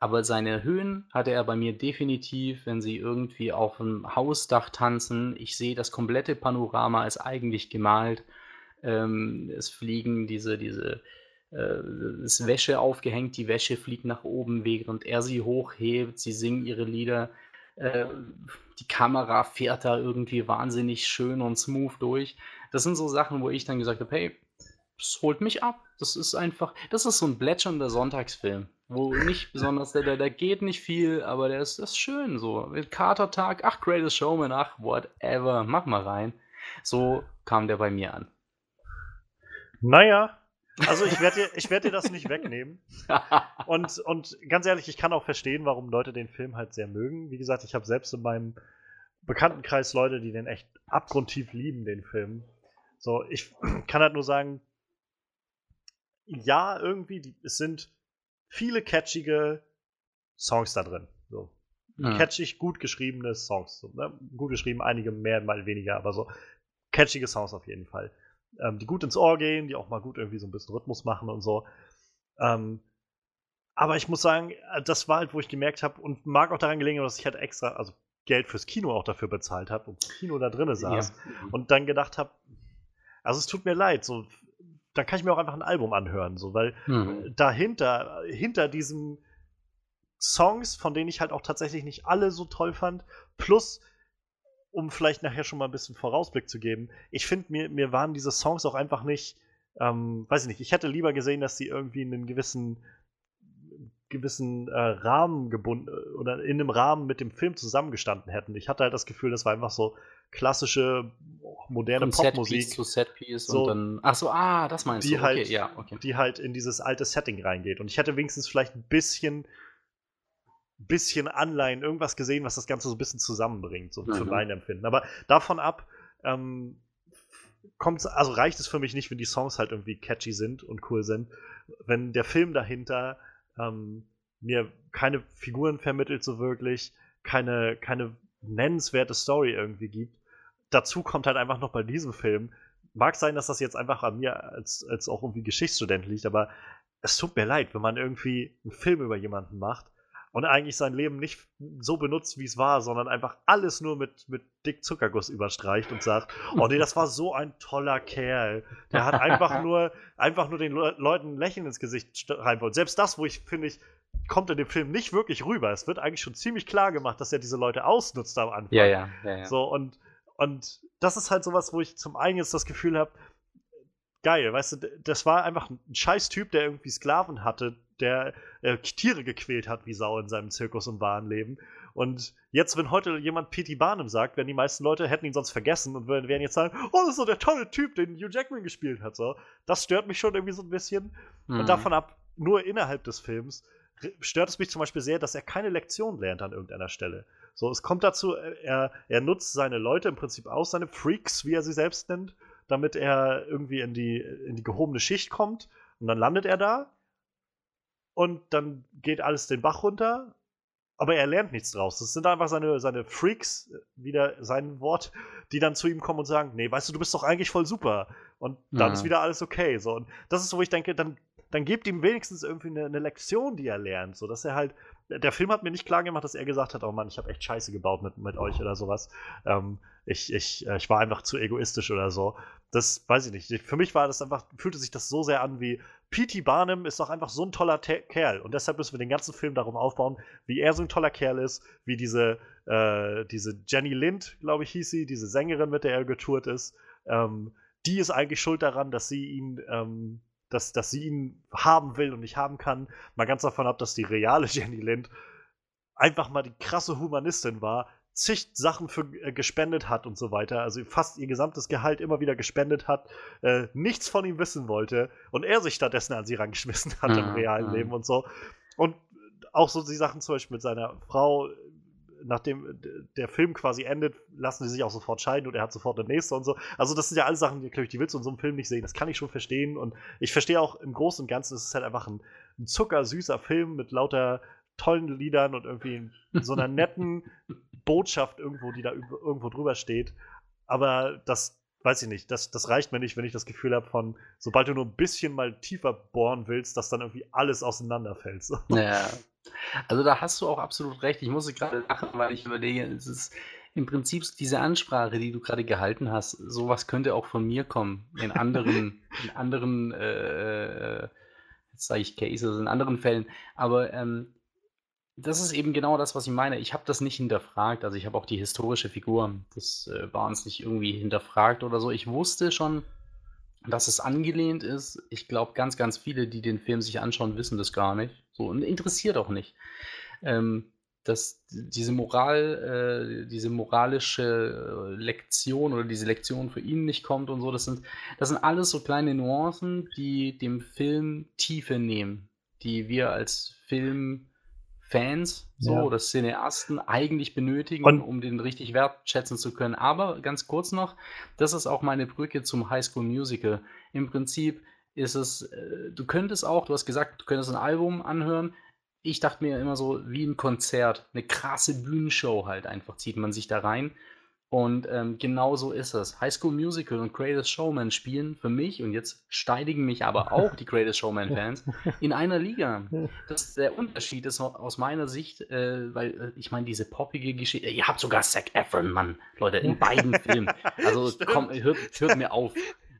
B: Aber seine Höhen hatte er bei mir definitiv, wenn sie irgendwie auf dem Hausdach tanzen. Ich sehe, das komplette Panorama ist eigentlich gemalt. Ähm, es fliegen diese, diese, äh, ist Wäsche aufgehängt, die Wäsche fliegt nach oben, während er sie hochhebt. Sie singen ihre Lieder. Äh, die Kamera fährt da irgendwie wahnsinnig schön und smooth durch. Das sind so Sachen, wo ich dann gesagt habe, hey, das holt mich ab. Das ist einfach, das ist so ein plätschernder Sonntagsfilm, wo nicht besonders, der, der, der geht nicht viel, aber der ist, das ist schön so. Katertag, ach, Greatest Showman, ach, whatever, mach mal rein. So kam der bei mir an.
A: Naja, also ich werde dir, ich werd dir das nicht wegnehmen. Und, und ganz ehrlich, ich kann auch verstehen, warum Leute den Film halt sehr mögen. Wie gesagt, ich habe selbst in meinem Bekanntenkreis Leute, die den echt abgrundtief lieben, den Film. So, ich kann halt nur sagen, ja, irgendwie, die, es sind viele catchige Songs da drin. So. Ja. Catchig, gut geschriebene Songs. So, ne? Gut geschrieben, einige mehr, mal weniger, aber so catchige Songs auf jeden Fall. Ähm, die gut ins Ohr gehen, die auch mal gut irgendwie so ein bisschen Rhythmus machen und so. Ähm, aber ich muss sagen, äh, das war halt, wo ich gemerkt habe und mag auch daran gelegen, dass ich halt extra, also Geld fürs Kino auch dafür bezahlt habe und Kino da drinnen saß ja. und dann gedacht habe, also es tut mir leid, so dann kann ich mir auch einfach ein Album anhören, so, weil mhm. dahinter, hinter diesen Songs, von denen ich halt auch tatsächlich nicht alle so toll fand, plus um vielleicht nachher schon mal ein bisschen Vorausblick zu geben, ich finde, mir, mir waren diese Songs auch einfach nicht, ähm, weiß ich nicht, ich hätte lieber gesehen, dass sie irgendwie in einen gewissen gewissen äh, Rahmen gebunden oder in einem Rahmen mit dem Film zusammengestanden hätten. Ich hatte halt das Gefühl, das war einfach so klassische moderne Von Popmusik
B: Setpiece zu Setpiece so, und dann ach so, ah, das meinst
A: die
B: du.
A: Halt, okay, ja, okay. Die halt in dieses alte Setting reingeht und ich hätte wenigstens vielleicht ein bisschen bisschen Anleihen, irgendwas gesehen, was das Ganze so ein bisschen zusammenbringt, so mhm. für mein Empfinden. Aber davon ab ähm, kommt's, also reicht es für mich nicht, wenn die Songs halt irgendwie catchy sind und cool sind. Wenn der Film dahinter ähm, mir keine Figuren vermittelt so wirklich, keine, keine nennenswerte Story irgendwie gibt. Dazu kommt halt einfach noch bei diesem Film, mag sein, dass das jetzt einfach an mir als, als auch irgendwie Geschichtsstudent liegt, aber es tut mir leid, wenn man irgendwie einen Film über jemanden macht und eigentlich sein Leben nicht so benutzt, wie es war, sondern einfach alles nur mit, mit Dick Zuckerguss überstreicht und sagt, oh nee, das war so ein toller Kerl. Der hat einfach nur, einfach nur den Le Leuten ein Lächeln ins Gesicht rein wollen. Selbst das, wo ich finde ich, kommt in dem Film nicht wirklich rüber. Es wird eigentlich schon ziemlich klar gemacht, dass er diese Leute ausnutzt am Anfang.
B: Ja, ja, ja, ja.
A: So, und, und das ist halt sowas, wo ich zum einen jetzt das Gefühl habe, geil, weißt du, das war einfach ein scheiß Typ, der irgendwie Sklaven hatte, der äh, Tiere gequält hat wie Sau in seinem Zirkus und wahren Leben. Und jetzt, wenn heute jemand P.T. Barnum sagt, werden die meisten Leute hätten ihn sonst vergessen und werden jetzt sagen, oh, das ist so der tolle Typ, den Hugh Jackman gespielt hat. So, das stört mich schon irgendwie so ein bisschen. Mhm. Und davon ab, nur innerhalb des Films stört es mich zum Beispiel sehr, dass er keine Lektion lernt an irgendeiner Stelle. So, es kommt dazu, er, er nutzt seine Leute im Prinzip aus, seine Freaks, wie er sie selbst nennt, damit er irgendwie in die, in die gehobene Schicht kommt. Und dann landet er da. Und dann geht alles den Bach runter. Aber er lernt nichts draus. Das sind einfach seine, seine Freaks, wieder sein Wort, die dann zu ihm kommen und sagen: Nee, weißt du, du bist doch eigentlich voll super. Und dann ja. ist wieder alles okay. So. Und das ist so, wo ich denke, dann, dann gebt ihm wenigstens irgendwie eine, eine Lektion, die er lernt. So dass er halt der Film hat mir nicht klar gemacht, dass er gesagt hat, oh Mann, ich habe echt Scheiße gebaut mit, mit euch oder sowas. Ähm, ich, ich, äh, ich war einfach zu egoistisch oder so. Das weiß ich nicht. Für mich war das einfach, fühlte sich das so sehr an wie P.T. Barnum ist doch einfach so ein toller Te Kerl. Und deshalb müssen wir den ganzen Film darum aufbauen, wie er so ein toller Kerl ist, wie diese, äh, diese Jenny Lind, glaube ich, hieß sie, diese Sängerin, mit der er getourt ist. Ähm, die ist eigentlich schuld daran, dass sie ihn ähm, dass, dass sie ihn haben will und nicht haben kann. Mal ganz davon ab, dass die reale Jenny Lind einfach mal die krasse Humanistin war, zig Sachen für äh, gespendet hat und so weiter, also fast ihr gesamtes Gehalt immer wieder gespendet hat, äh, nichts von ihm wissen wollte und er sich stattdessen an sie rangeschmissen hat mhm, im realen mhm. Leben und so. Und auch so die Sachen zum Beispiel mit seiner Frau, nachdem der Film quasi endet, lassen sie sich auch sofort scheiden und er hat sofort eine nächste und so. Also, das sind ja alle Sachen, die, ich, die willst du in so einem Film nicht sehen. Das kann ich schon verstehen. Und ich verstehe auch im Großen und Ganzen, es ist halt einfach ein, ein zuckersüßer Film mit lauter tollen Liedern und irgendwie so einer netten Botschaft irgendwo, die da irgendwo drüber steht. Aber das, weiß ich nicht, das, das reicht mir nicht, wenn ich das Gefühl habe von, sobald du nur ein bisschen mal tiefer bohren willst, dass dann irgendwie alles auseinanderfällt. So.
B: Ja. Also da hast du auch absolut recht. Ich musste gerade lachen, weil ich überlege, es ist im Prinzip diese Ansprache, die du gerade gehalten hast, sowas könnte auch von mir kommen. In anderen, in anderen, äh, jetzt sage ich Cases, in anderen Fällen. Aber ähm, das ist eben genau das, was ich meine. Ich habe das nicht hinterfragt. Also ich habe auch die historische Figur, das äh, war uns nicht irgendwie hinterfragt oder so. Ich wusste schon, dass es angelehnt ist. Ich glaube, ganz, ganz viele, die den Film sich anschauen, wissen das gar nicht. So, und interessiert auch nicht. Ähm, dass diese Moral, äh, diese moralische äh, Lektion oder diese Lektion für ihn nicht kommt und so, das sind, das sind alles so kleine Nuancen, die dem Film Tiefe nehmen, die wir als Film Fans so ja. oder Cineasten eigentlich benötigen, und um den richtig wertschätzen zu können. Aber ganz kurz noch, das ist auch meine Brücke zum High School Musical. Im Prinzip ist es, äh, du könntest auch, du hast gesagt, du könntest ein Album anhören. Ich dachte mir immer so, wie ein Konzert, eine krasse Bühnenshow halt einfach, zieht man sich da rein. Und ähm, genau so ist es. High School Musical und Greatest Showman spielen für mich, und jetzt steidigen mich aber auch die Greatest Showman-Fans, in einer Liga. Das, der Unterschied ist aus meiner Sicht, äh, weil äh, ich meine, diese poppige Geschichte, ihr habt sogar Zac Efron, Mann, Leute, in beiden Filmen. Also komm, hört, hört mir auf.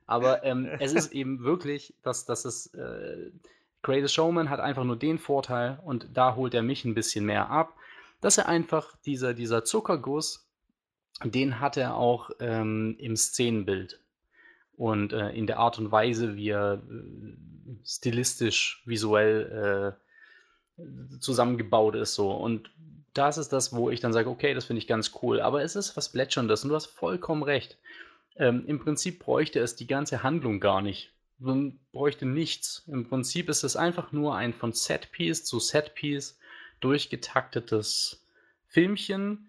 B: Aber ähm, es ist eben wirklich, dass, dass es. Äh, Greatest Showman hat einfach nur den Vorteil, und da holt er mich ein bisschen mehr ab, dass er einfach dieser, dieser Zuckerguss den hat er auch ähm, im Szenenbild und äh, in der Art und Weise, wie er äh, stilistisch, visuell äh, zusammengebaut ist. So. Und das ist das, wo ich dann sage, okay, das finde ich ganz cool. Aber es ist was Plätscherndes und du hast vollkommen recht. Ähm, Im Prinzip bräuchte es die ganze Handlung gar nicht. Man bräuchte nichts. Im Prinzip ist es einfach nur ein von Setpiece zu Setpiece durchgetaktetes Filmchen,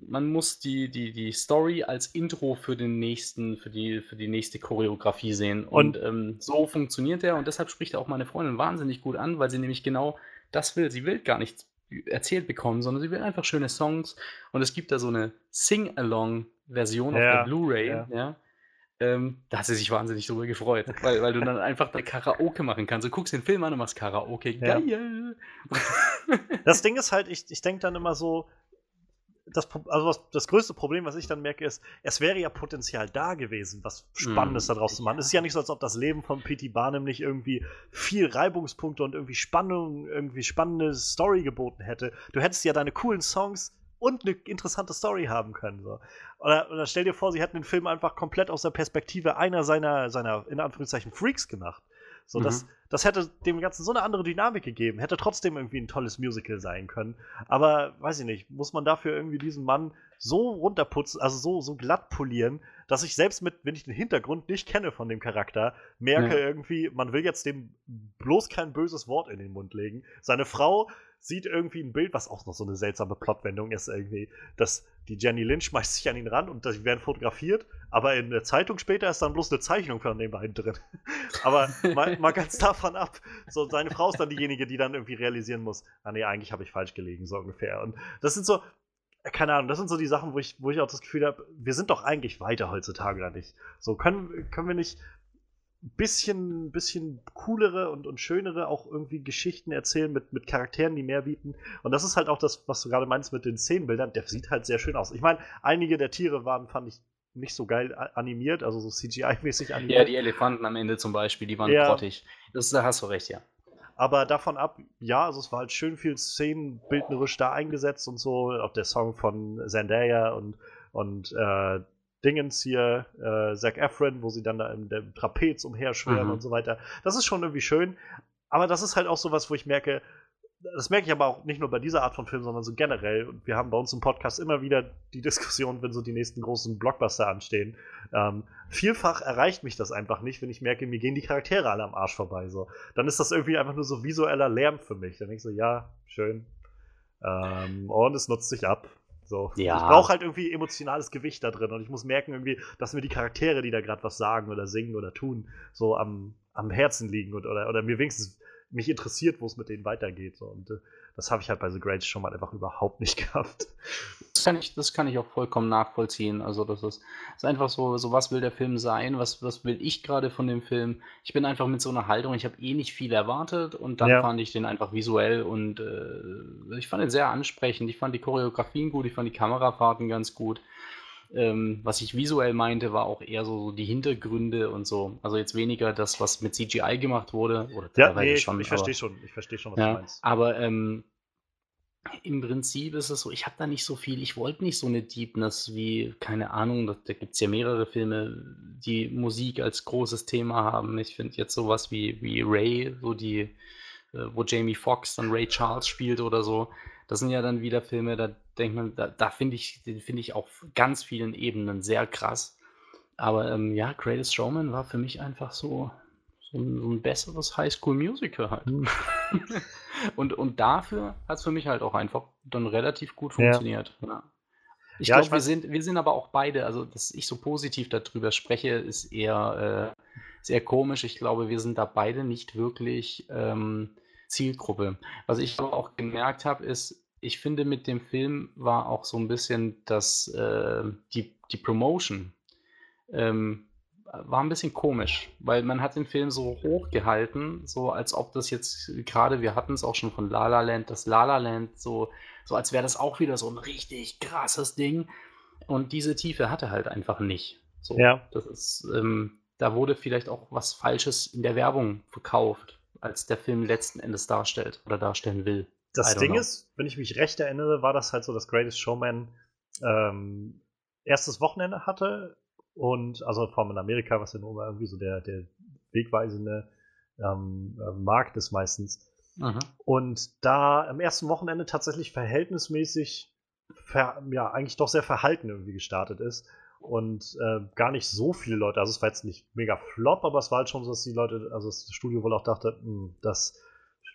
B: man muss die, die, die Story als Intro für den nächsten, für die, für die nächste Choreografie sehen. Und, und ähm, so funktioniert er und deshalb spricht er auch meine Freundin wahnsinnig gut an, weil sie nämlich genau das will. Sie will gar nichts erzählt bekommen, sondern sie will einfach schöne Songs. Und es gibt da so eine Sing-Along-Version ja, auf der Blu-ray, ja. ja. Ähm, da hat sie sich wahnsinnig drüber gefreut, weil, weil du dann einfach der Karaoke machen kannst. Du guckst den Film an und machst Karaoke. Geil!
A: Ja. das Ding ist halt, ich, ich denke dann immer so, das, also was, das größte Problem, was ich dann merke, ist, es wäre ja Potenzial da gewesen, was Spannendes mm, daraus zu machen. Es ist ja nicht so, als ob das Leben von P.T. Barnum nicht irgendwie viel Reibungspunkte und irgendwie Spannung, irgendwie spannende Story geboten hätte. Du hättest ja deine coolen Songs und eine interessante Story haben können. So. Oder, oder stell dir vor, sie hätten den Film einfach komplett aus der Perspektive einer seiner, seiner in Anführungszeichen, Freaks gemacht. So, mhm. das, das hätte dem Ganzen so eine andere Dynamik gegeben, hätte trotzdem irgendwie ein tolles Musical sein können. Aber weiß ich nicht, muss man dafür irgendwie diesen Mann so runterputzen, also so, so glatt polieren, dass ich selbst mit, wenn ich den Hintergrund nicht kenne von dem Charakter, merke ja. irgendwie, man will jetzt dem bloß kein böses Wort in den Mund legen. Seine Frau sieht irgendwie ein Bild, was auch noch so eine seltsame Plotwendung ist, irgendwie, dass die Jenny Lynch schmeißt sich an ihn ran und die werden fotografiert, aber in der Zeitung später ist dann bloß eine Zeichnung von den beiden drin. aber mal, mal, ganz davon ab, so seine Frau ist dann diejenige, die dann irgendwie realisieren muss, ah nee, eigentlich habe ich falsch gelegen, so ungefähr. Und das sind so, keine Ahnung, das sind so die Sachen, wo ich, wo ich auch das Gefühl habe, wir sind doch eigentlich weiter heutzutage oder nicht. So, können, können wir nicht bisschen, bisschen coolere und, und schönere auch irgendwie Geschichten erzählen mit, mit Charakteren, die mehr bieten. Und das ist halt auch das, was du gerade meinst mit den Szenenbildern. Der sieht halt sehr schön aus. Ich meine, einige der Tiere waren, fand ich, nicht so geil animiert, also so CGI-mäßig animiert.
B: Ja, die Elefanten am Ende zum Beispiel, die waren ja. grottig. Das, da hast du recht, ja.
A: Aber davon ab, ja, also es war halt schön viel szenenbildnerisch da eingesetzt und so. Auch der Song von Zendaya und, und äh, Dingens hier, äh, Zac Efron, wo sie dann da im, im Trapez umherschwirren mhm. und so weiter. Das ist schon irgendwie schön. Aber das ist halt auch sowas, wo ich merke, das merke ich aber auch nicht nur bei dieser Art von Film, sondern so generell. Und wir haben bei uns im Podcast immer wieder die Diskussion, wenn so die nächsten großen Blockbuster anstehen. Ähm, vielfach erreicht mich das einfach nicht, wenn ich merke, mir gehen die Charaktere alle am Arsch vorbei. So. Dann ist das irgendwie einfach nur so visueller Lärm für mich. Dann denke ich so, ja, schön. Ähm, und es nutzt sich ab. So. Ja. Ich brauche halt irgendwie emotionales Gewicht da drin und ich muss merken irgendwie, dass mir die Charaktere, die da gerade was sagen oder singen oder tun, so am, am Herzen liegen und, oder, oder mir wenigstens mich interessiert, wo es mit denen weitergeht. So. Und äh, das habe ich halt bei The Greats schon mal einfach überhaupt nicht gehabt.
B: Das kann ich, das kann ich auch vollkommen nachvollziehen. Also das ist, ist einfach so, so, was will der Film sein? Was, was will ich gerade von dem Film? Ich bin einfach mit so einer Haltung, ich habe eh nicht viel erwartet und dann ja. fand ich den einfach visuell und äh, ich fand ihn sehr ansprechend. Ich fand die Choreografien gut, ich fand die Kamerafahrten ganz gut. Ähm, was ich visuell meinte, war auch eher so, so, die Hintergründe und so. Also jetzt weniger das, was mit CGI gemacht wurde.
A: Oder ja, nee, schon, ich verstehe schon, ich verstehe schon, was
B: ja,
A: du meinst.
B: Aber ähm, im Prinzip ist es so, ich habe da nicht so viel, ich wollte nicht so eine Deepness wie, keine Ahnung, da, da gibt es ja mehrere Filme, die Musik als großes Thema haben. Ich finde jetzt sowas wie, wie Ray, so die, äh, wo Jamie Foxx dann Ray Charles spielt oder so. Das sind ja dann wieder Filme, da denkt man, da, da finde ich, den finde ich auf ganz vielen Ebenen sehr krass. Aber ähm, ja, Greatest Showman war für mich einfach so, so ein, so ein besseres Highschool-Musical halt. Mhm. und, und dafür hat es für mich halt auch einfach dann relativ gut funktioniert. Ja. Ja. Ich ja, glaube, wir sind, wir sind aber auch beide, also dass ich so positiv darüber spreche, ist eher, äh, sehr komisch. Ich glaube, wir sind da beide nicht wirklich ähm, Zielgruppe. Was ich aber auch gemerkt habe, ist, ich finde, mit dem Film war auch so ein bisschen das, äh, die, die Promotion ähm, war ein bisschen komisch, weil man hat den Film so hochgehalten, so als ob das jetzt gerade, wir hatten es auch schon von La La Land, das La La Land, so, so als wäre das auch wieder so ein richtig krasses Ding. Und diese Tiefe hatte halt einfach nicht. So, ja. Das ist, ähm, da wurde vielleicht auch was Falsches in der Werbung verkauft, als der Film letzten Endes darstellt oder darstellen will.
A: Das Ding know. ist, wenn ich mich recht erinnere, war das halt so, dass Greatest Showman ähm, erstes Wochenende hatte und also vor allem in Amerika, was ja nur irgendwie so der, der wegweisende ähm, äh, Markt ist meistens. Aha. Und da am ersten Wochenende tatsächlich verhältnismäßig ver, ja, eigentlich doch sehr verhalten irgendwie gestartet ist. Und äh, gar nicht so viele Leute, also es war jetzt nicht mega flop, aber es war halt schon so, dass die Leute, also das Studio wohl auch dachte, hm, das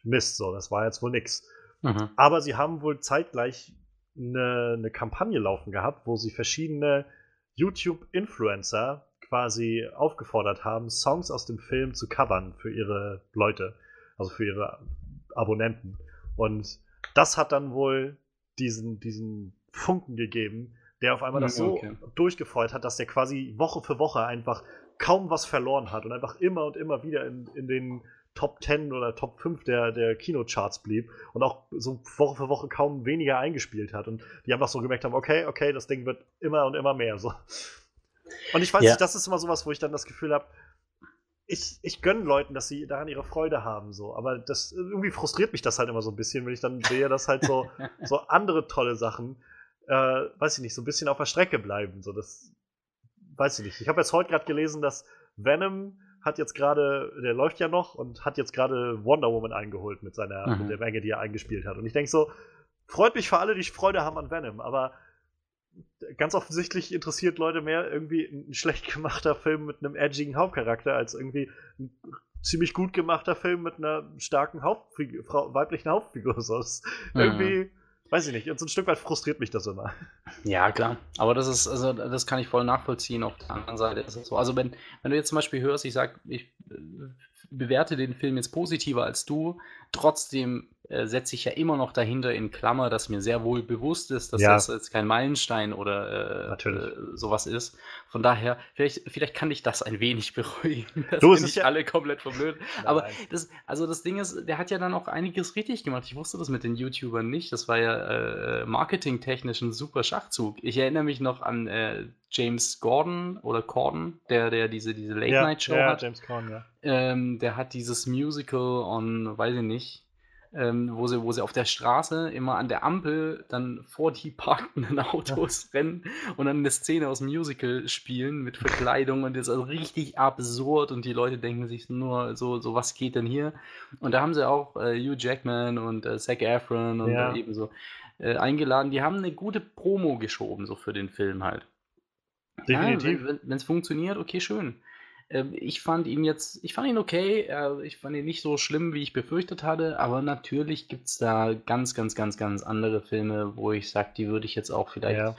A: Mist, so, das war jetzt wohl nix. Mhm. Aber sie haben wohl zeitgleich eine, eine Kampagne laufen gehabt, wo sie verschiedene YouTube-Influencer quasi aufgefordert haben, Songs aus dem Film zu covern für ihre Leute, also für ihre Abonnenten. Und das hat dann wohl diesen, diesen Funken gegeben, der auf einmal das so okay. durchgefeuert hat, dass der quasi Woche für Woche einfach kaum was verloren hat und einfach immer und immer wieder in, in den Top 10 oder Top 5 der, der Kinocharts blieb und auch so Woche für Woche kaum weniger eingespielt hat. Und die einfach so gemerkt haben, okay, okay, das Ding wird immer und immer mehr. So. Und ich weiß ja. nicht, das ist immer sowas, wo ich dann das Gefühl habe, ich, ich gönne Leuten, dass sie daran ihre Freude haben, so. Aber das irgendwie frustriert mich das halt immer so ein bisschen, wenn ich dann sehe, dass halt so, so andere tolle Sachen, äh, weiß ich nicht, so ein bisschen auf der Strecke bleiben. So, das weiß ich nicht. Ich habe jetzt heute gerade gelesen, dass Venom hat jetzt gerade, der läuft ja noch und hat jetzt gerade Wonder Woman eingeholt mit seiner, mhm. mit der Menge, die er eingespielt hat. Und ich denke so, freut mich für alle, die Freude haben an Venom, aber ganz offensichtlich interessiert Leute mehr irgendwie ein schlecht gemachter Film mit einem edgigen Hauptcharakter als irgendwie ein ziemlich gut gemachter Film mit einer starken Hauptfigur, weiblichen Hauptfigur. So, mhm. irgendwie weiß ich nicht. Und so ein Stück weit frustriert mich das immer.
B: Ja, klar. Aber das ist, also das kann ich voll nachvollziehen. Auf der anderen Seite ist es so. Also wenn, wenn du jetzt zum Beispiel hörst, ich sag, ich äh, bewerte den Film jetzt positiver als du, trotzdem äh, setze ich ja immer noch dahinter in Klammer, dass mir sehr wohl bewusst ist, dass ja. das jetzt kein Meilenstein oder äh, äh, sowas ist. Von daher, vielleicht, vielleicht kann ich das ein wenig beruhigen, dass du, nicht ja alle komplett verblöden. Aber das, also das Ding ist, der hat ja dann auch einiges richtig gemacht. Ich wusste das mit den YouTubern nicht. Das war ja äh, marketingtechnisch ein super Schachzug. Ich erinnere mich noch an äh, James Gordon oder Corden, der, der diese, diese Late-Night-Show ja, hat. James Corden, ja. Ähm, der hat dieses Musical on, weiß ich nicht, ähm, wo, sie, wo sie auf der Straße immer an der Ampel dann vor die parkenden Autos rennen und dann eine Szene aus dem Musical spielen mit Verkleidung und das ist also richtig absurd und die Leute denken sich nur so, so was geht denn hier? Und da haben sie auch äh, Hugh Jackman und äh, Zac Efron und ja. ebenso äh, eingeladen. Die haben eine gute Promo geschoben, so für den Film halt. Definitiv. Ja, wenn es funktioniert, okay, schön. Ähm, ich fand ihn jetzt, ich fand ihn okay, äh, ich fand ihn nicht so schlimm, wie ich befürchtet hatte, aber natürlich gibt es da ganz, ganz, ganz, ganz andere Filme, wo ich sage, die würde ich jetzt auch vielleicht ja.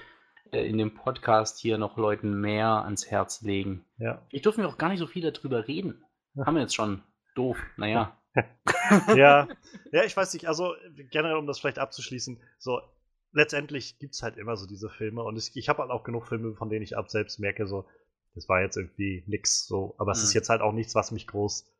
B: Äh, in dem Podcast hier noch Leuten mehr ans Herz legen. Ja. Ich durfte mir auch gar nicht so viel darüber reden. Haben wir jetzt schon. Doof, naja.
A: ja, ja, ich weiß nicht, also generell, um das vielleicht abzuschließen, so letztendlich gibt es halt immer so diese Filme und ich, ich habe halt auch genug Filme, von denen ich ab selbst merke, so, das war jetzt irgendwie nix so. Aber mhm. es ist mhm. jetzt halt auch nichts, was mich groß,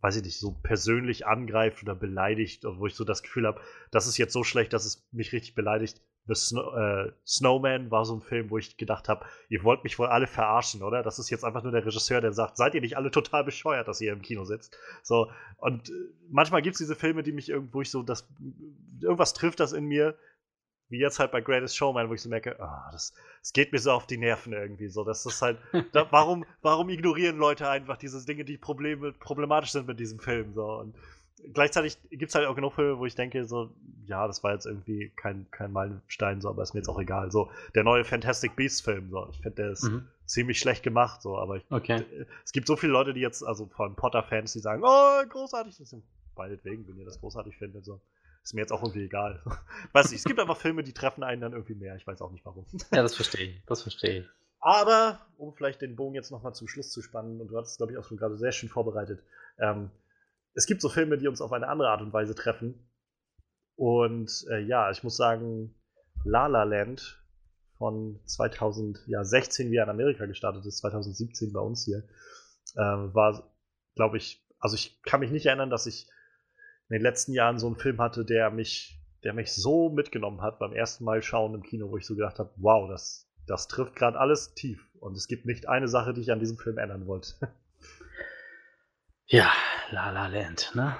A: weiß ich nicht, so persönlich angreift oder beleidigt, wo ich so das Gefühl habe, das ist jetzt so schlecht, dass es mich richtig beleidigt. The Snow, äh, Snowman war so ein Film, wo ich gedacht habe, ihr wollt mich wohl alle verarschen, oder? Das ist jetzt einfach nur der Regisseur, der sagt, seid ihr nicht alle total bescheuert, dass ihr im Kino sitzt? So, und äh, manchmal gibt es diese Filme, die mich irgendwo ich so, das, irgendwas trifft das in mir, wie jetzt halt bei Greatest Showman, wo ich so merke, oh, das, das geht mir so auf die Nerven irgendwie. So, das ist halt, da, warum, warum ignorieren Leute einfach diese Dinge, die Probleme, problematisch sind mit diesem Film? So, und gleichzeitig gibt es halt auch genug Filme, wo ich denke, so, ja, das war jetzt irgendwie kein, kein Meilenstein, so, aber ist mir jetzt auch egal. So, der neue Fantastic Beasts-Film, so, ich finde, der ist mhm. ziemlich schlecht gemacht, so, aber ich, okay. es gibt so viele Leute, die jetzt, also von Potter-Fans, die sagen, oh, großartig, das sind meinetwegen, wenn ihr das großartig findet, so ist mir jetzt auch irgendwie egal. weiß nicht, es gibt einfach Filme, die treffen einen dann irgendwie mehr. Ich weiß auch nicht warum.
B: Ja, das verstehe ich. Das verstehe ich.
A: Aber, um vielleicht den Bogen jetzt nochmal zum Schluss zu spannen, und du hast es, glaube ich, auch schon gerade sehr schön vorbereitet, ähm, es gibt so Filme, die uns auf eine andere Art und Weise treffen. Und äh, ja, ich muss sagen, La La Land von 2016, wie er in Amerika gestartet ist, 2017 bei uns hier, äh, war, glaube ich, also ich kann mich nicht erinnern, dass ich in den letzten Jahren so einen Film hatte, der mich, der mich so mitgenommen hat beim ersten Mal schauen im Kino, wo ich so gedacht habe, wow, das, das trifft gerade alles tief. Und es gibt nicht eine Sache, die ich an diesem Film ändern wollte.
B: Ja, La La Land, ne?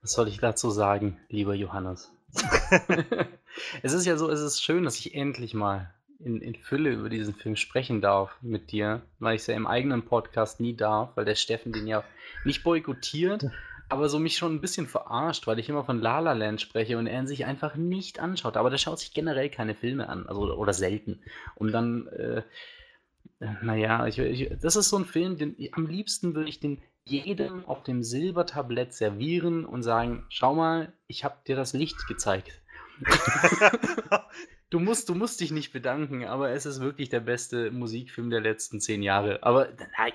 B: Was soll ich dazu sagen, lieber Johannes? es ist ja so, es ist schön, dass ich endlich mal in, in Fülle über diesen Film sprechen darf mit dir, weil ich es ja im eigenen Podcast nie darf, weil der Steffen den ja nicht boykottiert, aber so mich schon ein bisschen verarscht, weil ich immer von La La Land spreche und er sich einfach nicht anschaut. Aber der schaut sich generell keine Filme an, also oder selten. Und dann, äh, naja, ich, ich, das ist so ein Film, den am liebsten würde ich den jedem auf dem Silbertablett servieren und sagen: Schau mal, ich habe dir das Licht gezeigt. du, musst, du musst dich nicht bedanken, aber es ist wirklich der beste Musikfilm der letzten zehn Jahre. Aber nein.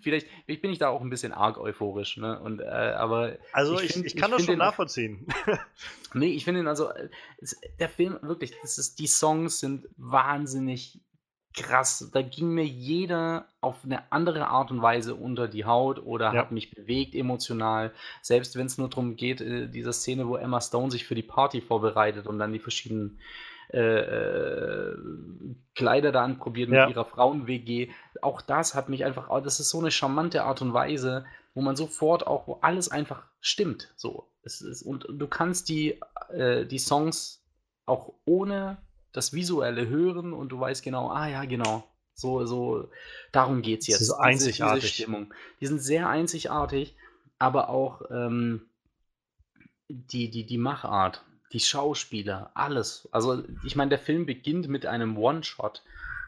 B: Vielleicht, ich bin ich da auch ein bisschen arg euphorisch, ne? Und, äh, aber
A: also ich, find, ich kann ich das schon nachvollziehen.
B: nee, ich finde ihn also, der Film wirklich, das ist, die Songs sind wahnsinnig krass. Da ging mir jeder auf eine andere Art und Weise unter die Haut oder
A: Ja.
B: hat mich bewegt emotional. Selbst wenn es nur darum geht, äh, diese Szene, wo Emma Stone sich für die Party vorbereitet und dann die verschiedenen äh, äh, Kleider da anprobiert mit
A: Ja.
B: ihrer Frauen-WG. Auch das hat mich einfach, oh, das ist so eine charmante Art und Weise, wo man sofort auch, wo alles einfach stimmt. So. Es ist, und du kannst die, äh, die Songs auch ohne das Visuelle hören und du weißt genau, ah ja, genau. So, so, darum geht es jetzt.
A: ist
B: Diese-
A: einzigartig.
B: Diese Stimmung. Die sind sehr einzigartig, aber auch ähm, die, die, die Machart, die Schauspieler, alles. Also, ich meine, der Film beginnt mit einem One-Shot,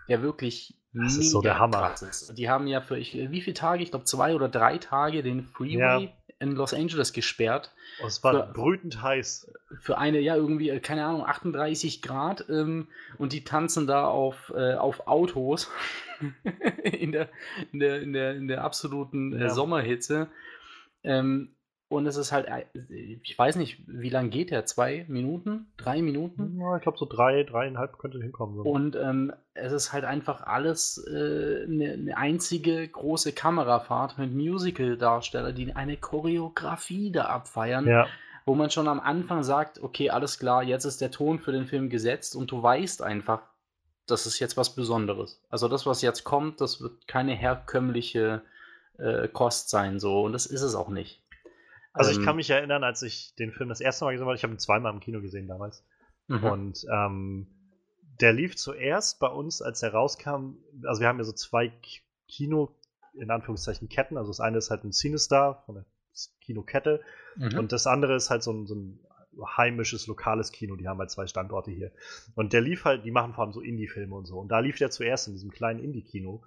B: der wirklich
A: Das ist so der Hammer.
B: ist. Die haben ja für ich, wie viele Tage? Ich glaube, zwei oder drei Tage den Freeway
A: Ja.
B: in Los Angeles gesperrt.
A: Und es war
B: Für-
A: brütend heiß.
B: Für eine, ja, irgendwie, äh, keine Ahnung, 38 Grad ähm, und die tanzen da auf, äh, auf Autos in, der, in, der, in, der, in der absoluten äh,
A: Ja.
B: Sommerhitze. Ähm, und es ist halt, äh, ich weiß nicht, wie lang geht der? Zwei Minuten? Drei Minuten?
A: Ja, ich glaube, so drei, dreieinhalb könnte hinkommen. So.
B: Und ähm, es ist halt einfach alles äh, eine eine einzige große Kamerafahrt mit Musical-Darstellern, die eine Choreografie da abfeiern,
A: ja,
B: wo man schon am Anfang sagt, okay, alles klar, jetzt ist der Ton für den Film gesetzt und du weißt einfach, das ist jetzt was Besonderes. Also das, was jetzt kommt, das wird keine herkömmliche äh, Kost sein, so und das ist es auch nicht.
A: Also ich
B: Ähm,
A: kann mich erinnern, als ich den Film das erste Mal gesehen habe, ich habe ihn zweimal im Kino gesehen damals.
B: mhm.
A: Und ähm, der lief zuerst bei uns, als er rauskam. Also, wir haben ja so zwei Kino, in Anführungszeichen, Ketten. Also, das eine ist halt ein Cinestar von der Kinokette.
B: Mhm.
A: Und das andere ist halt so ein, so ein heimisches, lokales Kino. Die haben halt zwei Standorte hier. Und der lief halt, die machen vor allem so Indie-Filme und so. Und da lief der zuerst in diesem kleinen Indie-Kino.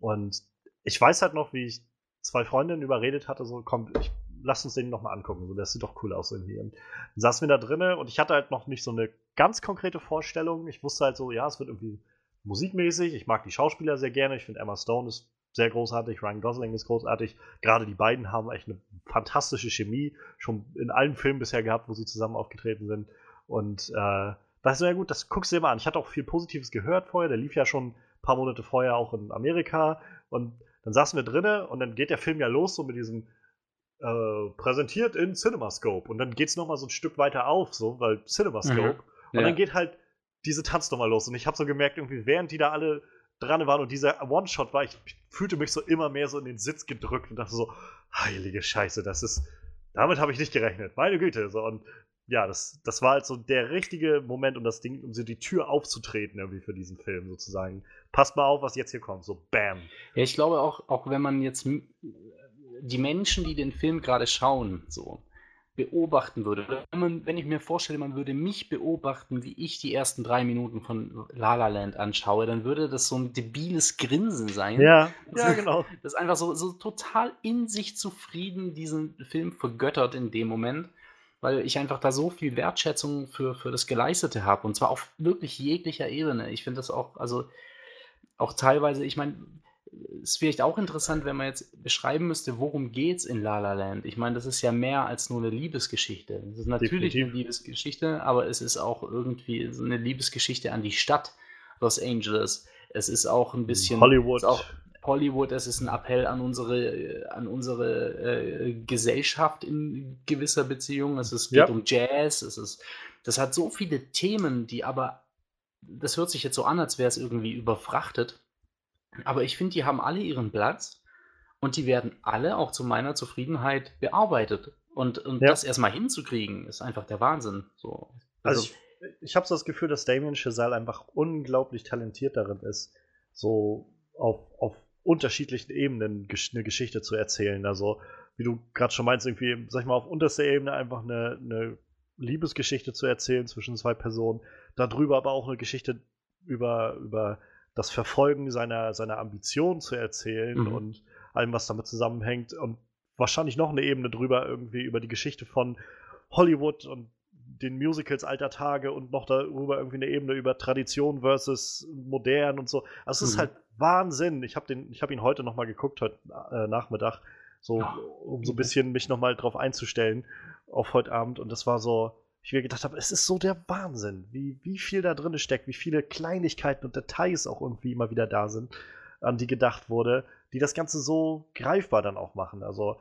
A: Und ich weiß halt noch, wie ich zwei Freundinnen überredet hatte, so, komm, ich, lass uns den nochmal angucken. So, das sieht doch cool aus irgendwie. Und dann saßen wir da drinnen und ich hatte halt noch nicht so eine ganz konkrete Vorstellung. Ich wusste halt so, ja, es wird irgendwie musikmäßig. Ich mag die Schauspieler sehr gerne. Ich finde Emma Stone ist sehr großartig, Ryan Gosling ist großartig. Gerade die beiden haben echt eine fantastische Chemie schon in allen Filmen bisher gehabt, wo sie zusammen aufgetreten sind. Und äh, da ist ja gut, das guckst du dir mal an. Ich hatte auch viel Positives gehört vorher. Der lief ja schon ein paar Monate vorher auch in Amerika. Und dann saßen wir drinnen und dann geht der Film ja los so mit diesem äh, präsentiert in CinemaScope. Und dann geht es nochmal so ein Stück weiter auf, so, weil CinemaScope. Und
B: Ja.
A: dann geht halt diese Tanznummer los. Und ich habe so gemerkt, irgendwie, während die da alle dran waren und dieser One-Shot war, ich fühlte mich so immer mehr so in den Sitz gedrückt und dachte so, heilige Scheiße, das ist, damit habe ich nicht gerechnet, meine Güte. So, und ja, das, das war halt so der richtige Moment, um das Ding, um so die Tür aufzutreten irgendwie für diesen Film sozusagen. Passt mal auf, was jetzt hier kommt, so bam.
B: Ja, ich glaube auch, auch wenn man jetzt die Menschen, die den Film gerade schauen, so beobachten würde, wenn, man, wenn ich mir vorstelle, man würde mich beobachten, wie ich die ersten drei Minuten von La La Land anschaue, dann würde das so ein debiles Grinsen sein.
A: Ja, ja, genau.
B: Das ist einfach so, so total in sich zufrieden diesen Film vergöttert in dem Moment, weil ich einfach da so viel Wertschätzung für, für das Geleistete habe und zwar auf wirklich jeglicher Ebene. Ich finde das auch, also auch teilweise, ich meine, ist vielleicht auch interessant, wenn man jetzt beschreiben müsste, worum geht's in La La Land. Ich meine, das ist ja mehr als nur eine Liebesgeschichte. Es ist natürlich
A: Definitiv.
B: eine Liebesgeschichte, aber es ist auch irgendwie so eine Liebesgeschichte an die Stadt Los Angeles. Es ist auch ein bisschen
A: Hollywood.
B: Es ist auch Hollywood, es ist ein Appell an unsere, äh, an unsere äh, Gesellschaft in gewisser Beziehung. Es ist, geht
A: Ja.
B: um Jazz, es ist, das hat so viele Themen, die aber, das hört sich jetzt so an, als wäre es irgendwie überfrachtet. Aber ich finde, die haben alle ihren Platz und die werden alle auch zu meiner Zufriedenheit bearbeitet. Und, und
A: Ja.
B: das erstmal hinzukriegen, ist einfach der Wahnsinn. So.
A: Also ich, ich habe so das Gefühl, dass Damien Chazelle einfach unglaublich talentiert darin ist, so auf, auf unterschiedlichen Ebenen eine Geschichte zu erzählen. Also, wie du gerade schon meinst, irgendwie, sag ich mal, auf unterster Ebene einfach eine, eine Liebesgeschichte zu erzählen zwischen zwei Personen, darüber aber auch eine Geschichte über, über das Verfolgen seiner, seiner Ambition zu erzählen
B: Mhm.
A: und allem, was damit zusammenhängt und wahrscheinlich noch eine Ebene drüber irgendwie über die Geschichte von Hollywood und den Musicals alter Tage und noch darüber irgendwie eine Ebene über Tradition versus modern und so. Also es ist
B: Mhm.
A: halt Wahnsinn. Ich habe habe ihn heute noch mal geguckt heute äh, Nachmittag, so um so ein bisschen mich noch mal drauf einzustellen auf heute Abend und das war so ich mir gedacht habe, es ist so der Wahnsinn, wie, wie viel da drin steckt, wie viele Kleinigkeiten und Details auch irgendwie immer wieder da sind, an die gedacht wurde, die das Ganze so greifbar dann auch machen. Also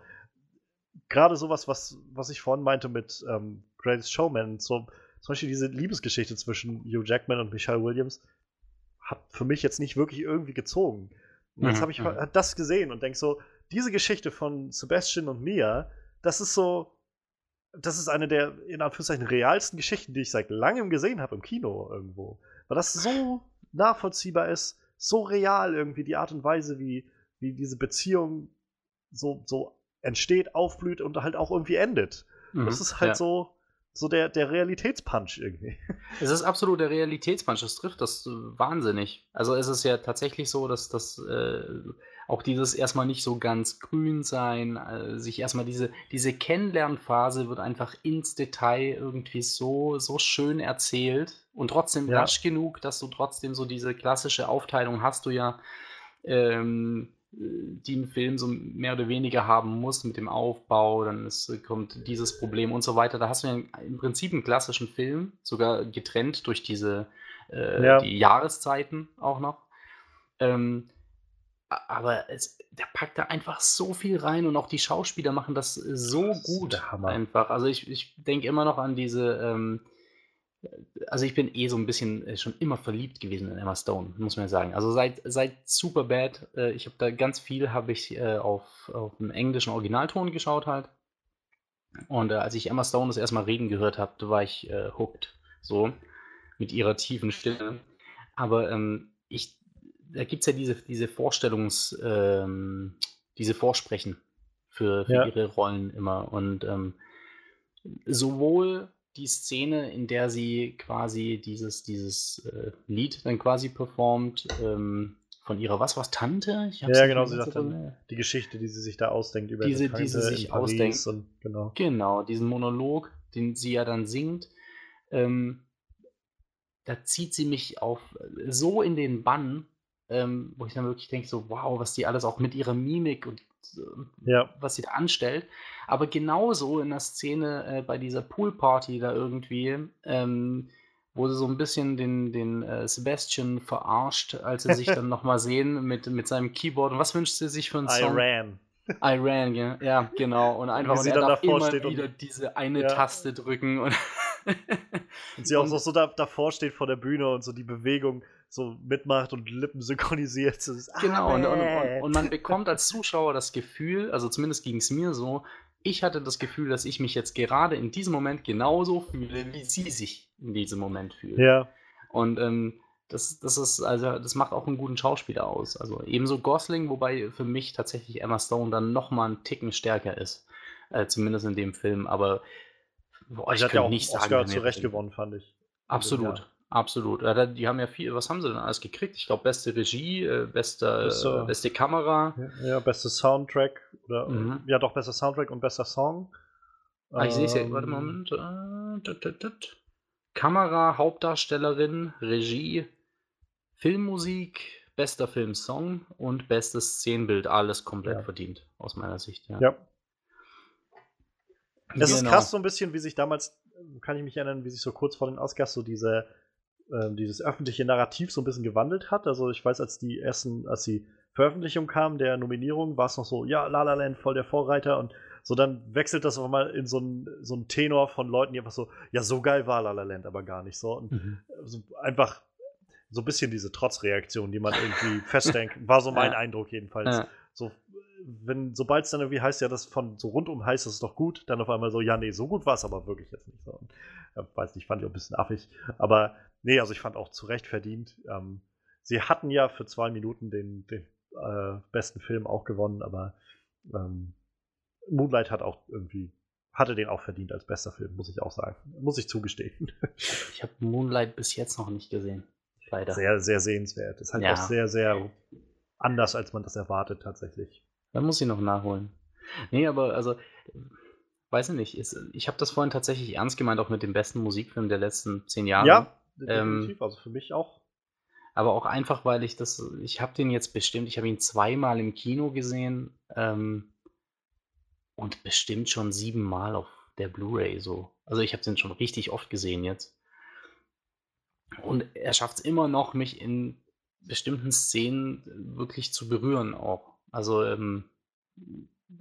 A: gerade sowas, was, was ich vorhin meinte mit ähm, Greatest Showman, so, zum Beispiel diese Liebesgeschichte zwischen Hugh Jackman und Michelle Williams, hat für mich jetzt nicht wirklich irgendwie gezogen. Und jetzt mhm, habe ich mhm. das gesehen und denke so, diese Geschichte von Sebastian und Mia, das ist so, das ist eine der in Anführungszeichen realsten Geschichten, die ich seit langem gesehen habe im Kino irgendwo. Weil das so nachvollziehbar ist, so real irgendwie die Art und Weise, wie, wie diese Beziehung so, so entsteht, aufblüht und halt auch irgendwie endet. Mhm, das ist halt ja. so, so der, der Realitätspunch irgendwie.
B: Es ist absolut der Realitätspunch, das trifft das wahnsinnig. Also es ist ja tatsächlich so, dass das äh, auch dieses erstmal nicht so ganz grün sein, äh, sich erstmal diese, diese Kennenlernphase wird einfach ins Detail irgendwie so, so schön erzählt und trotzdem ja. rasch genug, dass du trotzdem so diese klassische Aufteilung hast du ja. Ähm, die ein Film so mehr oder weniger haben muss mit dem Aufbau, dann ist, kommt dieses Problem und so weiter. Da hast du ja im Prinzip einen klassischen Film, sogar getrennt durch diese äh, ja. die Jahreszeiten auch noch. Ähm, aber es, der packt da einfach so viel rein und auch die Schauspieler machen das so das gut einfach. Also ich, ich denke immer noch an diese ähm, also ich bin eh so ein bisschen äh, schon immer verliebt gewesen in Emma Stone, muss man sagen. Also seit, seit Superbad, äh, ich habe da ganz viel, habe ich äh, auf, auf dem englischen Originalton geschaut halt. Und äh, als ich Emma Stone das erstmal reden gehört habe, da war ich äh, hooked. So, mit ihrer tiefen Stimme. Aber ähm, ich, da gibt es ja diese, diese Vorstellungs, ähm, diese Vorsprechen für, für ja. ihre Rollen immer. Und ähm, sowohl die Szene, in der sie quasi dieses, dieses äh, Lied dann quasi performt, ähm, von ihrer was was Tante?
A: Ich ja, genau, sie sagt dann die Geschichte, die sie sich da ausdenkt
B: über diese, die sie sich ausdenkt. Und, genau. genau, diesen Monolog, den sie ja dann singt. Ähm, da zieht sie mich auf so in den Bann, ähm, wo ich dann wirklich denke, so wow, was die alles auch mit ihrer Mimik und ja. was sie da anstellt. Aber genauso in der Szene äh, bei dieser Poolparty da irgendwie, ähm, wo sie so ein bisschen den, den äh, Sebastian verarscht, als sie sich dann nochmal sehen mit, mit seinem Keyboard. Und was wünscht sie sich für einen Song?
A: I ran.
B: I ran, ja, ja genau. Und einfach und, und er darf immer wieder diese eine ja. Taste drücken. Und,
A: und sie auch so, so da, davor steht vor der Bühne und so die Bewegung so mitmacht und Lippen synchronisiert. Ist,
B: genau, und, und, und, man bekommt als Zuschauer das Gefühl, also zumindest ging es mir so, ich hatte das Gefühl, dass ich mich jetzt gerade in diesem Moment genauso fühle, wie sie sich in diesem Moment fühlt.
A: Ja.
B: Und ähm, das, das ist, also, das macht auch einen guten Schauspieler aus. Also ebenso Gosling, wobei für mich tatsächlich Emma Stone dann nochmal einen Ticken stärker ist. Äh, zumindest in dem Film. Aber
A: boah, ich, kann ja nicht sagen. Oscar zu Recht gewonnen, fand ich.
B: Absolut. Absolut. Die haben ja viel, was haben sie denn alles gekriegt? Ich glaube, beste Regie, äh, beste, beste, beste Kamera.
A: Ja, beste Soundtrack. Oder, mhm. Ja, doch, bester Soundtrack und bester Song.
B: Ah, ich sehe es ja. Warte, ähm, Moment. Äh, Kamera, Hauptdarstellerin, Regie, Filmmusik, bester Filmsong und bestes Szenenbild. Alles komplett ja. verdient, aus meiner Sicht. Ja.
A: ja. Es genau. ist krass so ein bisschen, wie sich damals, kann ich mich erinnern, wie sich so kurz vor den Oscars so diese ähm, dieses öffentliche Narrativ so ein bisschen gewandelt hat. Also ich weiß, als die ersten, als die Veröffentlichung kam der Nominierung, war es noch so, ja, La La Land voll der Vorreiter und so dann wechselt das auch mal in so einen so Tenor von Leuten, die einfach so, ja, so geil war La La Land aber gar nicht so. Und mhm. so einfach so ein bisschen diese Trotzreaktion, die man irgendwie festdenkt, war so mein ja. Eindruck jedenfalls. Ja. So, wenn, sobald es dann irgendwie heißt, ja, das von so rundum heißt, das ist doch gut, dann auf einmal so, ja, nee, so gut war es aber wirklich jetzt nicht so. Und, ja, weiß nicht, fand ich auch ein bisschen affig. Aber nee, also ich fand auch zu Recht verdient. Ähm, sie hatten ja für zwei Minuten den, den äh, besten Film auch gewonnen, aber ähm, Moonlight hat auch irgendwie hatte den auch verdient als bester Film, muss ich auch sagen. Muss ich zugestehen.
B: Ich habe Moonlight bis jetzt noch nicht gesehen. Leider.
A: Sehr, sehr sehenswert. Ist halt ja. auch sehr, sehr anders, als man das erwartet, tatsächlich.
B: Dann muss ich noch nachholen. Nee, aber also, weiß ich nicht. Ist, ich habe das vorhin tatsächlich ernst gemeint, auch mit dem besten Musikfilm der letzten zehn Jahre.
A: Ja, definitiv. Ähm, also für mich auch.
B: Aber auch einfach, weil ich das, ich habe den jetzt bestimmt, ich habe ihn zweimal im Kino gesehen ähm, und bestimmt schon siebenmal auf der Blu-ray so. Also ich habe den schon richtig oft gesehen jetzt. Und er schafft es immer noch, mich in bestimmten Szenen wirklich zu berühren auch. Also ähm,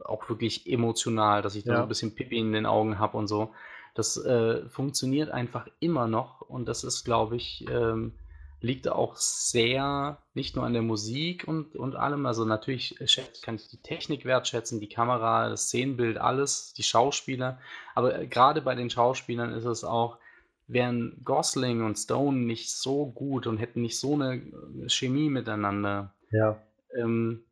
B: auch wirklich emotional, dass ich da so ein bisschen Pipi in den Augen habe und so. Das äh, funktioniert einfach immer noch und das ist, glaube ich, ähm, liegt auch sehr nicht nur an der Musik und, und allem. Also natürlich kann ich die Technik wertschätzen, die Kamera, das Szenenbild, alles, die Schauspieler. Aber äh, gerade bei den Schauspielern ist es auch, wären Gosling und Stone nicht so gut und hätten nicht so eine äh, Chemie miteinander,
A: Ja.
B: ähm,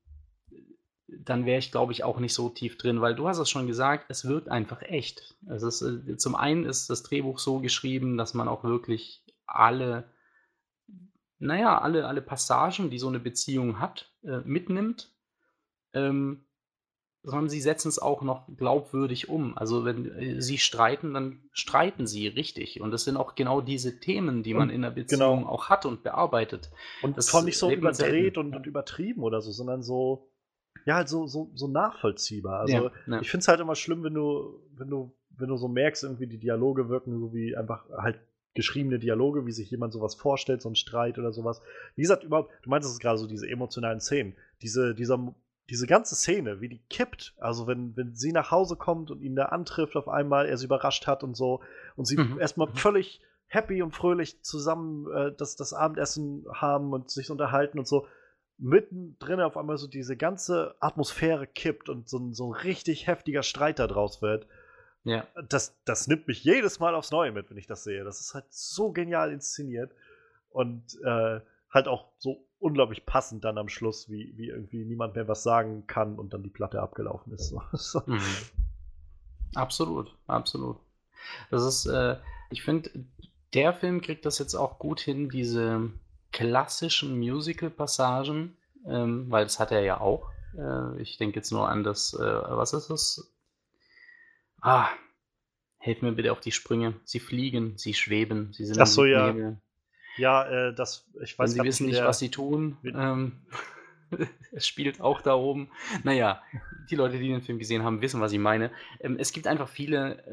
B: dann wäre ich, glaube ich, auch nicht so tief drin, weil du hast es schon gesagt, es wirkt einfach echt. Es ist, äh, zum einen ist das Drehbuch so geschrieben, dass man auch wirklich alle, naja, alle, alle Passagen, die so eine Beziehung hat, äh, mitnimmt. Ähm, sondern sie setzen es auch noch glaubwürdig um. Also wenn äh, sie streiten, dann streiten sie richtig. Und das sind auch genau diese Themen, die man
A: Und
B: in der
A: genau.
B: Beziehung auch hat und bearbeitet.
A: Und
B: Das
A: vor nicht so überdreht und, und übertrieben oder so, sondern so, ja, halt so, so, so nachvollziehbar. Also
B: Ja, ja.
A: ich finde es halt immer schlimm, wenn du, wenn du, wenn du so merkst, irgendwie die Dialoge wirken so wie einfach halt geschriebene Dialoge, wie sich jemand sowas vorstellt, so ein Streit oder sowas. Wie gesagt, überhaupt, du meinst es ist gerade so, diese emotionalen Szenen. Diese, dieser, diese ganze Szene, wie die kippt, also wenn, wenn sie nach Hause kommt und ihn da antrifft, auf einmal er sie überrascht hat und so, und sie
B: Mhm.
A: erstmal
B: Mhm.
A: völlig happy und fröhlich zusammen äh, das, das Abendessen haben und sich unterhalten und so. Mittendrin auf einmal so diese ganze Atmosphäre kippt und so ein, so ein richtig heftiger Streit da draus wird.
B: Ja.
A: Das, das nimmt mich jedes Mal aufs Neue mit, wenn ich das sehe. Das ist halt so genial inszeniert und äh, halt auch so unglaublich passend dann am Schluss, wie, wie irgendwie niemand mehr was sagen kann und dann die Platte abgelaufen ist. So.
B: Mhm. Absolut, absolut. Das ist, äh, ich finde, der Film kriegt das jetzt auch gut hin, diese klassischen Musical-Passagen, ähm, weil das hat er ja auch. Äh, ich denke jetzt nur an das, äh, was ist das? Ah, helf mir bitte auf die Sprünge. Sie fliegen, sie schweben, sie sind
A: Ach so, ja.
B: Nebel.
A: Ja, äh, das, ich weiß
B: sie
A: grad
B: wissen nicht, was sie tun. Ähm, es spielt auch da oben. Naja, die Leute, die den Film gesehen haben, wissen, was ich meine. Ähm, es gibt einfach viele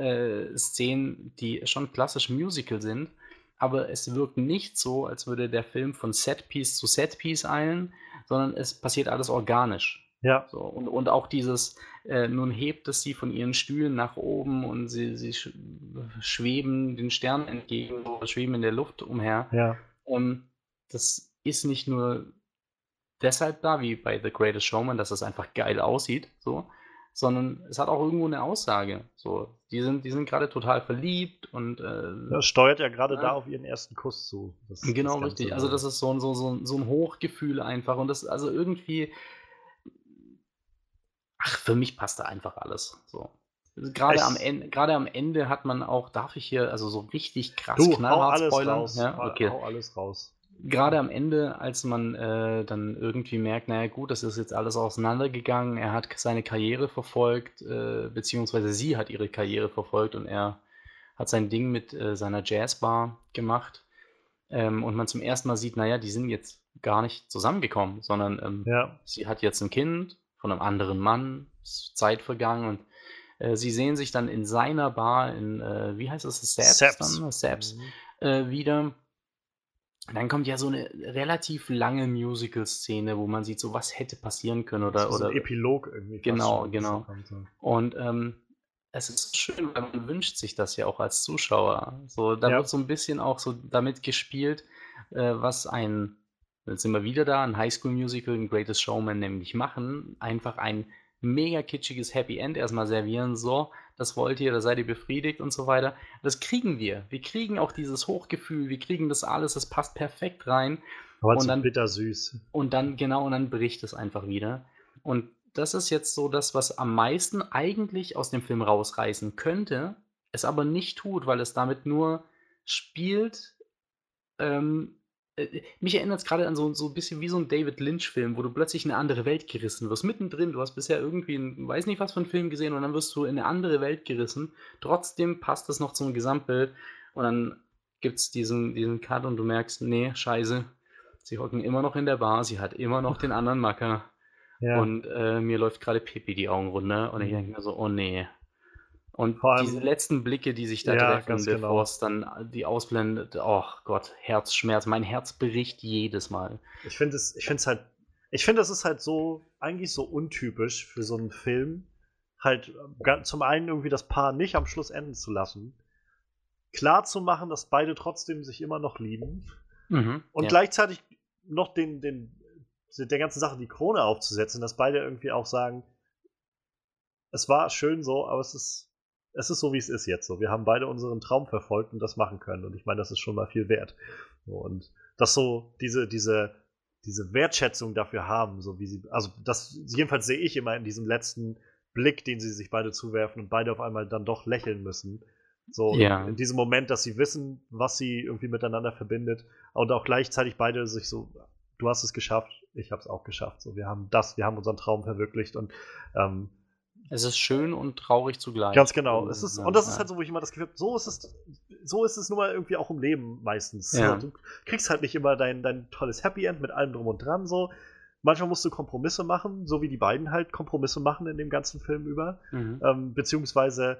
B: äh, Szenen, die schon klassisch Musical sind, aber es wirkt nicht so, als würde der Film von Setpiece zu Setpiece eilen, sondern es passiert alles organisch.
A: Ja,
B: So, und, und auch dieses, äh, nun hebt es sie von ihren Stühlen nach oben und sie, sie sch schweben den Sternen entgegen oder schweben in der Luft umher.
A: ja.
B: Ähm, das ist nicht nur deshalb da, wie bei The Greatest Showman, dass es einfach geil aussieht, so, sondern es hat auch irgendwo eine Aussage. So, die sind, die sind gerade total verliebt und äh,
A: Das steuert ja gerade
B: Ja.
A: da auf ihren ersten Kuss zu. Das,
B: Genau,
A: das
B: richtig. Also das ist so ein, so, so, ein- so ein Hochgefühl einfach. Und das, also irgendwie, ach, für mich passt da einfach alles. So. Gerade am Ende, gerade am Ende hat man auch, darf ich hier, also so richtig krass
A: Du,
B: knallhart
A: alles
B: spoilern?
A: raus.
B: Ja, okay.
A: Hau alles raus.
B: Gerade am Ende, als man äh, dann irgendwie merkt, naja gut, das ist jetzt alles auseinandergegangen, er hat seine Karriere verfolgt, äh, beziehungsweise sie hat ihre Karriere verfolgt und er hat sein Ding mit äh, seiner Jazzbar gemacht. Ähm, und man zum ersten Mal sieht, naja, die sind jetzt gar nicht zusammengekommen, sondern ähm,
A: Ja,
B: sie hat jetzt ein Kind von einem anderen Mann, ist Zeit vergangen und äh, sie sehen sich dann in seiner Bar in, äh, wie heißt es, Saps,
A: Saps.
B: dann? Saps
A: Mhm.
B: äh, wieder. Dann kommt ja so eine relativ lange Musical-Szene, wo man sieht, so was hätte passieren können oder,
A: so
B: oder
A: ein Epilog irgendwie.
B: Genau, genau.
A: kommt,
B: und ähm, es ist schön, weil man wünscht sich das ja auch als Zuschauer. So, da
A: Ja.
B: wird so ein bisschen auch so damit gespielt, äh, was ein, jetzt sind wir wieder da, ein Highschool-Musical, ein Greatest Showman nämlich machen. Einfach ein mega kitschiges Happy End erstmal servieren, so, das wollt ihr, da seid ihr befriedigt und so weiter. Das kriegen wir. Wir kriegen auch dieses Hochgefühl, wir kriegen das alles, das passt perfekt rein.
A: Aber
B: Und dann-
A: bittersüß.
B: Und dann, genau, und dann bricht es einfach wieder. Und das ist jetzt so das, was am meisten eigentlich aus dem Film rausreißen könnte, es aber nicht tut, weil es damit nur spielt. Ähm, äh, mich erinnert es gerade an so, so ein bisschen wie so ein David Lynch-Film, wo du plötzlich in eine andere Welt gerissen wirst. Mittendrin, du hast bisher irgendwie, einen, weiß nicht was für einen Film gesehen, und dann wirst du in eine andere Welt gerissen. Trotzdem passt es noch zum Gesamtbild. Und dann gibt es diesen, diesen Cut und du merkst, nee, scheiße, sie hocken immer noch in der Bar, sie hat immer noch den anderen Macker.
A: Ja.
B: Und äh, mir läuft gerade Pipi die Augen runter und ich
A: Mhm.
B: denke mir so, oh nee. Und allem, diese letzten Blicke, die sich da ja, treffen, bevor genau. es dann die ausblendet, oh Gott, Herzschmerz. Mein Herz bricht jedes Mal.
A: Ich finde es, ich finde es halt, ich finde, es ist halt so, eigentlich so untypisch für so einen Film, halt zum einen irgendwie das Paar nicht am Schluss enden zu lassen, klar zu machen, dass beide trotzdem sich immer noch lieben mhm, und ja. gleichzeitig noch den, den, der ganzen Sache die Krone aufzusetzen, dass beide irgendwie auch sagen, es war schön so, aber es ist es ist so, wie es ist jetzt. So, wir haben beide unseren Traum verfolgt und das machen können. Und ich meine, das ist schon mal viel wert. Und das so, diese, diese, diese Wertschätzung dafür haben, so wie sie, also das, jedenfalls sehe ich immer in diesem letzten Blick, den sie sich beide zuwerfen und beide auf einmal dann doch lächeln müssen. So ja. in diesem Moment, dass sie wissen, was sie irgendwie miteinander verbindet und auch gleichzeitig beide sich so, du hast es geschafft, ich habe es auch geschafft. So, wir haben das, wir haben unseren Traum verwirklicht und ähm,
B: es ist schön und traurig zugleich.
A: Ganz genau. Es ist, und das ist halt so, wo ich immer das Gefühl habe, so ist es, so ist es nun mal irgendwie auch im Leben meistens. Ja. Du kriegst halt nicht immer dein, dein tolles Happy End mit allem drum und dran. So. Manchmal musst du Kompromisse machen, so wie die beiden halt Kompromisse machen in dem ganzen Film über. Mhm. Ähm, beziehungsweise,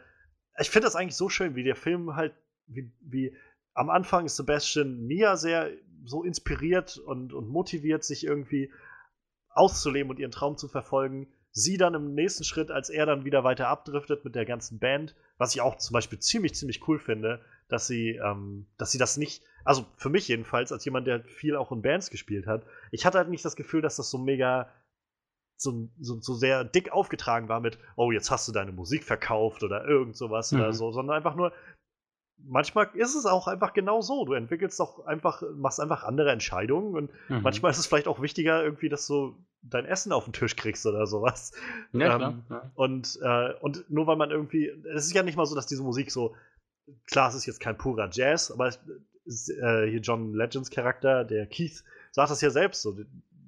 A: ich finde das eigentlich so schön, wie der Film halt, wie, wie am Anfang ist Sebastian Mia sehr so inspiriert und, und motiviert, sich irgendwie auszuleben und ihren Traum zu verfolgen sie dann im nächsten Schritt, als er dann wieder weiter abdriftet mit der ganzen Band, was ich auch zum Beispiel ziemlich, ziemlich cool finde, dass sie, ähm, dass sie das nicht, also für mich jedenfalls, als jemand, der viel auch in Bands gespielt hat, ich hatte halt nicht das Gefühl, dass das so mega, so, so, so sehr dick aufgetragen war mit, oh, jetzt hast du deine Musik verkauft oder irgend sowas mhm. oder so, sondern einfach nur, manchmal ist es auch einfach genau so. Du entwickelst doch einfach, machst einfach andere Entscheidungen und mhm. manchmal ist es vielleicht auch wichtiger, irgendwie, dass du dein Essen auf den Tisch kriegst oder sowas. Ja, ähm, klar, Und, äh, und nur weil man irgendwie, es ist ja nicht mal so, dass diese Musik so, klar, es ist jetzt kein purer Jazz, aber äh, hier John Legends Charakter, der Keith, sagt das ja selbst so.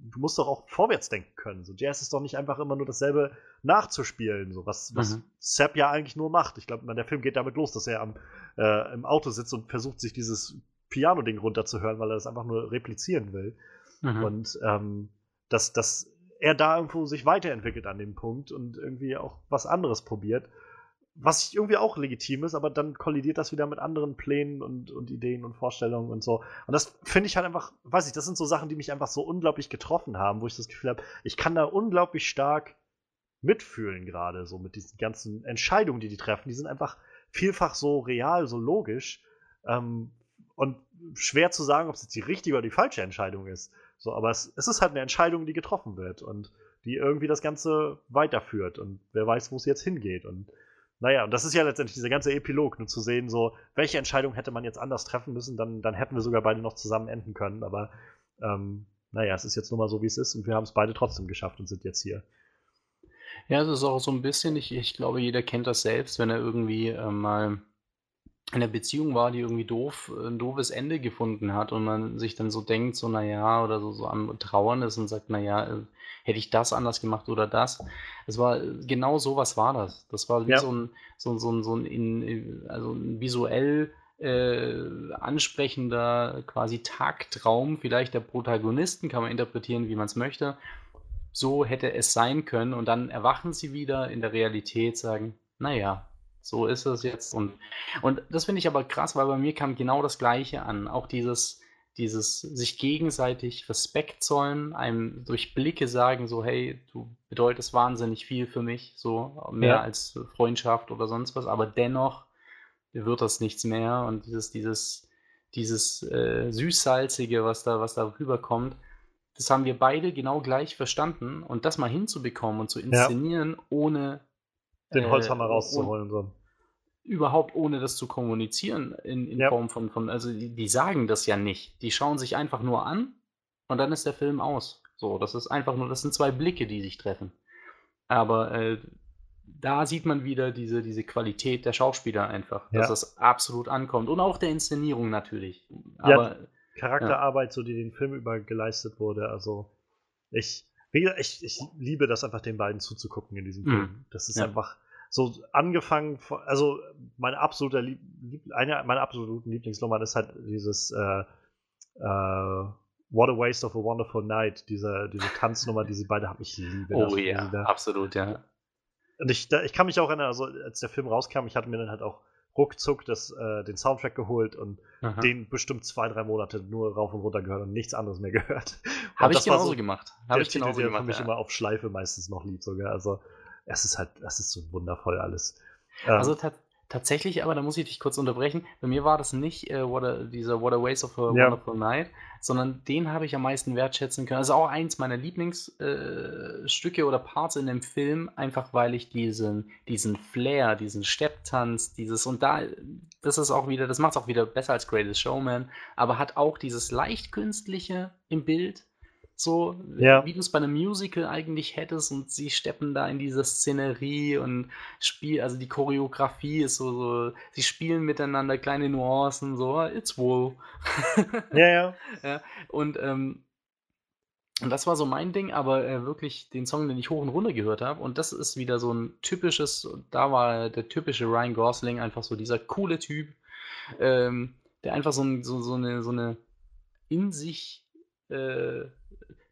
A: Du musst doch auch vorwärts denken können. So, Jazz ist doch nicht einfach immer nur dasselbe nachzuspielen, so was, was mhm. Sepp ja eigentlich nur macht. Ich glaube, der Film geht damit los, dass er am, äh, im Auto sitzt und versucht, sich dieses Piano-Ding runterzuhören, weil er das einfach nur replizieren will. Mhm. Und ähm, dass, dass er da irgendwo sich weiterentwickelt an dem Punkt und irgendwie auch was anderes probiert. Was irgendwie auch legitim ist, aber dann kollidiert das wieder mit anderen Plänen und, und Ideen und Vorstellungen und so. Und das finde ich halt einfach, weiß ich, das sind so Sachen, die mich einfach so unglaublich getroffen haben, wo ich das Gefühl habe, ich kann da unglaublich stark mitfühlen gerade, so mit diesen ganzen Entscheidungen, die die treffen. Die sind einfach vielfach so real, so logisch ähm, und schwer zu sagen, ob es jetzt die richtige oder die falsche Entscheidung ist. So, aber es, es ist halt eine Entscheidung, die getroffen wird und die irgendwie das Ganze weiterführt und wer weiß, wo es jetzt hingeht. Und naja, und das ist ja letztendlich dieser ganze Epilog, nur zu sehen, so, welche Entscheidung hätte man jetzt anders treffen müssen, dann, dann hätten wir sogar beide noch zusammen enden können. Aber ähm, naja, es ist jetzt nur mal so, wie es ist und wir haben es beide trotzdem geschafft und sind jetzt hier.
B: Ja, es ist auch so ein bisschen, ich, ich glaube, jeder kennt das selbst, wenn er irgendwie äh, mal in der Beziehung war, die irgendwie doof äh, 'n doofes Ende gefunden hat und man sich dann so denkt, so, na ja oder so so am Trauern ist und sagt: „Na ja, äh, hätte ich das anders gemacht oder das?“ Es war äh, genau so was war das. Das war wie Ja. so ein so so so 'n in also 'n visuell, äh, ansprechender quasi Tagtraum vielleicht der Protagonisten, kann man interpretieren, wie man es möchte. So hätte es sein können und dann erwachen sie wieder in der Realität, sagen: „Na ja, so ist es jetzt. Und, und das finde ich aber krass, weil bei mir kam genau das Gleiche an. Auch dieses, dieses sich gegenseitig Respekt zollen, einem durch Blicke sagen, so, hey, du bedeutest wahnsinnig viel für mich, so mehr ja. als Freundschaft oder sonst was, aber dennoch wird das nichts mehr. Und dieses, dieses, dieses äh, Süßsalzige, was da, was da rüberkommt, das haben wir beide genau gleich verstanden. Und das mal hinzubekommen und zu inszenieren, ja. ohne
A: den Holzhammer äh, rauszuholen. So
B: überhaupt ohne das zu kommunizieren in, in ja. Form von, von also die, die, sagen das ja nicht. Die schauen sich einfach nur an und dann ist der Film aus. So, das ist einfach nur, das sind zwei Blicke, die sich treffen. Aber äh, da sieht man wieder diese, diese Qualität der Schauspieler einfach, ja. dass das absolut ankommt. Und auch der Inszenierung natürlich. Aber, ja,
A: Charakterarbeit, ja. so die den Film über geleistet wurde. Also ich, ich, ich liebe das einfach, den beiden zuzugucken in diesem mhm. Film. Das ist einfach so angefangen, von, also mein absoluter Lieb, eine meiner absoluten Lieblingsnummern ist halt dieses äh, äh, What a Waste of a Wonderful Night, diese, diese Tanznummer, die sie beide haben. Ich liebe
B: das. Oh ja, absolut, ja.
A: Und ich, da, ich kann mich auch erinnern, also als der Film rauskam, ich hatte mir dann halt auch ruckzuck das, äh, den Soundtrack geholt und Aha. den bestimmt zwei, drei Monate nur rauf und runter gehört und nichts anderes mehr gehört.
B: Habe ich genauso so gemacht.
A: Habe ich genauso Titel, gemacht. Der mich ja. immer auf Schleife meistens noch lieb sogar. Also es ist halt, es ist so wundervoll alles.
B: Also ähm, Tatsächlich, aber da muss ich dich kurz unterbrechen. Bei mir war das nicht äh, a, dieser What a Waste of a ja. Wonderful Night, sondern den habe ich am meisten wertschätzen können. Also auch eins meiner Lieblingsstücke äh, oder Parts in dem Film, einfach weil ich diesen, diesen Flair, diesen Stepptanz, dieses und da, das ist auch wieder, das macht es auch wieder besser als Greatest Showman, aber hat auch dieses leicht künstliche im Bild so ja. wie du es bei einem Musical eigentlich hättest und sie steppen da in diese Szenerie und spielen, also die Choreografie ist so, so, sie spielen miteinander kleine Nuancen, so, it's wool.
A: ja, ja.
B: ja und, ähm, und das war so mein Ding, aber äh, wirklich den Song, den ich hoch und runter gehört habe. Und das ist wieder so ein typisches, da war der typische Ryan Gosling, einfach so dieser coole Typ, ähm, der einfach so, ein, so, so, eine, so eine in sich äh,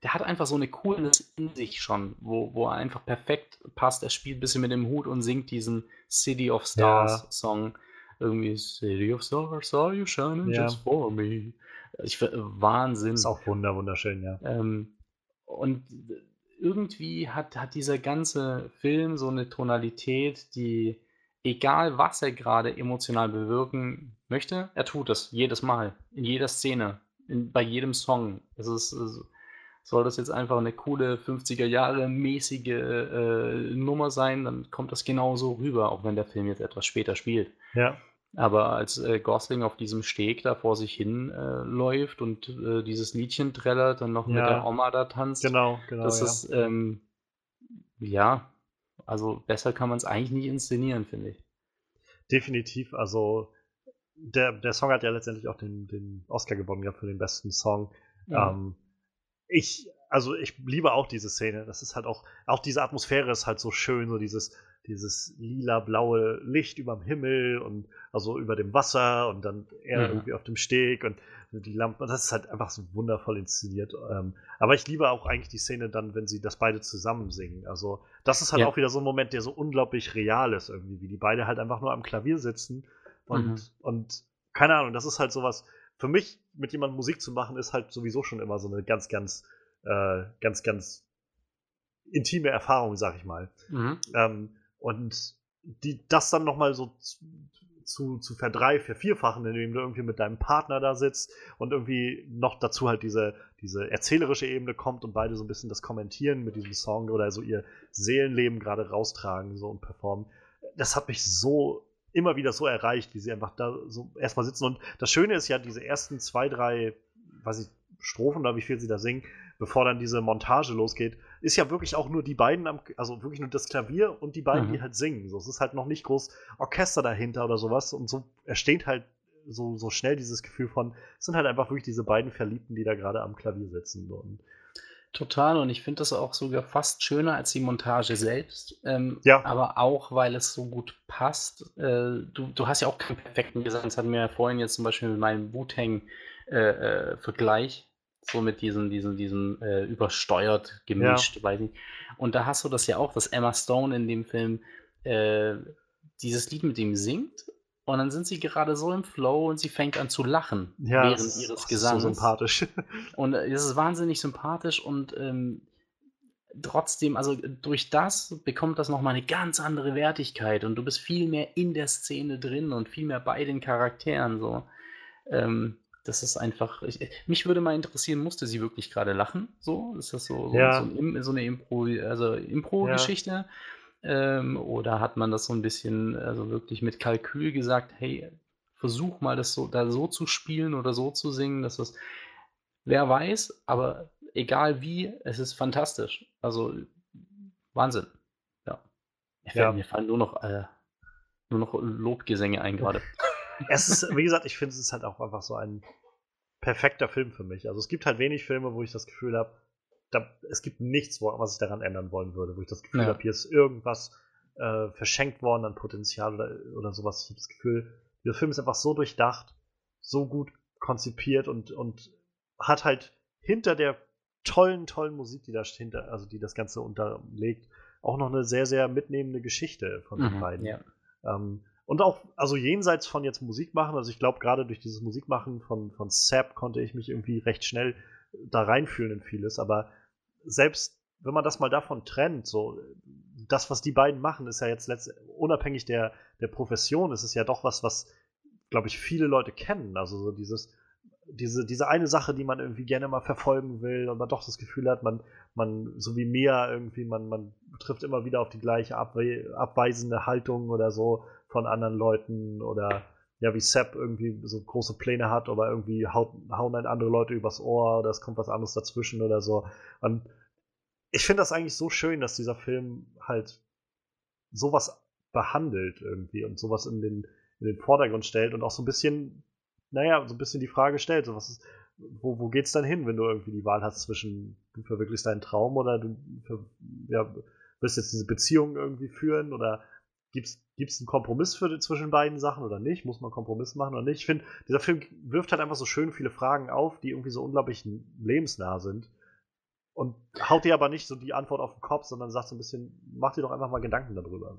B: der hat einfach so eine Coolness in sich schon, wo, wo er einfach perfekt passt. Er spielt ein bisschen mit dem Hut und singt diesen City of Stars ja. Song. Irgendwie City of Stars, are you shining ja. just for me? Ich, Wahnsinn.
A: Ist auch wunder, wunderschön, ja.
B: Ähm, und irgendwie hat, hat dieser ganze Film so eine Tonalität, die, egal was er gerade emotional bewirken möchte, er tut es jedes Mal, in jeder Szene, in, bei jedem Song. Es ist, es soll das jetzt einfach eine coole 50er Jahre mäßige äh, Nummer sein, dann kommt das genauso rüber, auch wenn der Film jetzt etwas später spielt.
A: Ja.
B: Aber als äh, Gosling auf diesem Steg da vor sich hin äh, läuft und äh, dieses Liedchen trällert, dann noch ja. mit der Oma da tanzt.
A: Genau, genau.
B: Das ja. ist, ähm, ja, also besser kann man es eigentlich nicht inszenieren, finde ich.
A: Definitiv, also der, der Song hat ja letztendlich auch den, den Oscar gewonnen ja, für den besten Song. Ja. Ähm, ich, also ich liebe auch diese Szene. Das ist halt auch, auch diese Atmosphäre ist halt so schön, so dieses, dieses lila-blaue Licht über dem Himmel und also über dem Wasser und dann er mhm. irgendwie auf dem Steg und die Lampen. Das ist halt einfach so wundervoll inszeniert. Ähm, aber ich liebe auch eigentlich die Szene dann, wenn sie das beide zusammen singen. Also, das ist halt ja. auch wieder so ein Moment, der so unglaublich real ist irgendwie, wie die beide halt einfach nur am Klavier sitzen und, mhm. und keine Ahnung, das ist halt sowas, für mich mit jemandem Musik zu machen, ist halt sowieso schon immer so eine ganz, ganz, äh, ganz, ganz intime Erfahrung, sag ich mal. Mhm. Ähm, und die, das dann nochmal so zu, zu verdrei, vervierfachen, indem du irgendwie mit deinem Partner da sitzt und irgendwie noch dazu halt diese, diese erzählerische Ebene kommt und beide so ein bisschen das kommentieren mit diesem Song oder so ihr Seelenleben gerade raustragen so und performen. Das hat mich so immer wieder so erreicht, wie sie einfach da so erstmal sitzen. Und das Schöne ist ja, diese ersten zwei, drei, weiß ich, Strophen oder wie viel sie da singen, bevor dann diese Montage losgeht, ist ja wirklich auch nur die beiden am, also wirklich nur das Klavier und die beiden, mhm. die halt singen. So, es ist halt noch nicht groß Orchester dahinter oder sowas. Und so entsteht halt so, so schnell dieses Gefühl von, es sind halt einfach wirklich diese beiden Verliebten, die da gerade am Klavier sitzen. Und
B: Total, und ich finde das auch sogar fast schöner als die Montage selbst. Ähm,
A: ja.
B: Aber auch, weil es so gut passt. Äh, du, du hast ja auch keinen perfekten Gesang. Das hatten wir ja vorhin jetzt zum Beispiel mit meinem Wu-Tang-Vergleich. Äh, äh, so mit diesem, diesem, diesem äh, übersteuert, gemischt, ja. weiß ich. Und da hast du das ja auch, dass Emma Stone in dem Film äh, dieses Lied mit ihm singt und dann sind sie gerade so im Flow und sie fängt an zu lachen
A: ja, während das, ihres Gesangs. So sympathisch.
B: Und es ist wahnsinnig sympathisch und ähm, trotzdem, also durch das bekommt das nochmal eine ganz andere Wertigkeit und du bist viel mehr in der Szene drin und viel mehr bei den Charakteren. So. Ähm, das ist einfach. Ich, mich würde mal interessieren, musste sie wirklich gerade lachen? So? Ist das so, so,
A: ja.
B: so, ein, so eine Impro, also Impro-Geschichte? Ja. Ähm, oder hat man das so ein bisschen, also wirklich mit Kalkül gesagt, hey, versuch mal das so, da so zu spielen oder so zu singen, dass das, wer weiß, aber egal wie, es ist fantastisch. Also Wahnsinn. Ja. ja. Mir fallen nur noch, äh, nur noch Lobgesänge ein gerade.
A: Es ist, wie gesagt, ich finde es ist halt auch einfach so ein perfekter Film für mich. Also es gibt halt wenig Filme, wo ich das Gefühl habe, da, es gibt nichts, was ich daran ändern wollen würde, wo ich das Gefühl ja. habe, hier ist irgendwas äh, verschenkt worden an Potenzial oder, oder sowas. Ich habe das Gefühl, dieser Film ist einfach so durchdacht, so gut konzipiert und, und hat halt hinter der tollen, tollen Musik, die da hinter, also die das Ganze unterlegt, auch noch eine sehr, sehr mitnehmende Geschichte von den
B: Mhm,
A: beiden.
B: ja.
A: Ähm, und auch, also jenseits von jetzt Musik machen, also ich glaube, gerade durch dieses Musikmachen von, von Sap konnte ich mich irgendwie recht schnell da reinfühlen in vieles, aber selbst wenn man das mal davon trennt, so das, was die beiden machen, ist ja jetzt unabhängig der, der Profession, ist es ja doch was, was, glaube ich, viele Leute kennen. Also so dieses, diese, diese eine Sache, die man irgendwie gerne mal verfolgen will und man doch das Gefühl hat, man, man, so wie Mia irgendwie, man, man trifft immer wieder auf die gleiche abwe abweisende Haltung oder so von anderen Leuten oder ja, wie Sepp irgendwie so große Pläne hat, aber irgendwie hauen dann andere Leute übers Ohr oder es kommt was anderes dazwischen oder so. Und ich finde das eigentlich so schön, dass dieser Film halt sowas behandelt irgendwie und sowas in den, in den Vordergrund stellt und auch so ein bisschen, naja, so ein bisschen die Frage stellt, so was ist, wo, wo geht's dann hin, wenn du irgendwie die Wahl hast zwischen, du verwirklichst deinen Traum oder du ja, willst jetzt diese Beziehung irgendwie führen oder gibt's gibt's einen Kompromiss für, zwischen beiden Sachen oder nicht? Muss man Kompromiss machen oder nicht? Ich finde, dieser Film wirft halt einfach so schön viele Fragen auf, die irgendwie so unglaublich lebensnah sind und haut dir aber nicht so die Antwort auf den Kopf, sondern sagt so ein bisschen, mach dir doch einfach mal Gedanken darüber.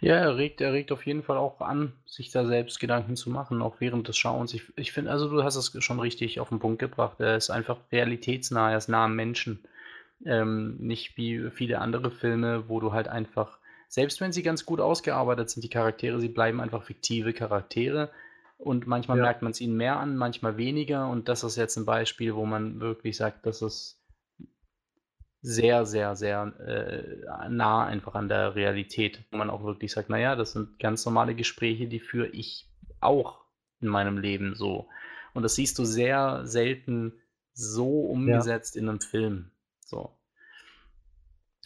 B: Ja, er regt, er regt auf jeden Fall auch an, sich da selbst Gedanken zu machen, auch während des Schauens. Ich, ich finde, also du hast es schon richtig auf den Punkt gebracht. Er ist einfach realitätsnah, er ist nah am Menschen. Ähm, nicht wie viele andere Filme, wo du halt einfach, selbst wenn sie ganz gut ausgearbeitet sind, die Charaktere, sie bleiben einfach fiktive Charaktere. Und manchmal
A: Ja.
B: merkt man es ihnen mehr an, manchmal weniger. Und das ist jetzt ein Beispiel, wo man wirklich sagt, das ist sehr, sehr, sehr äh, nah einfach an der Realität, wo man auch wirklich sagt, naja, das sind ganz normale Gespräche, die führe ich auch in meinem Leben so. Und das siehst du sehr selten so umgesetzt in einem Film. So.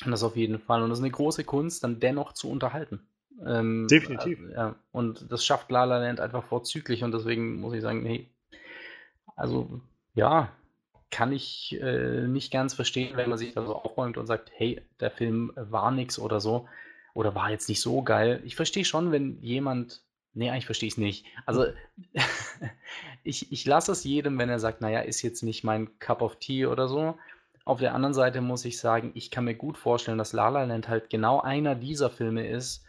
B: Und das auf jeden Fall. Und das ist eine große Kunst, dann dennoch zu unterhalten. Ähm,
A: Definitiv.
B: äh, ja. Und das schafft La La Land einfach vorzüglich. Und deswegen muss ich sagen, hey, also ja, kann ich äh, nicht ganz verstehen, wenn man sich da so aufräumt und sagt, hey, der Film war nix oder so. Oder war jetzt nicht so geil. Ich verstehe schon, wenn jemand. Nee, eigentlich verstehe ich es nicht. Also, ich, ich lasse es jedem, wenn er sagt, naja, ist jetzt nicht mein Cup of Tea oder so. Auf der anderen Seite muss ich sagen, ich kann mir gut vorstellen, dass La La Land halt genau einer dieser Filme ist,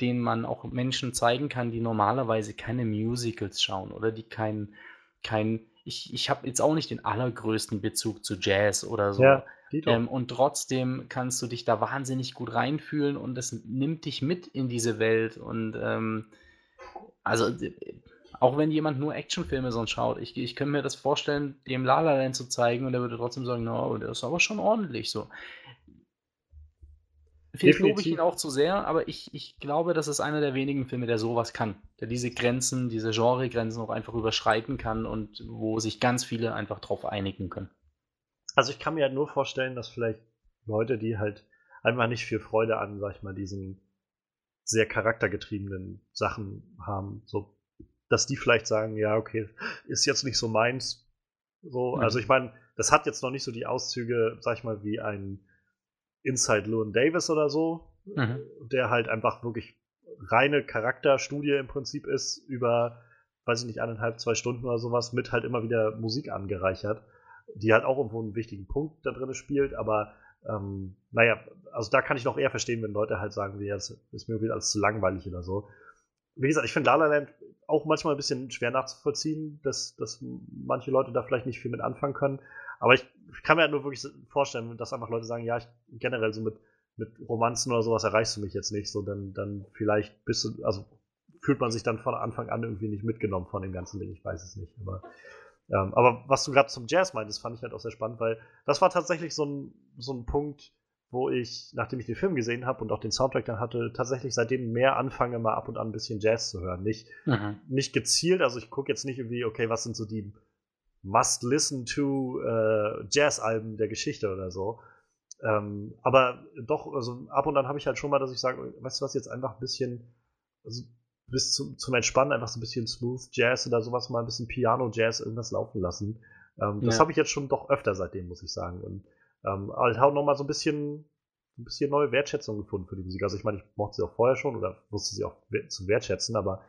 B: den man auch Menschen zeigen kann, die normalerweise keine Musicals schauen oder die kein, kein ich, ich habe jetzt auch nicht den allergrößten Bezug zu Jazz oder so.
A: Ja.
B: Ähm, und trotzdem kannst du dich da wahnsinnig gut reinfühlen und es nimmt dich mit in diese Welt. Und ähm, also, auch wenn jemand nur Actionfilme sonst schaut, ich, ich könnte mir das vorstellen, dem La La Land zu zeigen und er würde trotzdem sagen, no, der ist aber schon ordentlich so. Vielleicht lobe ich ihn auch zu sehr, aber ich, ich glaube, das ist einer der wenigen Filme, der sowas kann. Der diese Grenzen, diese Genregrenzen auch einfach überschreiten kann und wo sich ganz viele einfach drauf einigen können.
A: Also ich kann mir halt nur vorstellen, dass vielleicht Leute, die halt einfach nicht viel Freude an, sag ich mal, diesen sehr charaktergetriebenen Sachen haben, so, dass die vielleicht sagen, ja, okay, ist jetzt nicht so meins. So,
B: Mhm.
A: also ich meine, das hat jetzt noch nicht so die Auszüge, sag ich mal, wie ein Inside Llewyn Davis oder so,
B: Mhm.
A: der halt einfach wirklich reine Charakterstudie im Prinzip ist über, weiß ich nicht, eineinhalb, zwei Stunden oder sowas, mit halt immer wieder Musik angereichert, die halt auch irgendwo einen wichtigen Punkt da drin spielt, aber ähm, naja, also da kann ich noch eher verstehen, wenn Leute halt sagen, ja, das ist mir irgendwie alles zu langweilig oder so. Wie gesagt, ich finde La La Land auch manchmal ein bisschen schwer nachzuvollziehen, dass, dass manche Leute da vielleicht nicht viel mit anfangen können. Aber ich kann mir halt nur wirklich vorstellen, dass einfach Leute sagen, ja, ich generell so mit, mit Romanzen oder sowas erreichst du mich jetzt nicht, so dann, dann vielleicht bist du, also fühlt man sich dann von Anfang an irgendwie nicht mitgenommen von dem ganzen Ding, ich weiß es nicht. Aber, ähm, aber was du gerade zum Jazz meintest, fand ich halt auch sehr spannend, weil das war tatsächlich so ein, so ein Punkt, wo ich, nachdem ich den Film gesehen habe und auch den Soundtrack dann hatte, tatsächlich seitdem mehr anfange, mal ab und an ein bisschen Jazz zu hören. Nicht,
B: Mhm.
A: nicht gezielt, also ich gucke jetzt nicht irgendwie, okay, was sind so die Must-Listen-to äh, Jazz-Alben der Geschichte oder so. Ähm, aber doch, also ab und an habe ich halt schon mal, dass ich sage, weißt du was, jetzt einfach ein bisschen, also bis zum, zum Entspannen einfach so ein bisschen Smooth Jazz oder sowas, mal ein bisschen Piano Jazz, irgendwas laufen lassen. Ähm, das
B: Ja.
A: habe ich jetzt schon doch öfter seitdem, muss ich sagen. Und ähm, halt auch nochmal so ein bisschen, ein bisschen neue Wertschätzung gefunden für die Musik. Also ich meine, ich mochte sie auch vorher schon oder wusste sie auch zu wertschätzen, aber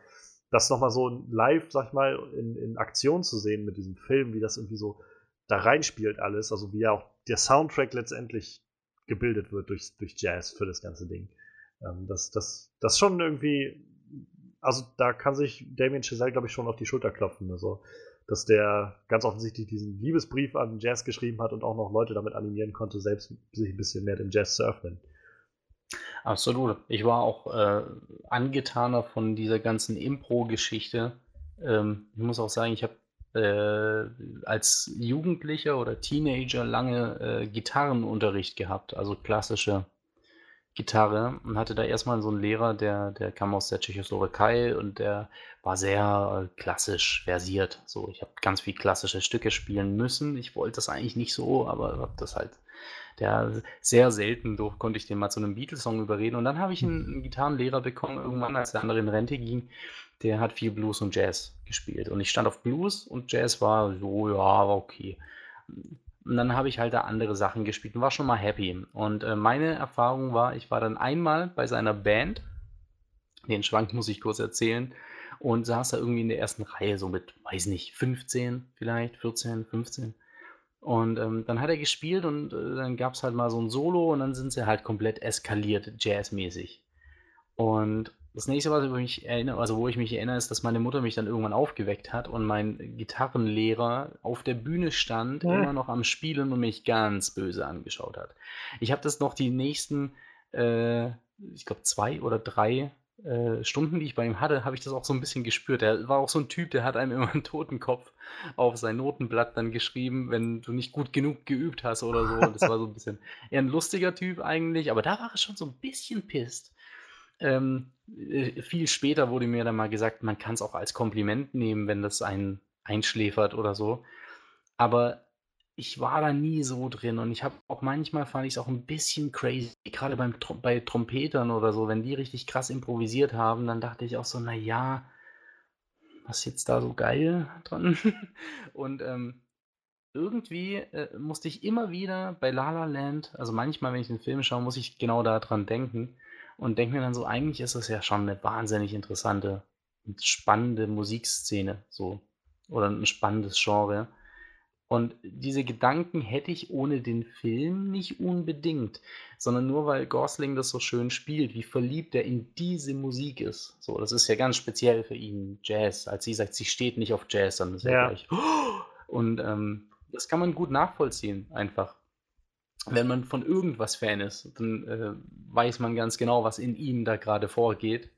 A: das nochmal so live, sag ich mal, in, in Aktion zu sehen mit diesem Film, wie das irgendwie so da reinspielt alles, also wie ja auch der Soundtrack letztendlich gebildet wird durch, durch Jazz für das ganze Ding. Ähm, das, das, das schon irgendwie, also da kann sich Damien Chazelle, glaube ich, schon auf die Schulter klopfen. Also, dass der ganz offensichtlich diesen Liebesbrief an Jazz geschrieben hat und auch noch Leute damit animieren konnte, selbst sich ein bisschen mehr dem Jazz zu öffnen.
B: Absolut. Ich war auch äh, angetaner von dieser ganzen Impro-Geschichte. Ähm, ich muss auch sagen, ich habe äh, als Jugendlicher oder Teenager lange äh, Gitarrenunterricht gehabt, also klassische Gitarre und hatte da erstmal so einen Lehrer, der, der kam aus der Tschechoslowakei und der war sehr äh, klassisch versiert. So, ich habe ganz viel klassische Stücke spielen müssen. Ich wollte das eigentlich nicht so, aber habe das halt der sehr selten durch, konnte ich den mal zu einem Beatles-Song überreden. Und dann habe ich einen, einen, Gitarrenlehrer bekommen, irgendwann, als der andere in Rente ging. Der hat viel Blues und Jazz gespielt. Und ich stand auf Blues und Jazz war so, ja, war okay. Und dann habe ich halt da andere Sachen gespielt und war schon mal happy. Und äh, meine Erfahrung war, ich war dann einmal bei seiner Band. Den Schwank muss ich kurz erzählen. Und saß da irgendwie in der ersten Reihe, so mit, weiß nicht, 15 vielleicht, 14, 15. Und ähm, dann hat er gespielt und äh, dann gab es halt mal so ein Solo und dann sind sie halt komplett eskaliert, jazzmäßig. Und das nächste, was ich mich erinnere, also wo ich mich erinnere, ist, dass meine Mutter mich dann irgendwann aufgeweckt hat und mein Gitarrenlehrer auf der Bühne stand, ja. immer noch am Spielen und mich ganz böse angeschaut hat. Ich habe das noch die nächsten, äh, ich glaube, zwei oder drei äh, Stunden, die ich bei ihm hatte, habe ich das auch so ein bisschen gespürt. Er war auch so ein Typ, der hat einem immer einen Totenkopf auf sein Notenblatt dann geschrieben, wenn du nicht gut genug geübt hast oder so. Und das war so ein bisschen eher ein lustiger Typ eigentlich, aber da war er schon so ein bisschen pisst. Ähm, äh, viel später wurde mir dann mal gesagt, man kann es auch als Kompliment nehmen, wenn das einen einschläfert oder so. Aber ich war da nie so drin und ich habe auch manchmal fand ich es auch ein bisschen crazy, gerade beim bei Trompetern oder so, wenn die richtig krass improvisiert haben, dann dachte ich auch so, na ja, was ist jetzt da so geil dran? Und ähm, irgendwie äh, musste ich immer wieder bei La La Land, also manchmal, wenn ich den Film schaue, muss ich genau daran denken und denke mir dann so, eigentlich ist das ja schon eine wahnsinnig interessante und spannende Musikszene, so oder ein spannendes Genre. Und diese Gedanken hätte ich ohne den Film nicht unbedingt, sondern nur weil Gosling das so schön spielt, wie verliebt er in diese Musik ist. So, das ist ja ganz speziell für ihn, Jazz. Als sie sagt, sie steht nicht auf Jazz, dann ist er ja. gleich. Und ähm, das kann man gut nachvollziehen, einfach. Wenn man von irgendwas Fan ist, dann äh, weiß man ganz genau, was in ihm da gerade vorgeht.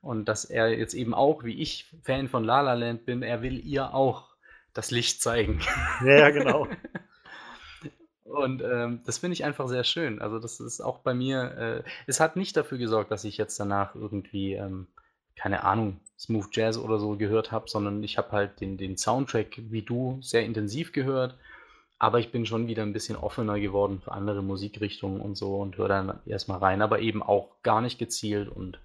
B: Und dass er jetzt eben auch, wie ich, Fan von La La Land bin, er will ihr auch das Licht zeigen.
A: Ja, genau.
B: Und ähm, das finde ich einfach sehr schön. Also das ist auch bei mir, äh, es hat nicht dafür gesorgt, dass ich jetzt danach irgendwie, ähm, keine Ahnung, Smooth Jazz oder so gehört habe, sondern ich habe halt den, den Soundtrack wie du sehr intensiv gehört. Aber ich bin schon wieder ein bisschen offener geworden für andere Musikrichtungen und so und höre dann erstmal rein, aber eben auch gar nicht gezielt und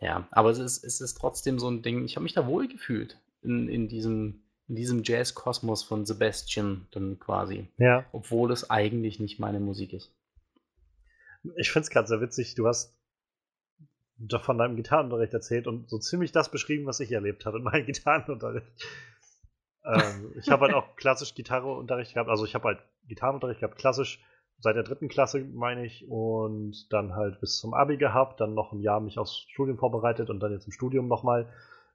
B: ja, aber es ist, es ist trotzdem so ein Ding, ich habe mich da wohl gefühlt in, in diesem in diesem Jazz-Kosmos von Sebastian dann quasi.
A: Ja.
B: Obwohl es eigentlich nicht meine Musik ist.
A: Ich finde es gerade sehr witzig, du hast von deinem Gitarrenunterricht erzählt und so ziemlich das beschrieben, was ich erlebt habe in meinem Gitarrenunterricht. Ähm, ich habe halt auch klassisch Gitarreunterricht gehabt, also ich habe halt Gitarrenunterricht gehabt, klassisch seit der dritten Klasse, meine ich, und dann halt bis zum Abi gehabt, dann noch ein Jahr mich aufs Studium vorbereitet und dann jetzt im Studium nochmal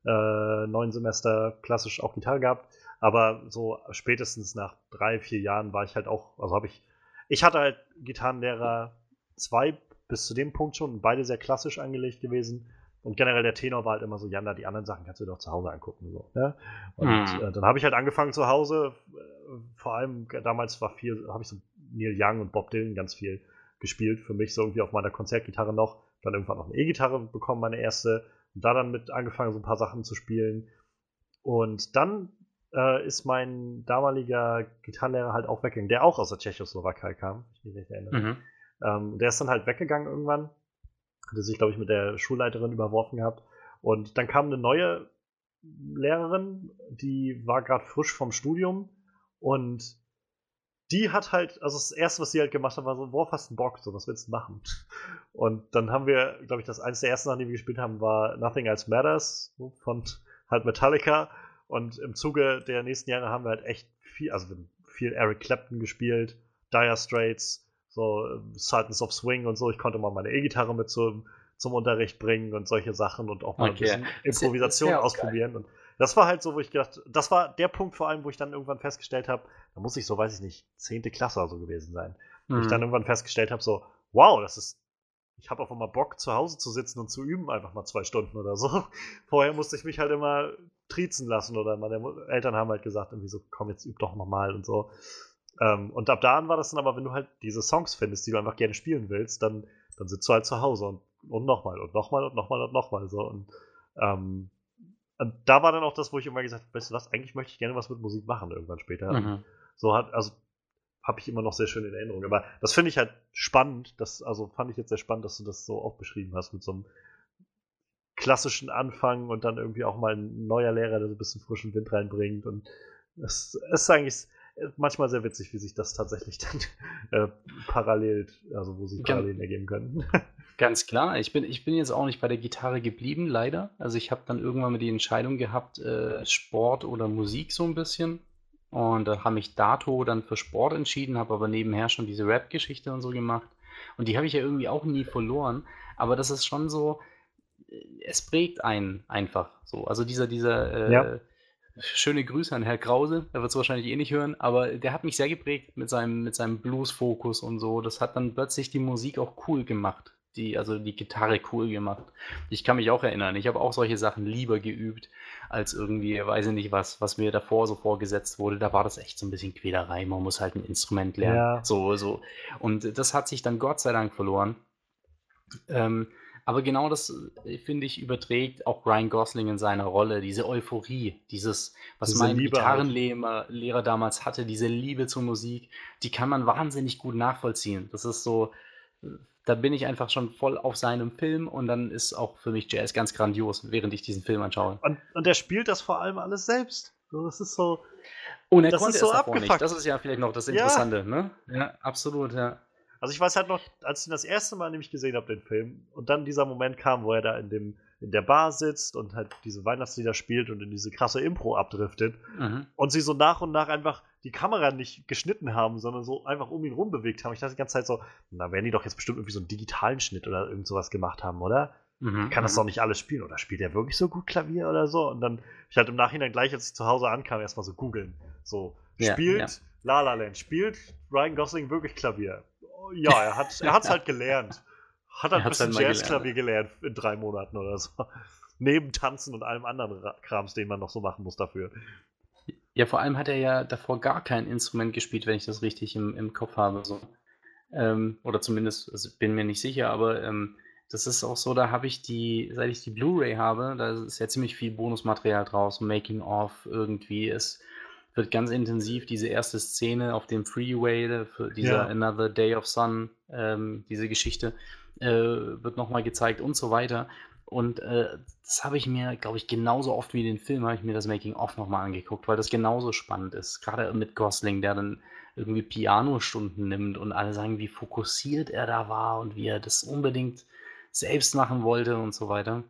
A: äh, neun Semester klassisch auch Gitarre gehabt. Aber so spätestens nach drei, vier Jahren war ich halt auch, also habe ich, ich hatte halt Gitarrenlehrer zwei bis zu dem Punkt schon, beide sehr klassisch angelegt gewesen. Und generell der Tenor war halt immer so, Janda, die anderen Sachen kannst du doch zu Hause angucken. So, ne? Und mhm. äh, dann habe ich halt angefangen zu Hause, äh, vor allem damals war viel, habe ich so Neil Young und Bob Dylan ganz viel gespielt, für mich so irgendwie auf meiner Konzertgitarre noch. Dann irgendwann noch eine E-Gitarre bekommen, meine erste. Und da dann mit angefangen, so ein paar Sachen zu spielen. Und dann äh, ist mein damaliger Gitarrenlehrer halt auch weggegangen, der auch aus der Tschechoslowakei kam, ich mich nicht erinnere. Mhm. Ähm, der ist dann halt weggegangen irgendwann. Hatte sich, glaube ich, mit der Schulleiterin überworfen gehabt. Und dann kam eine neue Lehrerin, die war gerade frisch vom Studium und die hat halt, also das erste, was sie halt gemacht hat, war so, worauf hast du Bock? So, was willst du machen? Und dann haben wir, glaube ich, das eines der ersten Sachen, die wir gespielt haben, war Nothing Else Matters von halt Metallica. Und im Zuge der nächsten Jahre haben wir halt echt viel, also viel Eric Clapton gespielt, Dire Straits, so So äh, Sultans of Swing und so. Ich konnte mal meine E-Gitarre mit zum, zum Unterricht bringen und solche Sachen und auch mal okay. ein bisschen Improvisation ausprobieren. Und das war halt so, wo ich gedacht, das war der Punkt vor allem, wo ich dann irgendwann festgestellt habe, da muss ich so, weiß ich nicht, zehnte Klasse oder so gewesen sein. Mhm. Wo ich dann mhm. irgendwann festgestellt habe, so, wow, das ist, ich habe auf einmal Bock, zu Hause zu sitzen und zu üben, einfach mal zwei Stunden oder so. Vorher musste ich mich halt immer triezen lassen oder meine Eltern haben halt gesagt, irgendwie so, komm, jetzt üb doch mal und so. Ähm, und ab da an war das dann aber, wenn du halt diese Songs findest, die du einfach gerne spielen willst, dann, dann sitzt du halt zu Hause und, und nochmal und nochmal und nochmal und nochmal so. Und ähm, und da war dann auch das, wo ich immer gesagt habe, weißt du was, eigentlich möchte ich gerne was mit Musik machen irgendwann später. Mhm. So hat, also habe ich immer noch sehr schön in Erinnerung. Aber das finde ich halt spannend, das, also fand ich jetzt sehr spannend, dass du das so auch beschrieben hast, mit so einem klassischen Anfang und dann irgendwie auch mal ein neuer Lehrer, der so ein bisschen frischen Wind reinbringt. Und es ist eigentlich manchmal sehr witzig, wie sich das tatsächlich dann äh, parallel, also wo sich Parallelen ergeben können.
B: Ganz klar. Ich bin, ich bin jetzt auch nicht bei der Gitarre geblieben, leider. Also ich habe dann irgendwann mal die Entscheidung gehabt, äh, Sport oder Musik so ein bisschen. Und da äh, habe ich dato dann für Sport entschieden, habe aber nebenher schon diese Rap-Geschichte und so gemacht. Und die habe ich ja irgendwie auch nie verloren. Aber das ist schon so, äh, es prägt einen einfach so. Also dieser, dieser äh, ja. Schöne Grüße an Herr Krause, der wird es wahrscheinlich eh nicht hören, aber der hat mich sehr geprägt mit seinem, mit seinem Blues-Fokus und so. Das hat dann plötzlich die Musik auch cool gemacht die, also die Gitarre cool gemacht. Ich kann mich auch erinnern, ich habe auch solche Sachen lieber geübt, als irgendwie, weiß ich nicht was, was mir davor so vorgesetzt wurde. Da war das echt so ein bisschen Quälerei. Man muss halt ein Instrument lernen. Ja. So, so. Und das hat sich dann Gott sei Dank verloren. Ähm, aber genau das, äh, finde ich, überträgt auch Ryan Gosling in seiner Rolle, diese Euphorie, dieses, was diese mein halt. Gitarrenlehrer Lehrer damals hatte, diese Liebe zur Musik, die kann man wahnsinnig gut nachvollziehen. Das ist so, da bin ich einfach schon voll auf seinem Film und dann ist auch für mich Jazz ganz grandios, während ich diesen Film anschaue.
A: Und, und er spielt das vor allem alles selbst. Das ist so.
B: Und er das konnte ist so es abgefuckt. Nicht. Das ist ja vielleicht noch das Interessante, ja. ne? Ja, absolut, ja.
A: Also ich weiß halt noch, als ich ihn das erste Mal nämlich gesehen habe, den Film, und dann dieser Moment kam, wo er da in dem in der Bar sitzt und halt diese Weihnachtslieder spielt und in diese krasse Impro abdriftet mhm. und sie so nach und nach einfach die Kamera nicht geschnitten haben, sondern so einfach um ihn rum bewegt haben. Ich dachte die ganze Zeit so, na, werden die doch jetzt bestimmt irgendwie so einen digitalen Schnitt oder irgend sowas gemacht haben, oder? Mhm, kann das mhm. doch nicht alles spielen. Oder spielt er wirklich so gut Klavier oder so? Und dann ich halt im Nachhinein gleich, als ich zu Hause ankam, erstmal so googeln. So, spielt ja, ja. La La Land, spielt Ryan Gosling wirklich Klavier? Ja, er hat er hat's halt gelernt. Hat er ein bisschen Jazzklavier gelernt. gelernt in drei Monaten oder so. Neben Tanzen und allem anderen Krams, den man noch so machen muss dafür.
B: Ja, vor allem hat er ja davor gar kein Instrument gespielt, wenn ich das richtig im, im Kopf habe. So. Ähm, oder zumindest, also bin mir nicht sicher, aber ähm, das ist auch so, da habe ich die, seit ich die Blu-ray habe, da ist ja ziemlich viel Bonusmaterial draus, Making of irgendwie. Es wird ganz intensiv diese erste Szene auf dem Freeway, für dieser ja. Another Day of Sun, ähm, diese Geschichte, äh, wird nochmal gezeigt und so weiter. Und äh, das habe ich mir, glaube ich, genauso oft wie den Film, habe ich mir das Making-of nochmal angeguckt, weil das genauso spannend ist. Gerade mit Gosling, der dann irgendwie Pianostunden nimmt und alle sagen, wie fokussiert er da war und wie er das unbedingt selbst machen wollte und so weiter.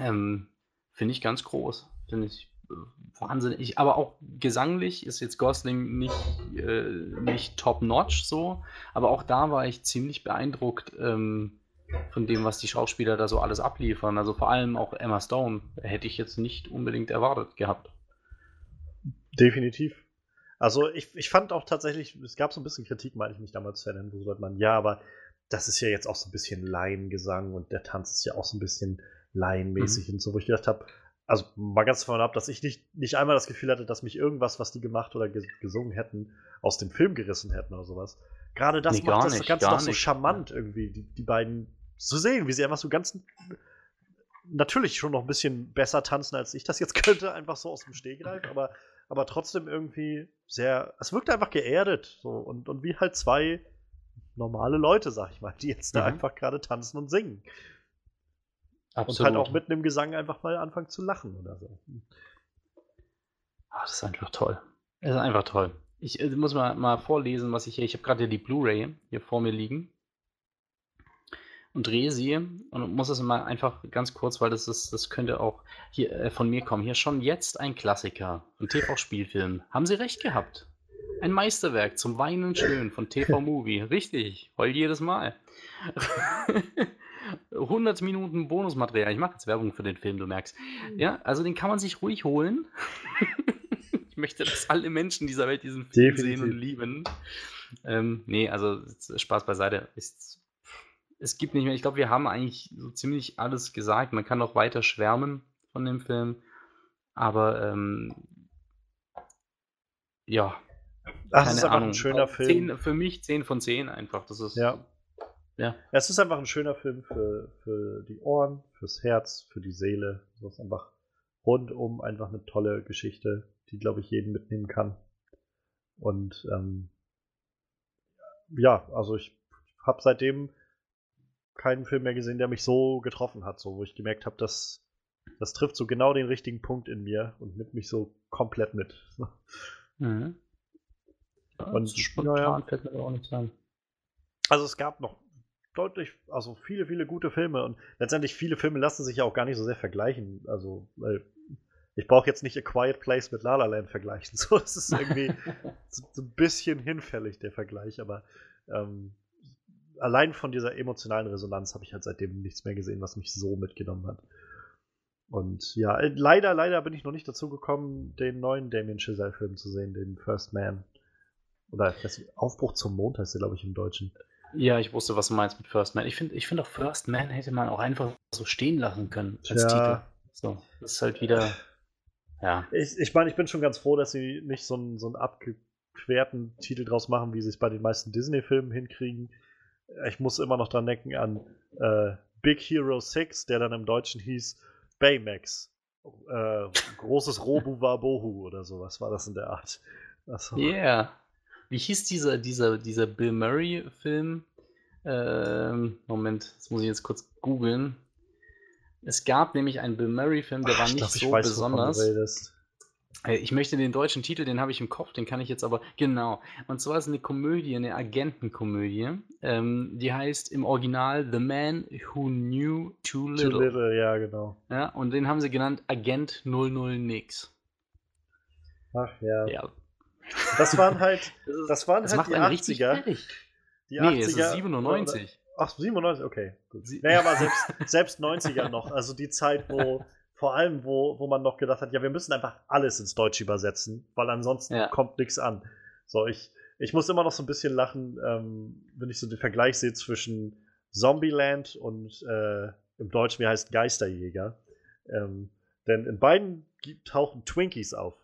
B: Ähm, Finde ich ganz groß. Finde ich äh, wahnsinnig. Aber auch gesanglich ist jetzt Gosling nicht, äh, nicht top-notch so. Aber auch da war ich ziemlich beeindruckt. Ähm, von dem, was die Schauspieler da so alles abliefern. Also vor allem auch Emma Stone hätte ich jetzt nicht unbedingt erwartet gehabt.
A: Definitiv. Also ich, ich fand auch tatsächlich, es gab so ein bisschen Kritik, meine ich mich damals zu erinnern, wo sagt man, ja, aber das ist ja jetzt auch so ein bisschen Laiengesang und der Tanz ist ja auch so ein bisschen laienmäßig mhm. und so, wo ich gedacht habe, also mal ganz davon ab, dass ich nicht, nicht einmal das Gefühl hatte, dass mich irgendwas, was die gemacht oder gesungen hätten, aus dem Film gerissen hätten oder sowas. Gerade das nee, macht das nicht, Ganze doch so charmant irgendwie, die, die beiden zu sehen, wie sie einfach so ganz natürlich schon noch ein bisschen besser tanzen, als ich das jetzt könnte, einfach so aus dem Stegreif, aber, aber trotzdem irgendwie sehr, es wirkt einfach geerdet so und, und wie halt zwei normale Leute, sag ich mal, die jetzt mhm. da einfach gerade tanzen und singen. Absolut. Und halt auch mitten im Gesang einfach mal anfangen zu lachen oder so.
B: Ach, das ist einfach toll. Das ist einfach toll. Ich äh, muss mal, mal vorlesen, was ich hier. Ich habe gerade die Blu-ray hier vor mir liegen. Und drehe sie und muss es mal einfach ganz kurz, weil das ist, das könnte auch hier äh, von mir kommen. Hier schon jetzt ein Klassiker. Ein TV-Spielfilm. Haben Sie recht gehabt? Ein Meisterwerk zum Weinen schön von TV Movie. Richtig, heul jedes Mal. 100 Minuten Bonusmaterial. Ich mache jetzt Werbung für den Film, du merkst. Ja, also den kann man sich ruhig holen. ich möchte, dass alle Menschen dieser Welt diesen Film
A: Definitiv.
B: sehen und lieben. Ähm, nee, also Spaß beiseite. Es, es gibt nicht mehr, ich glaube, wir haben eigentlich so ziemlich alles gesagt. Man kann noch weiter schwärmen von dem Film. Aber ähm, ja,
A: Ach, es ist einfach
B: Ahnung.
A: ein schöner Film.
B: 10, für mich 10 von 10 einfach. Das ist
A: Ja.
B: Ja.
A: Es ist einfach ein schöner Film für, für die Ohren, fürs Herz, für die Seele. Es ist einfach rundum einfach eine tolle Geschichte, die, glaube ich, jeden mitnehmen kann. Und ähm, ja, also ich habe seitdem keinen Film mehr gesehen, der mich so getroffen hat, so wo ich gemerkt habe, dass das trifft so genau den richtigen Punkt in mir und nimmt mich so komplett mit.
B: Mhm.
A: Und,
B: so spontan
A: ja, ja.
B: fällt mir auch nichts ein.
A: Also es gab noch deutlich, also viele, viele gute Filme und letztendlich viele Filme lassen sich ja auch gar nicht so sehr vergleichen. Also, weil ich brauche jetzt nicht A Quiet Place mit La La Land vergleichen. So, es ist irgendwie so, ein bisschen hinfällig, der Vergleich, aber ähm, allein von dieser emotionalen Resonanz habe ich halt seitdem nichts mehr gesehen, was mich so mitgenommen hat. Und ja, äh, leider, leider bin ich noch nicht dazu gekommen, den neuen Damien Chazelle-Film zu sehen, den First Man. Oder das Aufbruch zum Mond heißt der, glaube ich, im Deutschen.
B: Ja, ich wusste, was du meinst mit First Man. Ich finde ich find auch First Man hätte man auch einfach so stehen lassen können als
A: Tja.
B: Titel. So, das ist halt wieder. Ja.
A: Ich, ich meine, ich bin schon ganz froh, dass sie nicht so einen, so einen abgequerten Titel draus machen, wie sie es bei den meisten Disney-Filmen hinkriegen. Ich muss immer noch dran denken an äh, Big Hero 6, der dann im Deutschen hieß Baymax. Äh, großes Robu Wabohu oder sowas war das in der Art. Also,
B: Yeah. Wie hieß dieser, dieser, dieser Bill Murray-Film? Ähm, Moment, das muss ich jetzt kurz googeln. Es gab nämlich einen Bill Murray-Film, der
A: ach,
B: war
A: ich
B: nicht
A: glaub,
B: so
A: weiß,
B: besonders. Äh, Ich möchte den deutschen Titel, den habe ich im Kopf, den kann ich jetzt aber. Genau. Und zwar ist eine Komödie, eine Agentenkomödie. Ähm, die heißt im Original The Man Who Knew Too
A: Too
B: Little.
A: little, ja, genau.
B: Ja, und den haben sie genannt Agent 00 Nix.
A: Ach ja.
B: Ja.
A: Das waren halt, das waren
B: Das
A: halt
B: macht
A: die
B: einen richtig
A: 80er.
B: fertig.
A: Die
B: Nee, es
A: 80er
B: ist 97.
A: Ach, 97, okay. Gut. Naja, aber selbst, selbst 90er noch. Also die Zeit, wo vor allem, wo, wo man noch gedacht hat, ja, wir müssen einfach alles ins Deutsche übersetzen, weil ansonsten
B: Ja.
A: kommt nichts an. So, ich, ich muss immer noch so ein bisschen lachen, ähm, wenn ich so den Vergleich sehe zwischen Zombieland und äh, im Deutschen, wie heißt Geisterjäger. Ähm, denn in beiden tauchen Twinkies auf.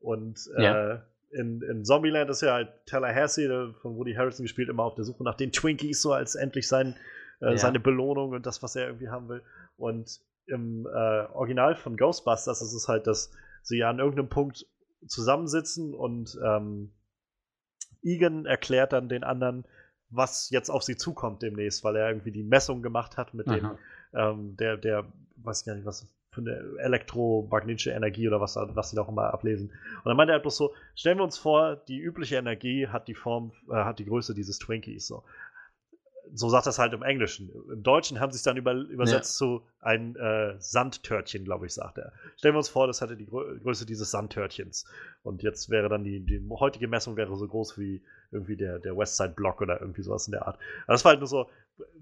A: Und äh,
B: Ja.
A: In, in Zombieland ist ja halt Tallahassee, von Woody Harrison gespielt, immer auf der Suche nach den Twinkies, so als endlich sein, äh,
B: Ja.
A: seine Belohnung und das, was er irgendwie haben will. Und im äh, Original von Ghostbusters ist es halt, dass sie ja an irgendeinem Punkt zusammensitzen und ähm, Egan erklärt dann den anderen, was jetzt auf sie zukommt demnächst, weil er irgendwie die Messung gemacht hat mit dem,
B: Aha.
A: ähm, der, der, weiß gar nicht, was für eine elektromagnetische Energie oder was, was sie da auch immer ablesen. Und dann meinte er bloß so, stellen wir uns vor, die übliche Energie hat die Form, äh, hat die Größe dieses Twinkies. So. So sagt das halt im Englischen. Im Deutschen haben sie es dann über, übersetzt zu ein äh, Sandtörtchen, glaube ich, sagt er. Stellen wir uns vor, das hatte die Grö Größe dieses Sandtörtchens. Und jetzt wäre dann die, die heutige Messung wäre so groß wie irgendwie der, der Westside Block oder irgendwie sowas in der Art. Aber das war halt nur so,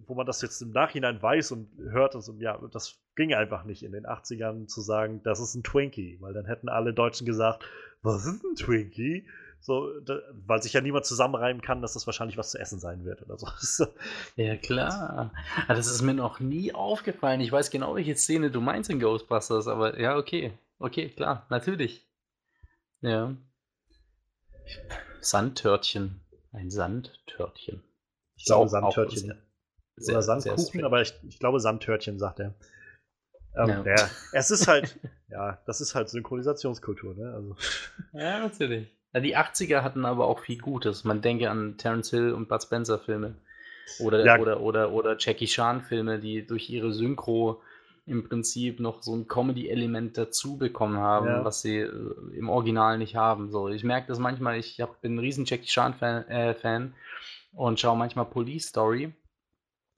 A: wo man das jetzt im Nachhinein weiß und hört und so, ja, das ging einfach nicht in den 80ern zu sagen, das ist ein Twinkie, weil dann hätten alle Deutschen gesagt, was ist ein Twinkie? So, da, weil sich ja niemand zusammenreimen kann, dass das wahrscheinlich was zu essen sein wird oder so.
B: Ja, klar. Ah, Das ist mir noch nie aufgefallen. Ich weiß genau, welche Szene du meinst in Ghostbusters, aber ja, okay. Okay, klar, natürlich. Ja. Sandtörtchen. Ein Sandtörtchen.
A: Ich glaube Sandtörtchen.
B: sehr-
A: Oder Sandkuchen, aber ich, ich glaube Sandtörtchen, sagt er. Ähm,
B: Ja.
A: ja. Es ist halt, ja, das ist halt Synchronisationskultur, ne? Also,
B: Ja, natürlich. Ja, die 80er hatten aber auch viel Gutes. Man denke an Terence Hill und Bud Spencer Filme. Oder,
A: Ja.
B: oder, oder, oder Jackie Chan Filme, die durch ihre Synchro im Prinzip noch so ein Comedy-Element dazu bekommen haben,
A: Ja.
B: was sie äh, im Original nicht haben. So, ich merke das manchmal, ich hab, bin ein riesen Jackie Chan-Fan äh, Fan und schaue manchmal Police Story.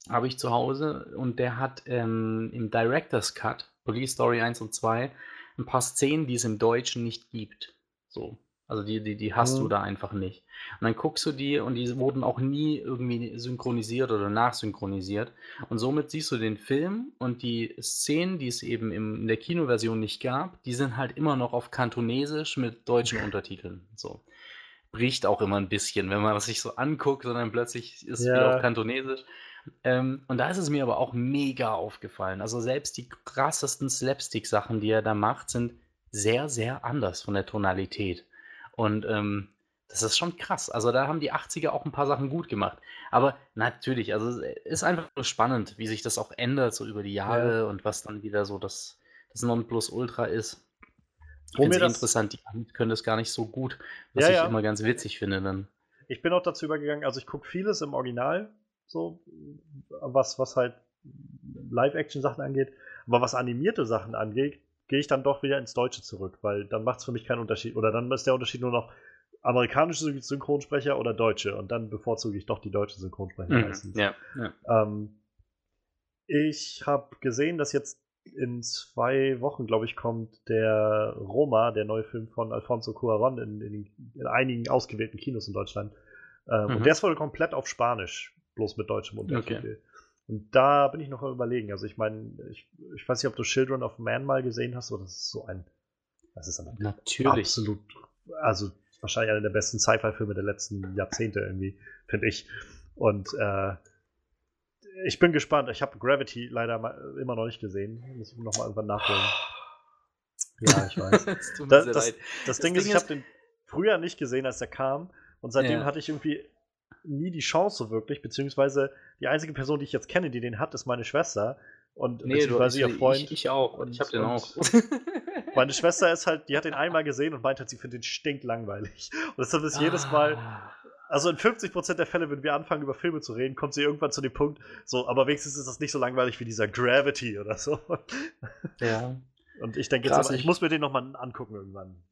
B: Habe ich zu Hause und der hat ähm, im Director's Cut, Police Story 1 und 2, ein paar Szenen, die es im Deutschen nicht gibt. So. Also die, die, die hast mhm. du da einfach nicht. Und dann guckst du die und die wurden auch nie irgendwie synchronisiert oder nachsynchronisiert. Und somit siehst du den Film und die Szenen, die es eben im, in der Kinoversion nicht gab, die sind halt immer noch auf Kantonesisch mit deutschen Untertiteln. So. Bricht auch immer ein bisschen, wenn man das sich so anguckt, sondern plötzlich ist es ja. wieder auf Kantonesisch. Ähm, und da ist es mir aber auch mega aufgefallen. Also selbst die krassesten Slapstick-Sachen, die er da macht, sind sehr, sehr anders von der Tonalität. Und ähm, das ist schon krass. Also da haben die 80er auch ein paar Sachen gut gemacht. Aber natürlich, also es ist einfach nur spannend, wie sich das auch ändert so über die Jahre ja. und was dann wieder so das, das Nonplusultra ist. Ich finde es interessant, die können das gar nicht so gut, was ja, ich ja. immer ganz witzig finde dann.
A: Ich bin auch dazu übergegangen, also ich gucke vieles im Original, so was, was halt Live-Action-Sachen angeht, aber was animierte Sachen angeht, gehe ich dann doch wieder ins Deutsche zurück, weil dann macht es für mich keinen Unterschied. Oder dann ist der Unterschied nur noch amerikanische Synchronsprecher oder deutsche. Und dann bevorzuge ich doch die deutsche Synchronsprecher mhm, meistens. Ja, ja. Ähm, ich habe gesehen, dass jetzt in zwei Wochen, glaube ich, kommt der Roma, der neue Film von Alfonso Cuaron, in, in, in einigen ausgewählten Kinos in Deutschland. Ähm, mhm. Und der ist wohl komplett auf Spanisch, bloß mit deutschem Untertitel. Okay. Und da bin ich noch am überlegen. Also ich meine, ich, ich weiß nicht, ob du Children of Man mal gesehen hast, aber das ist so ein, das ist aber
B: Natürlich.
A: absolut, also wahrscheinlich einer der besten Sci-Fi-Filme der letzten Jahrzehnte irgendwie, finde ich. Und äh, ich bin gespannt. Ich habe Gravity leider immer noch nicht gesehen. Muss ich noch mal irgendwann nachholen. Ja, ich weiß. das, das, das, das, Ding ist, ich habe den früher nicht gesehen, als er kam. Und seitdem ja. hatte ich irgendwie nie die Chance so wirklich, beziehungsweise die einzige Person, die ich jetzt kenne, die den hat, ist meine Schwester. Und
B: nee, beziehungsweise ihr Freund. Ich, ich auch, und ich habe den auch.
A: meine Schwester ist halt, die hat den einmal gesehen und meint halt, sie findet den stinklangweilig. Und deshalb ist ah. jedes Mal, also in 50% der Fälle, wenn wir anfangen, über Filme zu reden, kommt sie irgendwann zu dem Punkt, so, aber wenigstens ist das nicht so langweilig wie dieser Gravity oder so. Ja. Und ich denke jetzt, aber, ich muss mir den nochmal angucken irgendwann.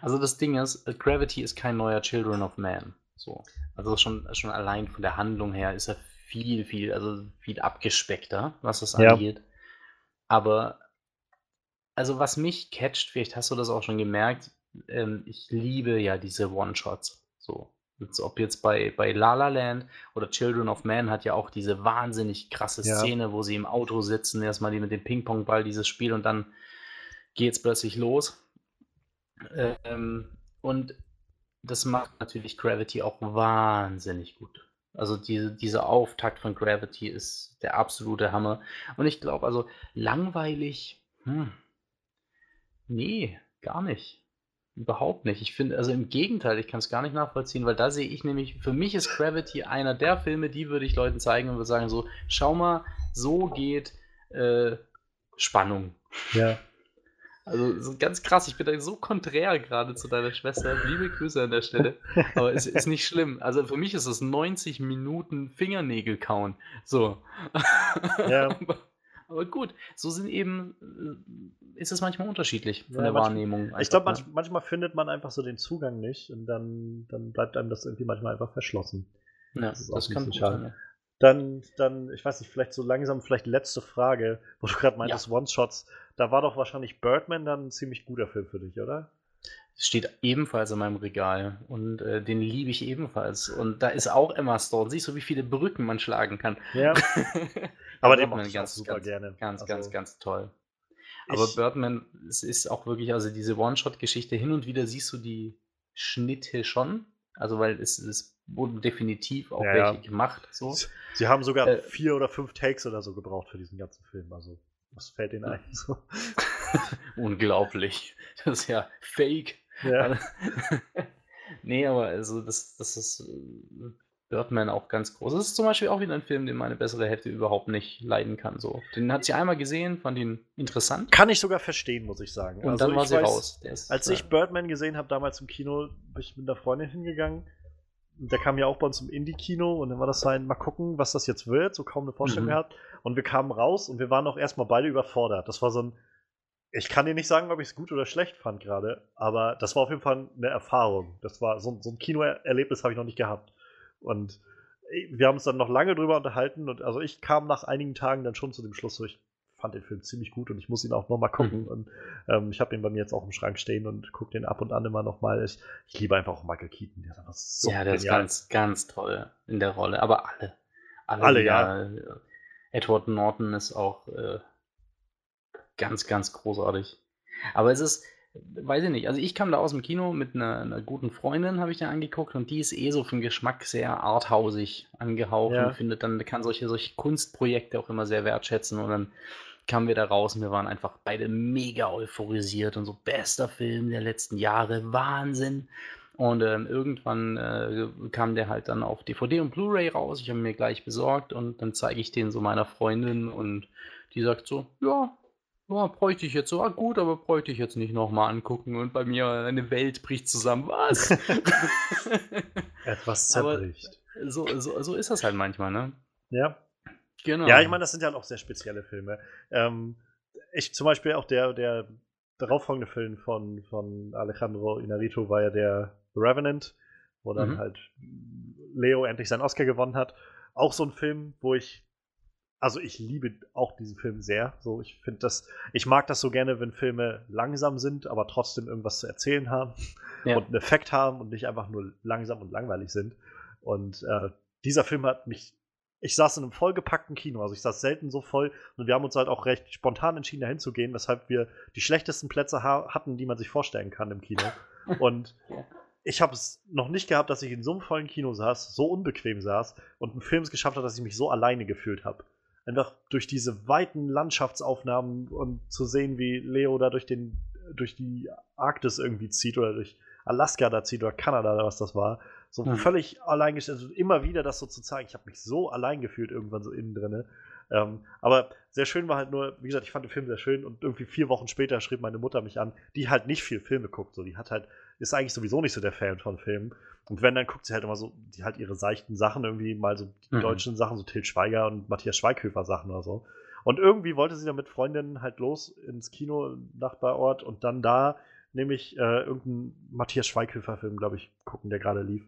B: Also das Ding ist, Gravity ist kein neuer Children of Man. So. Also schon, schon allein von der Handlung her ist er viel, viel, also viel abgespeckter, was das ja. angeht. Aber, also was mich catcht, vielleicht hast du das auch schon gemerkt, ähm, ich liebe ja diese One-Shots. So. ob jetzt bei, bei La La Land oder Children of Man hat ja auch diese wahnsinnig krasse Szene, ja. wo sie im Auto sitzen, erstmal die mit dem Ping-Pong-Ball, dieses Spiel und dann geht es plötzlich los. Ähm, und das macht natürlich Gravity auch wahnsinnig gut. Also diese, dieser Auftakt von Gravity ist der absolute Hammer. Und ich glaube, also langweilig, hm, nee, gar nicht. Überhaupt nicht. Ich finde, also im Gegenteil, ich kann es gar nicht nachvollziehen, weil da sehe ich nämlich, für mich ist Gravity einer der Filme, die würde ich Leuten zeigen und würde sagen, so, schau mal, so geht äh, Spannung.
A: Ja.
B: Also so ganz krass, ich bin da so konträr gerade zu deiner Schwester. Liebe Grüße an der Stelle. Aber es ist nicht schlimm. Also für mich ist es 90 Minuten Fingernägel kauen. So. Ja. aber, aber, gut, so sind eben, äh, ist es manchmal unterschiedlich von ja, der manchmal, Wahrnehmung.
A: Ich glaube, manch, manchmal findet man einfach so den Zugang nicht und dann, dann bleibt einem das irgendwie manchmal einfach verschlossen.
B: Ja, das, das kann schade.
A: Dann, dann, ich weiß nicht, vielleicht so langsam, vielleicht letzte Frage, wo du gerade meintest, ja. One-Shots. Da war doch wahrscheinlich Birdman dann ein ziemlich guter Film für dich, oder?
B: Steht ebenfalls in meinem Regal und äh, den liebe ich ebenfalls. Und da ist auch Emma Stone. Siehst du, wie viele Brücken man schlagen kann?
A: Ja. Aber den macht ganz super ganz, gerne.
B: Ganz, also, ganz, ganz toll. Aber Birdman, es ist auch wirklich, also diese One-Shot-Geschichte, hin und wieder siehst du die Schnitte schon. Also, weil es, es wurden definitiv auch ja, welche ja. gemacht. So.
A: Sie haben sogar äh, vier oder fünf Takes oder so gebraucht für diesen ganzen Film. Also, was fällt Ihnen ein? So.
B: Unglaublich. Das ist ja fake. Ja. nee, aber also das, das ist äh, Birdman auch ganz groß. Das ist zum Beispiel auch wieder ein Film, den meine bessere Hälfte überhaupt nicht leiden kann. So. Den hat sie einmal gesehen, fand ihn interessant.
A: Kann ich sogar verstehen, muss ich sagen.
B: Und also dann war sie weiß, raus.
A: Als ich Birdman gesehen habe, damals im Kino, bin ich mit einer Freundin hingegangen der kam ja auch bei uns im Indie-Kino und dann war das sein, mal gucken, was das jetzt wird, so kaum eine Vorstellung mhm. gehabt. Und wir kamen raus und wir waren auch erstmal beide überfordert. Das war so ein, ich kann dir nicht sagen, ob ich es gut oder schlecht fand gerade, aber das war auf jeden Fall eine Erfahrung. Das war so, so ein Kinoerlebnis habe ich noch nicht gehabt. Und wir haben uns dann noch lange drüber unterhalten und also ich kam nach einigen Tagen dann schon zu dem Schluss, so ich fand den Film ziemlich gut und ich muss ihn auch nochmal gucken. Mhm. Und ähm, ich habe ihn bei mir jetzt auch im Schrank stehen und gucke den ab und an immer nochmal. Ich, ich liebe einfach auch Michael Keaton.
B: Der ist so ja, der genial. ist ganz, ganz toll in der Rolle. Aber alle.
A: Alle, alle ja.
B: Edward Norton ist auch äh, ganz, ganz großartig. Aber es ist, weiß ich nicht, also ich kam da aus dem Kino mit einer, einer guten Freundin, habe ich da angeguckt und die ist eh so vom Geschmack sehr arthausig angehaucht ja. und findet dann, kann solche, solche Kunstprojekte auch immer sehr wertschätzen und dann kamen wir da raus und wir waren einfach beide mega euphorisiert und so bester Film der letzten Jahre, Wahnsinn. Und ähm, irgendwann äh, kam der halt dann auf DVD und Blu-ray raus. Ich habe mir gleich besorgt und dann zeige ich den so meiner Freundin und die sagt so, ja, ja, bräuchte ich jetzt so, ah, gut, aber bräuchte ich jetzt nicht nochmal angucken und bei mir eine Welt bricht zusammen. Was?
A: Etwas zerbricht.
B: so, so, so ist das halt manchmal, ne?
A: Ja. Genau. Ja, ich meine, das sind ja auch sehr spezielle Filme. Ähm, ich zum Beispiel auch der, der darauffolgende Film von, von Alejandro Inarito war ja der The Revenant, wo dann mhm. halt Leo endlich seinen Oscar gewonnen hat. Auch so ein Film, wo ich also ich liebe auch diesen Film sehr. So, ich finde das, ich mag das so gerne, wenn Filme langsam sind, aber trotzdem irgendwas zu erzählen haben ja. und einen Effekt haben und nicht einfach nur langsam und langweilig sind. Und äh, dieser Film hat mich, ich saß in einem vollgepackten Kino, also ich saß selten so voll und wir haben uns halt auch recht spontan entschieden, dahin zu gehen, weshalb wir die schlechtesten Plätze ha hatten, die man sich vorstellen kann im Kino. Und ja ich habe es noch nicht gehabt, dass ich in so einem vollen Kino saß, so unbequem saß und einen Film es geschafft hat, dass ich mich so alleine gefühlt habe einfach durch diese weiten Landschaftsaufnahmen und zu sehen, wie Leo da durch, den, durch die Arktis irgendwie zieht oder durch Alaska da zieht oder Kanada oder was das war. So mhm. völlig alleingestellt. Also immer wieder das so zu zeigen. Ich habe mich so allein gefühlt irgendwann so innen drin. Ähm, aber sehr schön war halt nur, wie gesagt, ich fand den Film sehr schön und irgendwie vier Wochen später schrieb meine Mutter mich an, die halt nicht viel Filme guckt. So, die hat halt, ist eigentlich sowieso nicht so der Fan von Filmen. Und wenn, dann guckt sie halt immer so, die halt ihre seichten Sachen irgendwie, mal so die mhm. deutschen Sachen, so Til Schweiger und Matthias Schweighöfer Sachen oder so. Und irgendwie wollte sie dann mit Freundinnen halt los ins Kino, Nachbarort und dann da nämlich äh, irgendeinen Matthias Schweighöfer-Film, glaube ich, gucken, der gerade lief.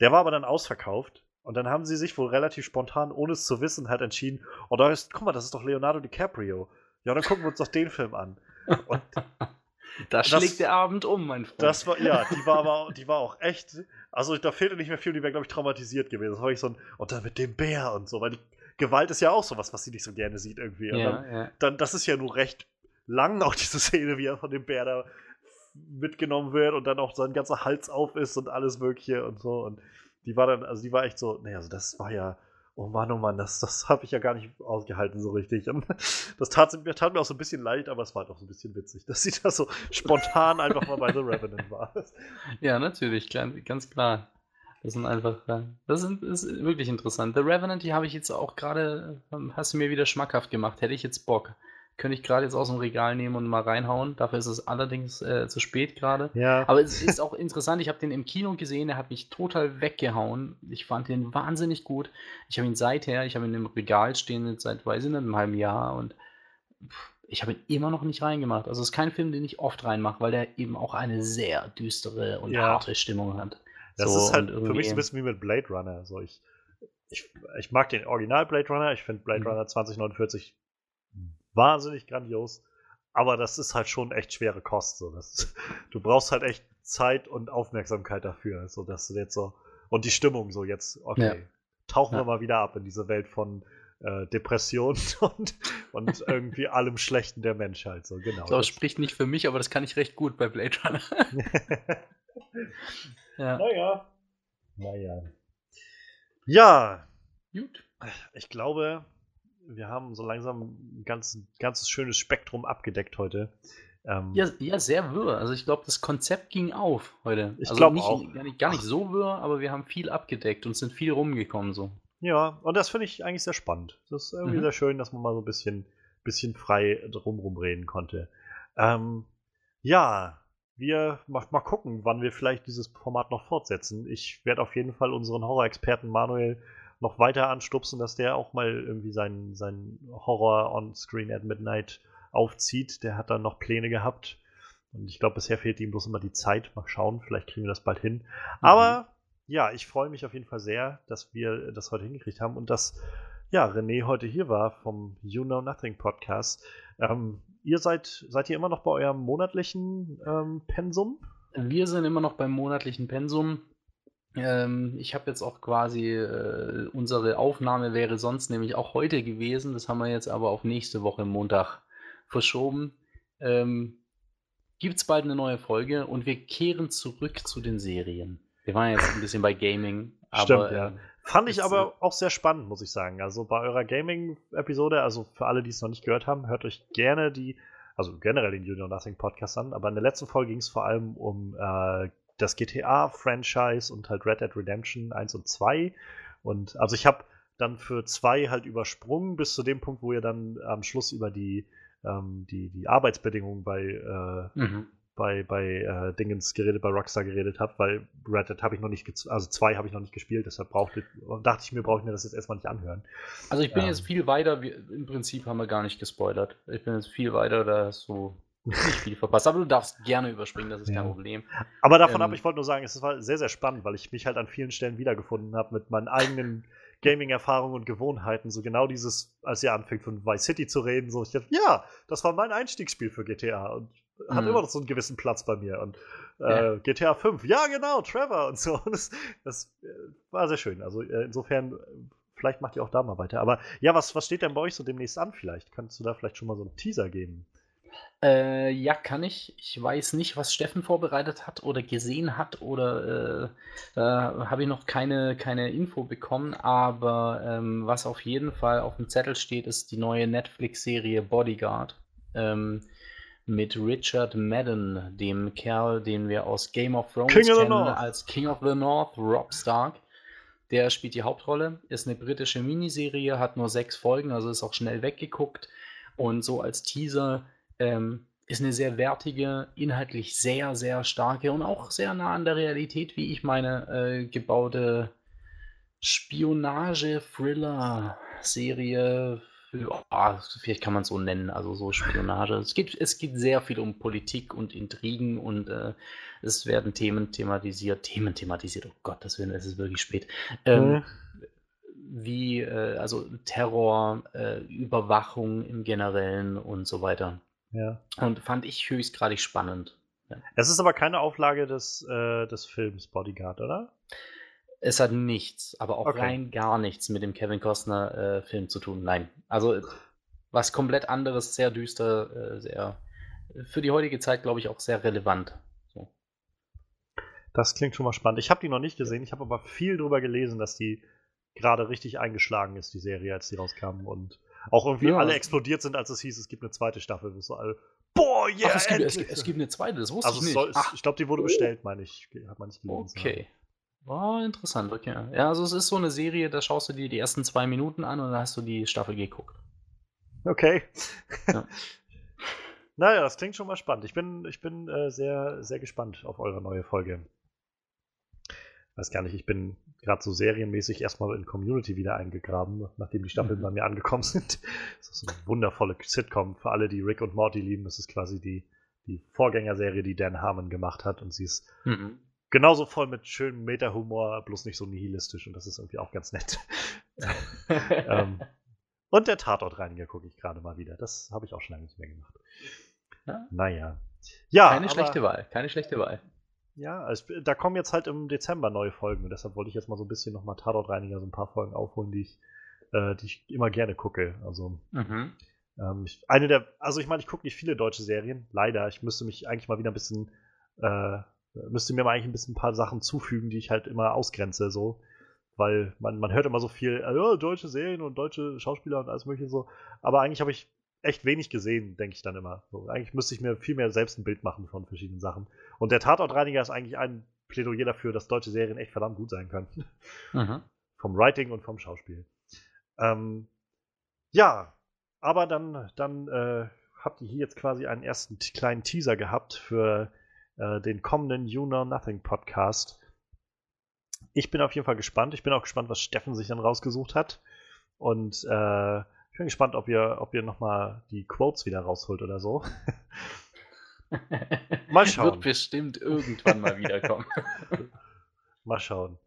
A: Der war aber dann ausverkauft. Und dann haben sie sich wohl relativ spontan, ohne es zu wissen, halt entschieden, oh, da ist, guck mal, das ist doch Leonardo DiCaprio. Ja, dann gucken wir uns doch den Film an. Und
B: da schlägt der Abend um, mein Freund.
A: Das war, ja, die war aber die war auch echt. Also da fehlte nicht mehr viel, die wäre, glaube ich, traumatisiert gewesen. Das war ich so ein, und dann mit dem Bär und so, weil die Gewalt ist ja auch sowas, was sie nicht so gerne sieht irgendwie. Ja, dann, ja. dann, das ist ja nur recht lang, auch diese Szene, wie er von dem Bär da mitgenommen wird und dann auch sein ganzer Hals auf ist und alles Mögliche und so. Und die war dann, also die war echt so, naja, also das war ja oh Mann, oh Mann, das, das habe ich ja gar nicht ausgehalten so richtig. Und das tat, tat, mir auch so ein bisschen leid, aber es war halt auch so ein bisschen witzig, dass sie da so spontan einfach mal bei The Revenant war.
B: Ja, natürlich, ganz klar. Das sind einfach, das ist, ist wirklich interessant. The Revenant, die habe ich jetzt auch gerade, ähm, hast du mir wieder schmackhaft gemacht. Hätte ich jetzt Bock könnte ich gerade jetzt aus dem Regal nehmen und mal reinhauen. Dafür ist es allerdings äh, zu spät gerade.
A: Ja.
B: Aber es ist auch interessant. Ich habe den im Kino gesehen. Er hat mich total weggehauen. Ich fand den wahnsinnig gut. Ich habe ihn seither, ich habe ihn im Regal stehen seit, weiß ich nicht, einem halben Jahr und ich habe ihn immer noch nicht reingemacht. Also es ist kein Film, den ich oft reinmache, weil der eben auch eine sehr düstere und ja. harte Stimmung hat.
A: Das so, ist halt für mich so ein bisschen wie mit Blade Runner. So ich, ich, ich mag den Original Blade Runner. Ich finde Blade mhm. Runner 2049 wahnsinnig grandios. Aber das ist halt schon echt schwere Kost. So. Das, du brauchst halt echt Zeit und Aufmerksamkeit dafür, so dass du jetzt so und die Stimmung so jetzt. Okay, ja. tauchen ja. wir mal wieder ab in diese Welt von äh, Depression und, und irgendwie allem Schlechten der Menschheit. So genau.
B: Das spricht nicht für mich, aber das kann ich recht gut bei Blade Runner.
A: ja. Naja. Naja. Ja. Gut. Ich glaube, wir haben so langsam ein ganz, ganzes schönes Spektrum abgedeckt heute.
B: Ähm, ja, ja, sehr wirr. Also ich glaube, das Konzept ging auf heute.
A: Ich
B: also
A: glaube auch.
B: Gar nicht, gar nicht so wirr, aber wir haben viel abgedeckt und sind viel rumgekommen so.
A: Ja, und das finde ich eigentlich sehr spannend. Das ist irgendwie mhm. sehr schön, dass man mal so ein bisschen, bisschen frei drumrum reden konnte. Ähm, ja, wir mal, mal gucken, wann wir vielleicht dieses Format noch fortsetzen. Ich werde auf jeden Fall unseren Horror-Experten Manuel noch weiter anstupsen, dass der auch mal irgendwie seinen, seinen Horror on Screen at Midnight aufzieht. Der hat dann noch Pläne gehabt. Und ich glaube, bisher fehlt ihm bloß immer die Zeit. Mal schauen, vielleicht kriegen wir das bald hin. Mhm. Aber ja, ich freue mich auf jeden Fall sehr, dass wir das heute hingekriegt haben und dass ja, René heute hier war vom You Know Nothing Podcast. Ähm, ihr seid, seid ihr immer noch bei eurem monatlichen ähm, Pensum?
B: Wir sind immer noch beim monatlichen Pensum. Ähm, ich habe jetzt auch quasi, äh, unsere Aufnahme wäre sonst nämlich auch heute gewesen. Das haben wir jetzt aber auf nächste Woche Montag verschoben. Ähm, Gibt es bald eine neue Folge und wir kehren zurück zu den Serien. Wir waren jetzt ein bisschen bei Gaming, aber
A: Stimmt, ja.
B: ähm,
A: Fand ich aber auch sehr spannend, muss ich sagen. Also bei eurer Gaming-Episode, also für alle, die es noch nicht gehört haben, hört euch gerne die, also generell den Know Nothing Podcast an, aber in der letzten Folge ging es vor allem um äh, das GTA-Franchise und halt Red Dead Redemption 1 und 2. Und also ich habe dann für 2 halt übersprungen bis zu dem Punkt, wo ihr dann am Schluss über die, ähm, die, die Arbeitsbedingungen bei, äh,
B: mhm.
A: bei, bei äh, Dingens geredet, bei Rockstar geredet habt, weil Red Dead habe ich noch nicht, also 2 habe ich noch nicht gespielt, deshalb brauchte, dachte ich mir, brauche ich mir das jetzt erstmal nicht anhören.
B: Also ich bin
A: Ähm.
B: jetzt viel weiter, wir, im Prinzip haben wir gar nicht gespoilert. Ich bin jetzt viel weiter, da hast du nicht viel verpasst. Aber du darfst gerne überspringen, das ist
A: Ja.
B: kein Problem.
A: Aber davon
B: Ähm,
A: ab, ich wollte nur sagen, es war sehr, sehr spannend, weil ich mich halt an vielen Stellen wiedergefunden habe mit meinen eigenen Gaming-Erfahrungen und Gewohnheiten. So genau dieses, als ihr anfängt von Vice City zu reden, so ich dachte, ja, das war mein Einstiegsspiel für GTA und hat
B: Mhm.
A: immer noch so einen gewissen Platz bei mir. Und äh, GTA 5, ja genau, Trevor und so. Und das, das äh, war sehr schön. Also äh, insofern, vielleicht macht ihr auch da mal weiter. Aber ja, was, was steht denn bei euch so demnächst an vielleicht? Könntest du da vielleicht schon mal so einen Teaser geben?
B: Äh, ja, kann ich. Ich weiß nicht, was Steffen vorbereitet hat oder gesehen hat oder äh, da habe ich noch keine, keine Info bekommen. Aber ähm, was auf jeden Fall auf dem Zettel steht, ist die neue Netflix-Serie Bodyguard. Ähm, mit Richard Madden, dem Kerl, den wir aus Game of Thrones
A: King of
B: kennen,
A: North.
B: als King of the North, Rob Stark. Der spielt die Hauptrolle, ist eine britische Miniserie, hat nur sechs Folgen, also ist auch schnell weggeguckt. Und so als Teaser ähm, ist eine sehr wertige, inhaltlich sehr, sehr starke und auch sehr nah an der Realität, wie ich meine, äh, gebaute Spionage-Thriller-Serie. Ja, vielleicht kann man es so nennen, also so Spionage. Es geht, es geht sehr viel um Politik und Intrigen und äh, es werden Themen thematisiert. Themen thematisiert, oh Gott, das Willen, es ist wirklich spät. Ähm,
A: Mhm.
B: wie, äh, also Terror, äh, Überwachung im Generellen und so weiter.
A: Ja.
B: Und fand ich höchstgradig spannend.
A: Es ist aber keine Auflage des, äh, des Films Bodyguard, oder?
B: Es hat nichts, aber auch
A: Okay.
B: rein gar nichts mit dem Kevin Costner äh, Film zu tun. Nein. Also was komplett anderes, sehr düster, äh, sehr für die heutige Zeit, glaube ich, auch sehr relevant. So.
A: Das klingt schon mal spannend. Ich habe die noch nicht gesehen, ich habe aber viel drüber gelesen, dass die gerade richtig eingeschlagen ist, die Serie, als die rauskam. Und auch irgendwie
B: Ja.
A: alle explodiert sind, als es hieß, es gibt eine zweite Staffel. wo So alle, Boah, yeah,
B: Ach, es, gibt, es, es gibt eine zweite, das wusste
A: also
B: ich nicht.
A: soll, ich glaube, die wurde bestellt, meine ich. Hat man nicht gelesen.
B: okay. Oh, interessant, okay. Ja, also es ist so eine Serie, da schaust du dir die ersten zwei Minuten an und dann hast du die Staffel geguckt.
A: Okay.
B: Ja.
A: naja, das klingt schon mal spannend. Ich bin, ich bin äh, sehr, sehr gespannt auf eure neue Folge. Weiß gar nicht, ich bin gerade so serienmäßig erstmal in Community wieder eingegraben, nachdem die Staffeln
B: Mhm.
A: bei mir angekommen sind. Das ist eine wundervolle Sitcom für alle, die Rick und Morty lieben. Das ist quasi die, die Vorgängerserie, die Dan Harmon gemacht hat. Und sie ist
B: Mhm.
A: genauso voll mit schönem Meta-Humor, bloß nicht so nihilistisch. Und das ist irgendwie auch ganz nett. ähm, und der Tatortreiniger gucke ich gerade mal wieder. Das habe ich auch schon lange nicht mehr gemacht.
B: Ja.
A: Naja. Ja,
B: keine schlechte Wahl, keine schlechte Wahl.
A: Ja, es, da kommen jetzt halt im Dezember neue Folgen. Und deshalb wollte ich jetzt mal so ein bisschen nochmal Tatortreiniger, so ein paar Folgen aufholen, die ich, äh, die ich immer gerne gucke. Also
B: Mhm.
A: ähm, ich, eine der, also ich meine, ich gucke nicht viele deutsche Serien, leider. Ich müsste mich eigentlich mal wieder ein bisschen, äh, müsste mir mal eigentlich ein bisschen ein paar Sachen zufügen, die ich halt immer ausgrenze, so. Weil man, man hört immer so viel, äh, deutsche Serien und deutsche Schauspieler und alles mögliche so. Aber eigentlich habe ich echt wenig gesehen, denke ich dann immer. So, eigentlich müsste ich mir viel mehr selbst ein Bild machen von verschiedenen Sachen. Und der Tatortreiniger ist eigentlich ein Plädoyer dafür, dass deutsche Serien echt verdammt gut sein können.
B: Mhm.
A: vom Writing und vom Schauspiel. Ähm, ja, aber dann, dann äh, habt ihr hier jetzt quasi einen ersten kleinen Teaser gehabt für äh, den kommenden You Know Nothing Podcast. Ich bin auf jeden Fall gespannt. Ich bin auch gespannt, was Steffen sich dann rausgesucht hat. Und äh, ich bin gespannt, ob ihr, ob ihr nochmal die Quotes wieder rausholt oder so. Mal schauen.
B: Wird bestimmt irgendwann mal wiederkommen.
A: Mal schauen.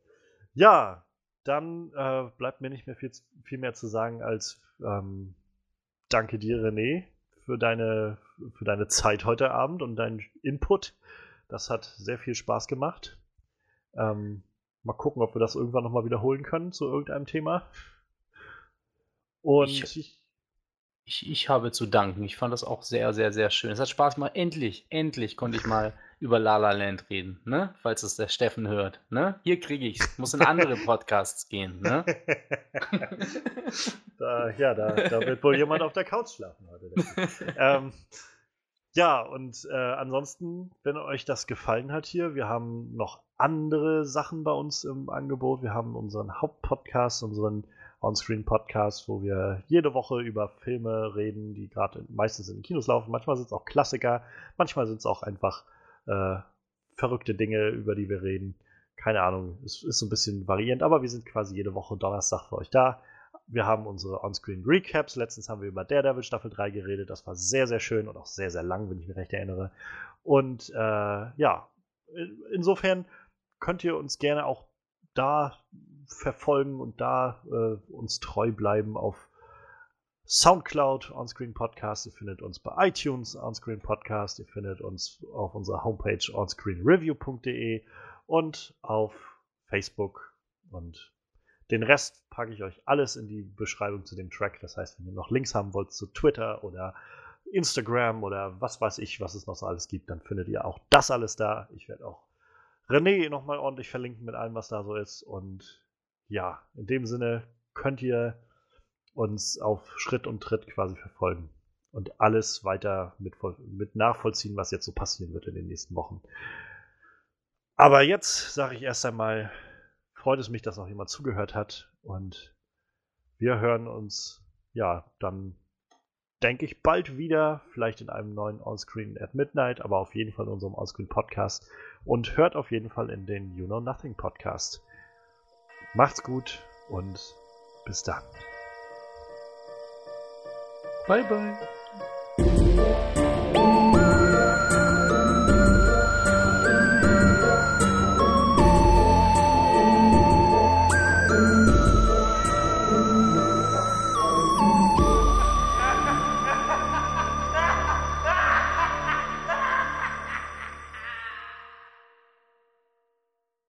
A: Ja, dann äh, bleibt mir nicht mehr viel, viel mehr zu sagen als ähm, danke dir, René, für deine, für deine Zeit heute Abend und deinen Input. Das hat sehr viel Spaß gemacht. Ähm, mal gucken, ob wir das irgendwann nochmal wiederholen können zu irgendeinem Thema.
B: Und ich, ich, ich habe zu danken. Ich fand das auch sehr, sehr, sehr schön. Es hat Spaß gemacht. Endlich, endlich konnte ich mal über La La Land reden, ne? Falls es der Steffen hört, ne? Hier kriege ich es. Muss in andere Podcasts gehen, ne?
A: da, ja, da, da, wird wohl jemand auf der Couch schlafen heute. ähm, ja, und äh, ansonsten, wenn euch das gefallen hat hier, wir haben noch andere Sachen bei uns im Angebot. Wir haben unseren Hauptpodcast, unseren Onscreen-Podcast, wo wir jede Woche über Filme reden, die gerade meistens in den Kinos laufen. Manchmal sind es auch Klassiker, manchmal sind es auch einfach äh, verrückte Dinge, über die wir reden. Keine Ahnung, es ist so ein bisschen variierend, aber wir sind quasi jede Woche Donnerstag für euch da. Wir haben unsere Onscreen Recaps. Letztens haben wir über Daredevil Staffel 3 geredet. Das war sehr, sehr schön und auch sehr, sehr lang, wenn ich mich recht erinnere. Und äh, ja, insofern könnt ihr uns gerne auch da verfolgen und da äh, uns treu bleiben auf Soundcloud Onscreen Podcast. Ihr findet uns bei iTunes Onscreen Podcast. Ihr findet uns auf unserer Homepage onscreenreview.de und auf Facebook. Und den Rest packe ich euch alles in die Beschreibung zu dem Track. Das heißt, wenn ihr noch Links haben wollt zu Twitter oder Instagram oder was weiß ich, was es noch so alles gibt, dann findet ihr auch das alles da. Ich werde auch René nochmal ordentlich verlinken mit allem, was da so ist. Und ja, in dem Sinne könnt ihr uns auf Schritt und Tritt quasi verfolgen und alles weiter mit, mit nachvollziehen, was jetzt so passieren wird in den nächsten Wochen. Aber jetzt sage ich erst einmal, freut es mich, dass noch jemand zugehört hat und wir hören uns ja dann denke ich, bald wieder, vielleicht in einem neuen Onscreen at Midnight, aber auf jeden Fall in unserem Onscreen Podcast und hört auf jeden Fall in den You Know Nothing Podcast. Macht's gut und bis dann.
B: Bye, bye.